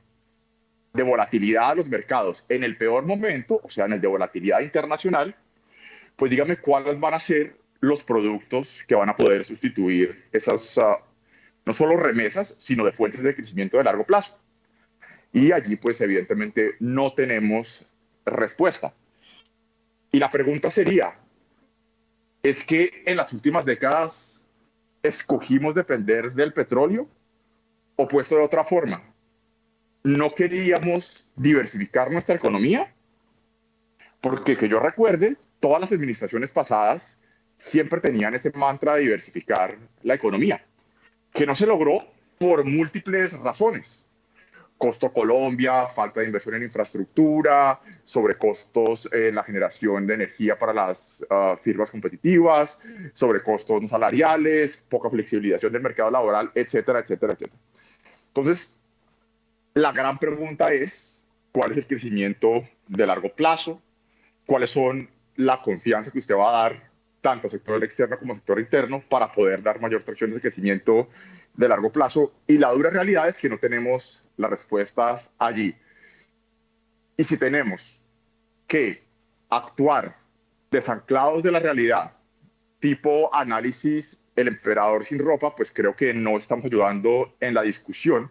de volatilidad a los mercados en el peor momento, o sea, en el de volatilidad internacional, pues dígame cuáles van a ser los productos que van a poder sustituir esas, ah, no solo remesas, sino de fuentes de crecimiento de largo plazo. Y allí, pues evidentemente, no tenemos respuesta. Y la pregunta sería, ¿es que en las últimas décadas escogimos depender del petróleo? O puesto de otra forma, no queríamos diversificar nuestra economía, porque que yo recuerde, todas las administraciones pasadas siempre tenían ese mantra de diversificar la economía, que no se logró por múltiples razones. Costo Colombia, falta de inversión en infraestructura, sobrecostos en la generación de energía para las ah, firmas competitivas, sobrecostos salariales, poca flexibilización del mercado laboral, etcétera, etcétera, etcétera. Entonces, la gran pregunta es, ¿cuál es el crecimiento de largo plazo? ¿Cuáles son la confianza que usted va a dar tanto al sector externo como al sector interno para poder dar mayor tracción de crecimiento de largo plazo? Y la dura realidad es que no tenemos las respuestas allí. Y si tenemos que actuar desanclados de la realidad, tipo análisis el emperador sin ropa, pues creo que no estamos ayudando en la discusión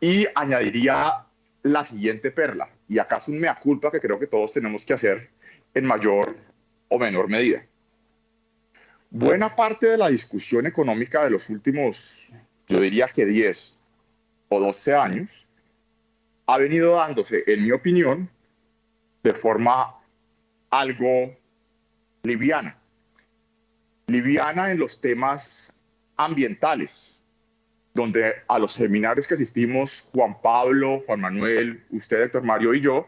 y añadiría la siguiente perla, y acaso un mea culpa que creo que todos tenemos que hacer en mayor o menor medida. Buena parte de la discusión económica de los últimos, yo diría que 10 o 12 años, ha venido dándose, en mi opinión, de forma algo liviana. Liviana en los temas ambientales, donde a los seminarios que asistimos, Juan Pablo, Juan Manuel, usted, doctor Mario y yo,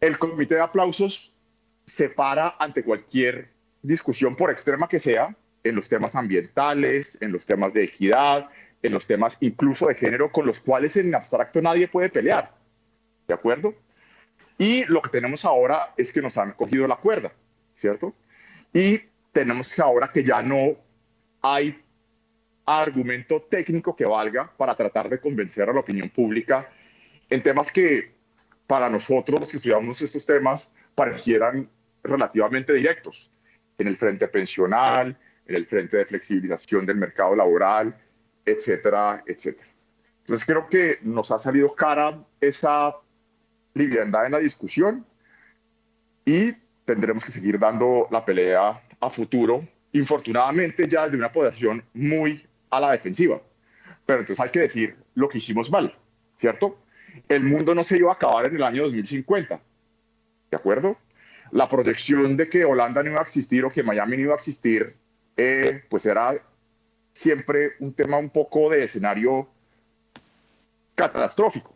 el comité de aplausos se para ante cualquier discusión, por extrema que sea, en los temas ambientales, en los temas de equidad, en los temas incluso de género, con los cuales en abstracto nadie puede pelear. ¿De acuerdo? Y lo que tenemos ahora es que nos han cogido la cuerda, ¿cierto? Y tenemos que ahora que ya no hay argumento técnico que valga para tratar de convencer a la opinión pública en temas que para nosotros que estudiamos estos temas parecieran relativamente directos, en el frente pensional, en el frente de flexibilización del mercado laboral, etcétera, etcétera. Entonces creo que nos ha salido cara esa liviandad en la discusión y tendremos que seguir dando la pelea a futuro, infortunadamente ya desde una posición muy a la defensiva. Pero entonces hay que decir lo que hicimos mal, ¿cierto? El mundo no se iba a acabar en el año 2050, ¿de acuerdo? La proyección de que Holanda no iba a existir o que Miami no iba a existir, eh, pues era siempre un tema un poco de escenario catastrófico.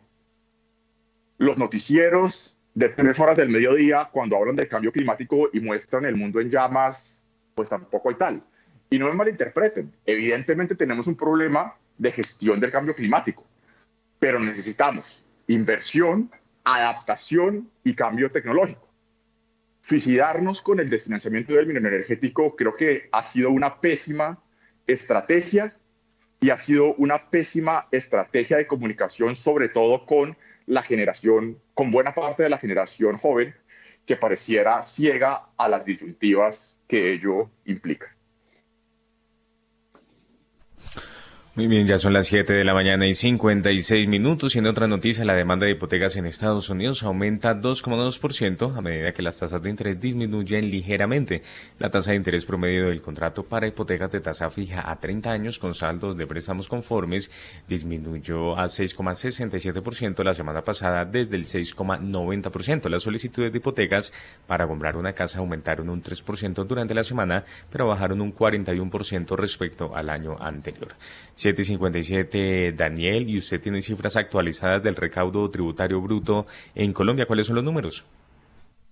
Los noticieros de tres horas del mediodía, cuando hablan del cambio climático y muestran el mundo en llamas, pues tampoco hay tal. Y no me malinterpreten, evidentemente tenemos un problema de gestión del cambio climático, pero necesitamos inversión, adaptación y cambio tecnológico. Suicidarnos con el desfinanciamiento del minero energético creo que ha sido una pésima estrategia y ha sido una pésima estrategia de comunicación, sobre todo con la generación, con buena parte de la generación joven, que pareciera ciega a las disyuntivas que ello implica. Muy bien, ya son las 7 de la mañana y 56 minutos. Y en otra noticia, la demanda de hipotecas en Estados Unidos aumenta 2,2% a medida que las tasas de interés disminuyen ligeramente. La tasa de interés promedio del contrato para hipotecas de tasa fija a 30 años con saldos de préstamos conformes disminuyó a 6,67% la semana pasada desde el 6,90%. Las solicitudes de hipotecas para comprar una casa aumentaron un 3% durante la semana, pero bajaron un 41% respecto al año anterior. 757, Daniel, y usted tiene cifras actualizadas del recaudo tributario bruto en Colombia. ¿Cuáles son los números?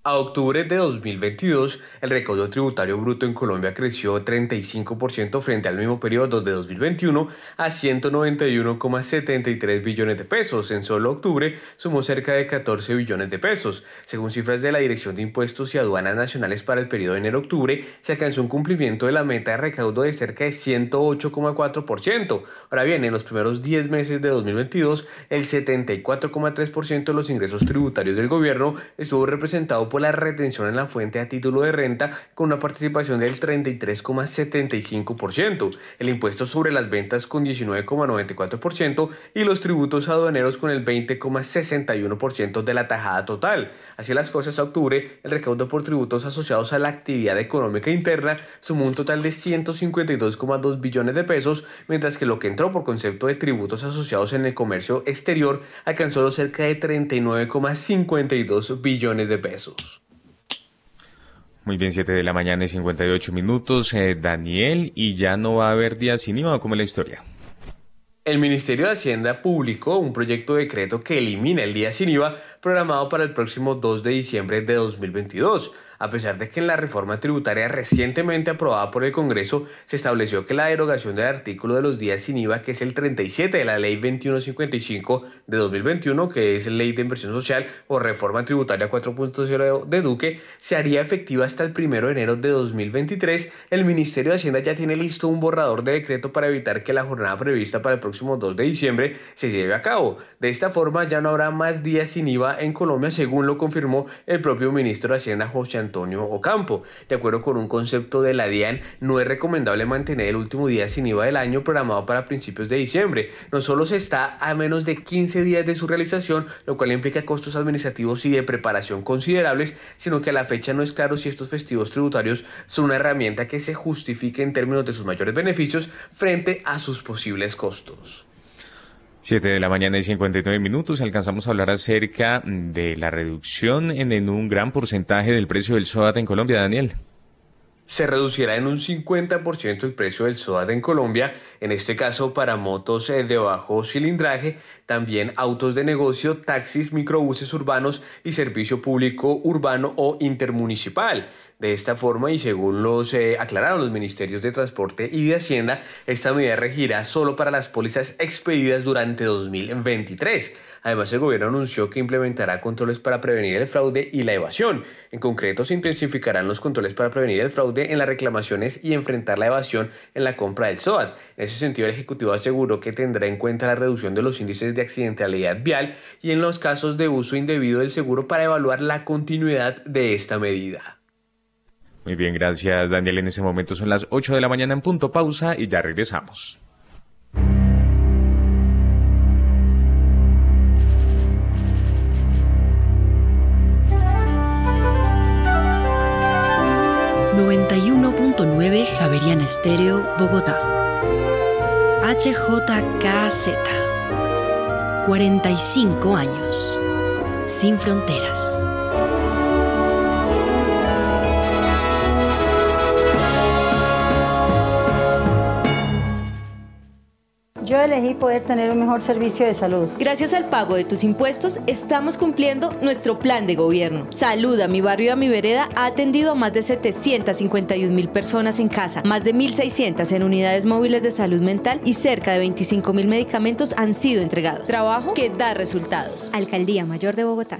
A octubre de 2022, el recaudo tributario bruto en Colombia creció 35% frente al mismo periodo de 2021 a 191,73 billones de pesos. En solo octubre sumó cerca de 14 billones de pesos. Según cifras de la Dirección de Impuestos y Aduanas Nacionales para el periodo de enero-octubre, se alcanzó un cumplimiento de la meta de recaudo de cerca de 108,4%. Ahora bien, en los primeros 10 meses de 2022, el 74,3% de los ingresos tributarios del gobierno estuvo representado por la retención en la fuente a título de renta con una participación del 33,75%, el impuesto sobre las ventas con 19,94% y los tributos aduaneros con el 20,61% de la tajada total. Así las cosas a octubre, el recaudo por tributos asociados a la actividad económica interna sumó un total de 152,2 billones de pesos, mientras que lo que entró por concepto de tributos asociados en el comercio exterior alcanzó los cerca de 39,52 billones de pesos. Muy bien, 7 de la mañana y 58 minutos. Eh, Daniel, y ya no va a haber día sin IVA, ¿cómo es la historia? El Ministerio de Hacienda publicó un proyecto de decreto que elimina el día sin IVA programado para el próximo 2 de diciembre de 2022 a pesar de que en la reforma tributaria recientemente aprobada por el Congreso se estableció que la derogación del artículo de los días sin IVA, que es el 37 de la Ley 2155 de 2021, que es Ley de Inversión Social o Reforma Tributaria 4.0 de Duque, se haría efectiva hasta el 1 de enero de 2023. El Ministerio de Hacienda ya tiene listo un borrador de decreto para evitar que la jornada prevista para el próximo 2 de diciembre se lleve a cabo. De esta forma ya no habrá más días sin IVA en Colombia, según lo confirmó el propio ministro de Hacienda, José Antonio Ocampo. De acuerdo con un concepto de la DIAN, no es recomendable mantener el último día sin IVA del año programado para principios de diciembre. No solo se está a menos de 15 días de su realización, lo cual implica costos administrativos y de preparación considerables, sino que a la fecha no es claro si estos festivos tributarios son una herramienta que se justifique en términos de sus mayores beneficios frente a sus posibles costos. 7 de la mañana y 59 minutos. Alcanzamos a hablar acerca de la reducción en, un gran porcentaje del precio del SOAT en Colombia, Daniel. Se reducirá en un 50% el precio del SOAT en Colombia, en este caso para motos eh, de bajo cilindraje, también autos de negocio, taxis, microbuses urbanos y servicio público urbano o intermunicipal. De esta forma, y según los eh, aclararon los ministerios de Transporte y de Hacienda, esta medida regirá solo para las pólizas expedidas durante 2023. Además, el gobierno anunció que implementará controles para prevenir el fraude y la evasión. En concreto, se intensificarán los controles para prevenir el fraude en las reclamaciones y enfrentar la evasión en la compra del SOAT. En ese sentido, el Ejecutivo aseguró que tendrá en cuenta la reducción de los índices de accidentalidad vial y en los casos de uso indebido del seguro para evaluar la continuidad de esta medida. Muy bien, gracias Daniel. En ese momento son las 8 de la mañana en punto pausa y ya regresamos. ...91.9 Javeriana Estéreo, Bogotá. HJKZ. 45 años. Sin fronteras. Yo elegí poder tener un mejor servicio de salud. Gracias al pago de tus impuestos, estamos cumpliendo nuestro plan de gobierno. Salud a mi barrio y a mi vereda ha atendido a más de 751 mil personas en casa, más de 1.600 en unidades móviles de salud mental y cerca de 25 mil medicamentos han sido entregados. Trabajo que da resultados. Alcaldía Mayor de Bogotá.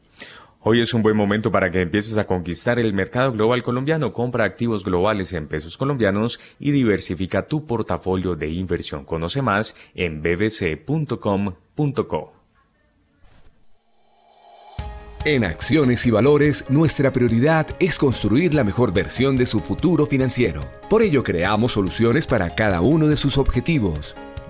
Hoy es un buen momento para que empieces a conquistar el mercado global colombiano. Compra activos globales en pesos colombianos y diversifica tu portafolio de inversión. Conoce más en bbc.com.co. En Acciones y Valores, nuestra prioridad es construir la mejor versión de su futuro financiero. Por ello, creamos soluciones para cada uno de sus objetivos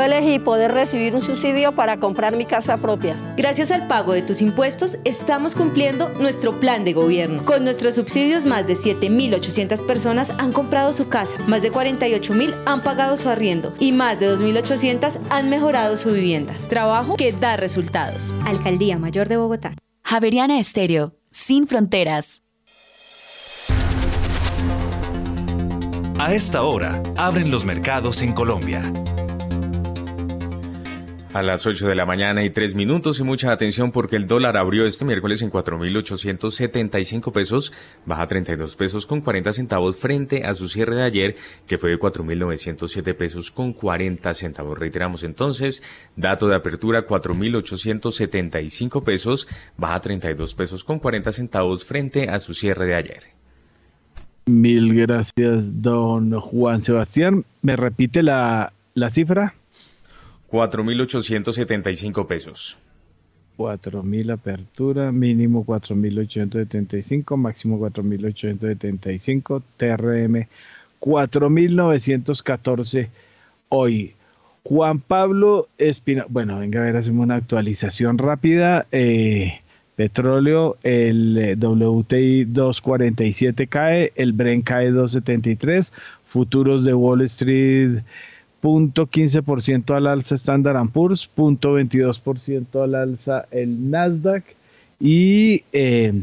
Yo elegí poder recibir un subsidio para comprar mi casa propia. Gracias al pago de tus impuestos, estamos cumpliendo nuestro plan de gobierno. Con nuestros subsidios, más de 7.800 personas han comprado su casa, más de 48.000 han pagado su arriendo y más de 2.800 han mejorado su vivienda. Trabajo que da resultados. Alcaldía Mayor de Bogotá. Javeriana Estéreo, sin fronteras. A esta hora, abren los mercados en Colombia. A las 8 de la mañana y 3 minutos y mucha atención porque el dólar abrió este miércoles en 4.875 pesos, baja 32 pesos con 40 centavos frente a su cierre de ayer que fue de 4.907 pesos con 40 centavos. Reiteramos entonces, dato de apertura 4.875 pesos, baja 32 pesos con 40 centavos frente a su cierre de ayer. Mil gracias, don Juan Sebastián. ¿Me repite la, la cifra? 4.875 pesos. 4.000 apertura, mínimo 4.875, máximo 4.875, TRM 4.914 hoy. Juan Pablo Espina, bueno, venga a ver, hacemos una actualización rápida. Eh, petróleo, el eh, WTI 247 cae, el Bren cae 273, futuros de Wall Street 0.15% al alza Standard Poor's, 0.22% al alza el Nasdaq y eh,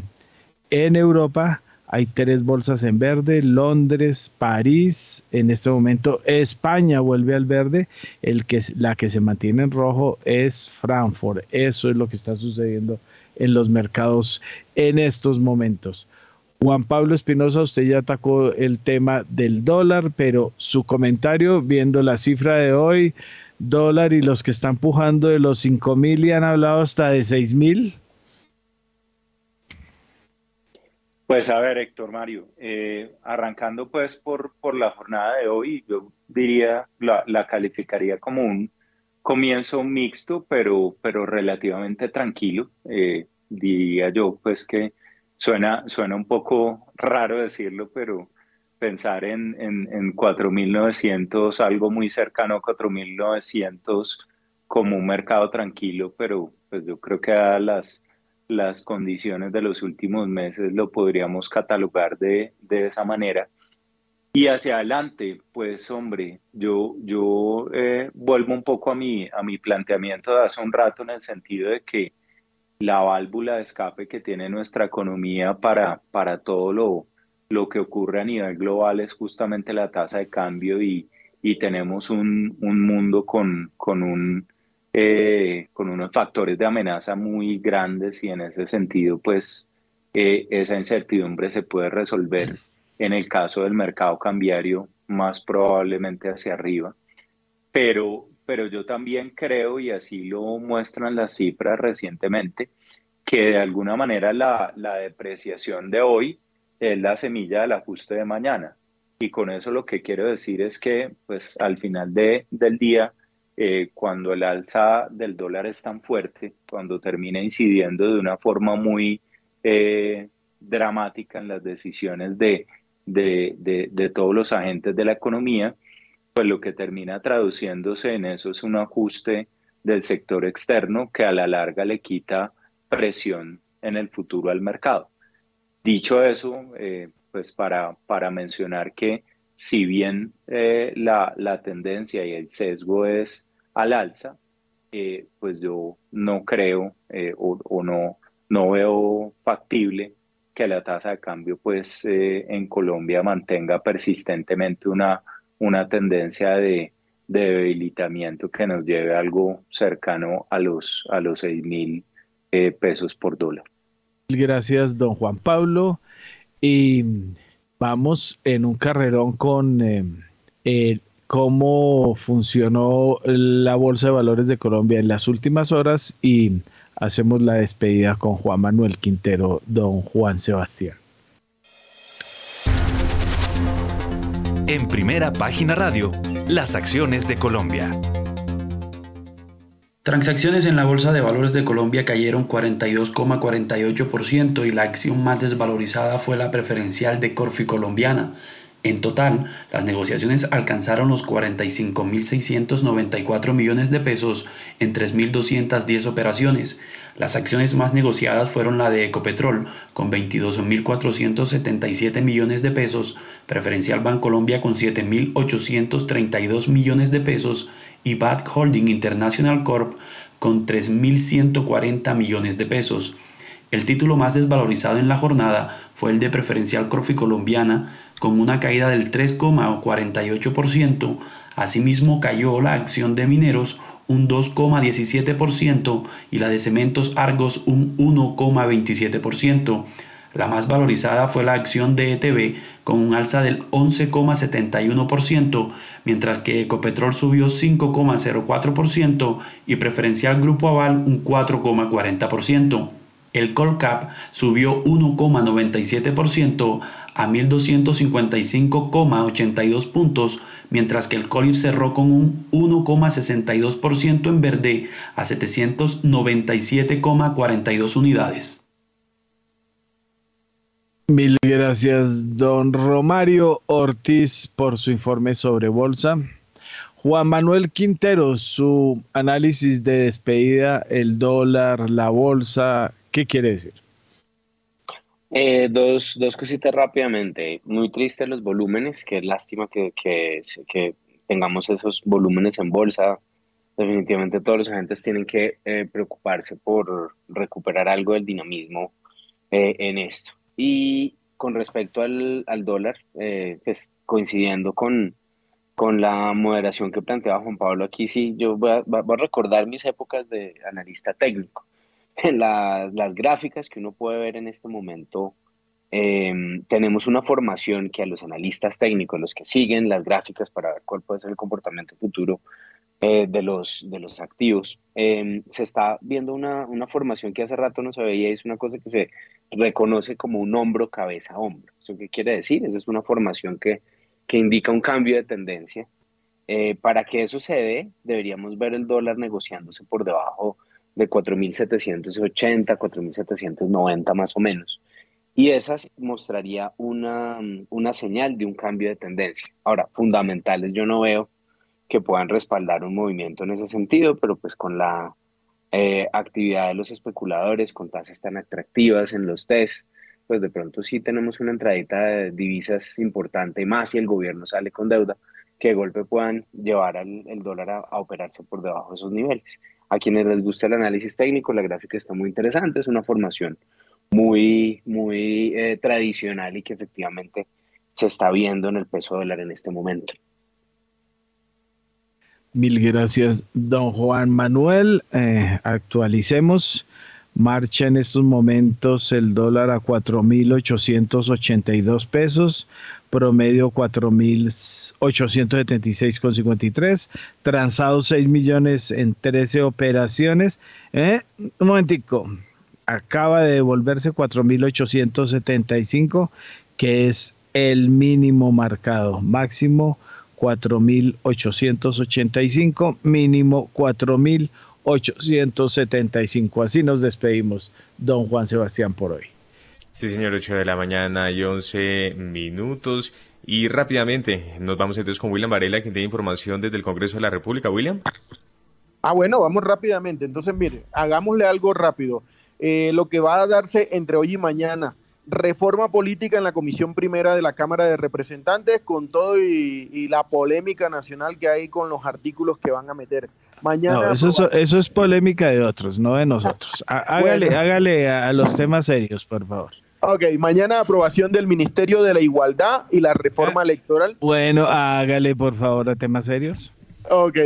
en Europa hay tres bolsas en verde, Londres, París, en este momento España vuelve al verde, el que, la que se mantiene en rojo es Frankfurt, eso es lo que está sucediendo en los mercados en estos momentos. Juan Pablo Espinosa, usted ya atacó el tema del dólar, pero su comentario, viendo la cifra de hoy, dólar y los que están pujando de los 5 mil y han hablado hasta de 6 mil. Pues a ver, Héctor Mario, eh, arrancando pues por, por la jornada de hoy, yo diría, la, la calificaría como un comienzo mixto, pero, pero relativamente tranquilo. Eh, diría yo pues que Suena, suena un poco raro decirlo, pero pensar en, en, en 4.900, algo muy cercano a 4.900 como un mercado tranquilo, pero pues yo creo que a las, las condiciones de los últimos meses lo podríamos catalogar de, de esa manera. Y hacia adelante, pues hombre, yo, yo eh, vuelvo un poco a mi, a mi planteamiento de hace un rato en el sentido de que la válvula de escape que tiene nuestra economía para, para todo lo, lo que ocurre a nivel global es justamente la tasa de cambio y, y tenemos un, un, mundo con, con, un, eh, con unos factores de amenaza muy grandes y en ese sentido pues eh, esa incertidumbre se puede resolver en el caso del mercado cambiario más probablemente hacia arriba. Pero, pero yo también creo, y así lo muestran las cifras recientemente, que de alguna manera la, la depreciación de hoy es la semilla del ajuste de mañana. Y con eso lo que quiero decir es que pues al final de, del día, eh, cuando el alza del dólar es tan fuerte, cuando termina incidiendo de una forma muy eh, dramática en las decisiones de, de, de, de, todos los agentes de la economía, pues lo que termina traduciéndose en eso es un ajuste del sector externo que a la larga le quita presión en el futuro al mercado. Dicho eso, eh, pues para, para mencionar que si bien eh, la, la, tendencia y el sesgo es al alza, eh, pues yo no creo o, o, no, no veo factible que la tasa de cambio pues en Colombia mantenga persistentemente una, una tendencia de, de debilitamiento que nos lleve a algo cercano a los, a los 6 mil eh, pesos por dólar. Gracias, don Juan Pablo. Y vamos en un carrerón con eh, cómo funcionó la Bolsa de Valores de Colombia en las últimas horas y hacemos la despedida con Juan Manuel Quintero, don Juan Sebastián. En primera página radio, las acciones de Colombia. Transacciones en la Bolsa de Valores de Colombia cayeron 42,48% y la acción más desvalorizada fue la preferencial de Corfi Colombiana, en total, las negociaciones alcanzaron los 45.694 millones de pesos en 3.210 operaciones. Las acciones más negociadas fueron la de Ecopetrol, con 22.477 millones de pesos, Preferencial Bancolombia con 7.832 millones de pesos y Bad Holding International Corp con 3.140 millones de pesos. El título más desvalorizado en la jornada fue el de Preferencial Corfi Colombiana, con una caída del 3,48%. Asimismo cayó la acción de mineros un 2,17% y la de cementos Argos un 1,27%. La más valorizada fue la acción de ETB con un alza del 11,71%, mientras que Ecopetrol subió 5,04% y Preferencial Grupo Aval un 4,40%. El Colcap subió 1,97% a 1.255,82 puntos, mientras que el Colib cerró con un 1,62% en verde a 797,42 unidades. Mil gracias, don Romario Ortiz, por su informe sobre bolsa. Juan Manuel Quintero, su análisis de despedida, el dólar, la bolsa, ¿qué quiere decir? Eh, dos, dos cositas rápidamente. Muy triste los volúmenes, qué lástima que, que, que, tengamos esos volúmenes en bolsa. Definitivamente todos los agentes tienen que eh, preocuparse por recuperar algo del dinamismo eh, en esto. Y con respecto al, al dólar, pues coincidiendo con, con la moderación que planteaba Juan Pablo aquí, sí, yo voy a, voy a recordar mis épocas de analista técnico <laughs> en las gráficas que uno puede ver en este momento, em, tenemos una formación que a los analistas técnicos, los que siguen las gráficas para ver cuál puede ser el comportamiento futuro eh, de, los, de los activos, em, se está viendo una, una, formación que hace rato no se veía, es una cosa que se reconoce como un hombro, cabeza, hombro. ¿Eso qué quiere decir? Esa es una formación que, que indica un cambio de tendencia. Eh, para que eso se dé, deberíamos ver el dólar negociándose por debajo de 4.780, 4.790 más o menos. Y esa mostraría una, una señal de un cambio de tendencia. Ahora, fundamentales yo no veo que puedan respaldar un movimiento en ese sentido, pero pues con la eh, actividad de los especuladores, con tasas tan atractivas en los test, pues de pronto sí tenemos una entradita de divisas importante, más si el gobierno sale con deuda, que golpe puedan llevar al, el dólar a, a operarse por debajo de esos niveles. A quienes les gusta el análisis técnico, la gráfica está muy interesante, es una formación muy, muy eh, tradicional y que efectivamente se está viendo en el peso dólar en este momento. Mil gracias, don Juan Manuel. Eh, actualicemos. Marcha en estos momentos el dólar a 4.882 pesos promedio 4.876,53, transado 6 millones en 13 operaciones. ¿Eh? Un momentico, acaba de devolverse 4.875, que es el mínimo marcado, máximo 4.885, mínimo 4.875. Así nos despedimos, don Juan Sebastián, por hoy. Sí, señor, 8 de la mañana y 11 minutos. Y rápidamente nos vamos entonces con William Varela, quien tiene información desde el Congreso de la República. William. Ah, bueno, vamos rápidamente. Entonces, mire, hagámosle algo rápido. Eh, lo que va a darse entre hoy y mañana, reforma política en la Comisión Primera de la Cámara de Representantes, con todo y, la polémica nacional que hay con los artículos que van a meter. Mañana. eso, eso, es polémica de otros, no de nosotros. Hágale, hágale a los temas serios, por favor. Ok, mañana aprobación del Ministerio de la Igualdad y la reforma electoral. Bueno, hágale por favor a temas serios. Ok,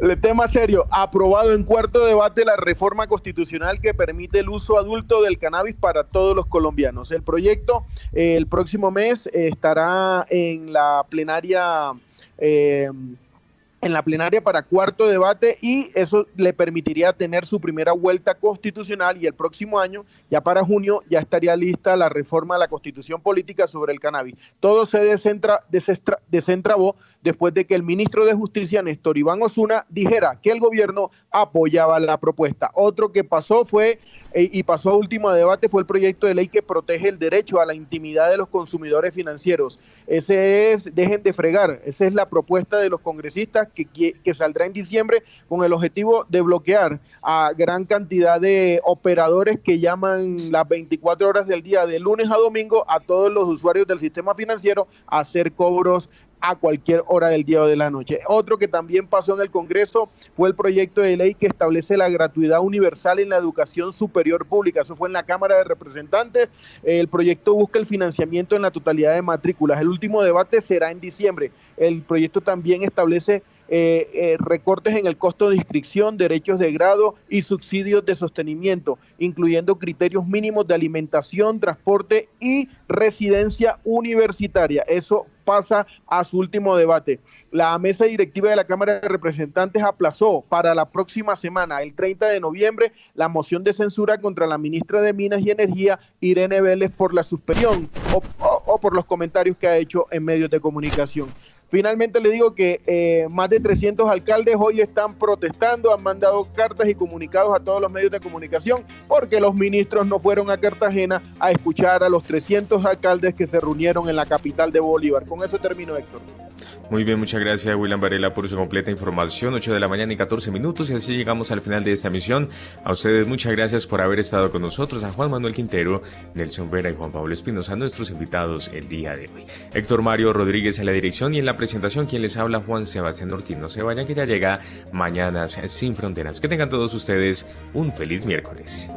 el tema serio, aprobado en cuarto debate la reforma constitucional que permite el uso adulto del cannabis para todos los colombianos. El proyecto eh, el próximo mes estará en la plenaria. Eh, en la plenaria para cuarto debate y eso le permitiría tener su primera vuelta constitucional y el próximo año, ya para junio, ya estaría lista la reforma a la constitución política sobre el cannabis. Todo se descentra, desentravó después de que el ministro de Justicia, Néstor Iván Osuna, dijera que el gobierno apoyaba la propuesta. Otro que pasó fue eh, y pasó a último debate fue el proyecto de ley que protege el derecho a la intimidad de los consumidores financieros. Ese es, dejen de fregar, esa es la propuesta de los congresistas que, que saldrá en diciembre con el objetivo de bloquear a gran cantidad de operadores que llaman las 24 horas del día, de lunes a domingo, a todos los usuarios del sistema financiero a hacer cobros a cualquier hora del día o de la noche. Otro que también pasó en el Congreso fue el proyecto de ley que establece la gratuidad universal en la educación superior pública. Eso fue en la Cámara de Representantes. El proyecto busca el financiamiento en la totalidad de matrículas. El último debate será en diciembre. El proyecto también establece eh, eh, recortes en el costo de inscripción, derechos de grado y subsidios de sostenimiento, incluyendo criterios mínimos de alimentación, transporte y residencia universitaria. Eso pasa a su último debate. La mesa directiva de la Cámara de Representantes aplazó para la próxima semana, el 30 de noviembre, la moción de censura contra la ministra de Minas y Energía, Irene Vélez, por la suspensión o por los comentarios que ha hecho en medios de comunicación. Finalmente le digo que eh, más de 300 alcaldes hoy están protestando, han mandado cartas y comunicados a todos los medios de comunicación porque los ministros no fueron a Cartagena a escuchar a los 300 alcaldes que se reunieron en la capital de Bolívar. Con eso termino, Héctor. Muy bien, muchas gracias William Varela por su completa información. 8 de la mañana y 14 minutos y así llegamos al final de esta emisión. A ustedes muchas gracias por haber estado con nosotros, a Juan Manuel Quintero, Nelson Vera y Juan Pablo Espinosa, nuestros invitados el día de hoy. Héctor Mario Rodríguez en la dirección y en la presentación quien les habla Juan Sebastián Ortiz. No se vayan que ya llega Mañanas sin Fronteras. Que tengan todos ustedes un feliz miércoles.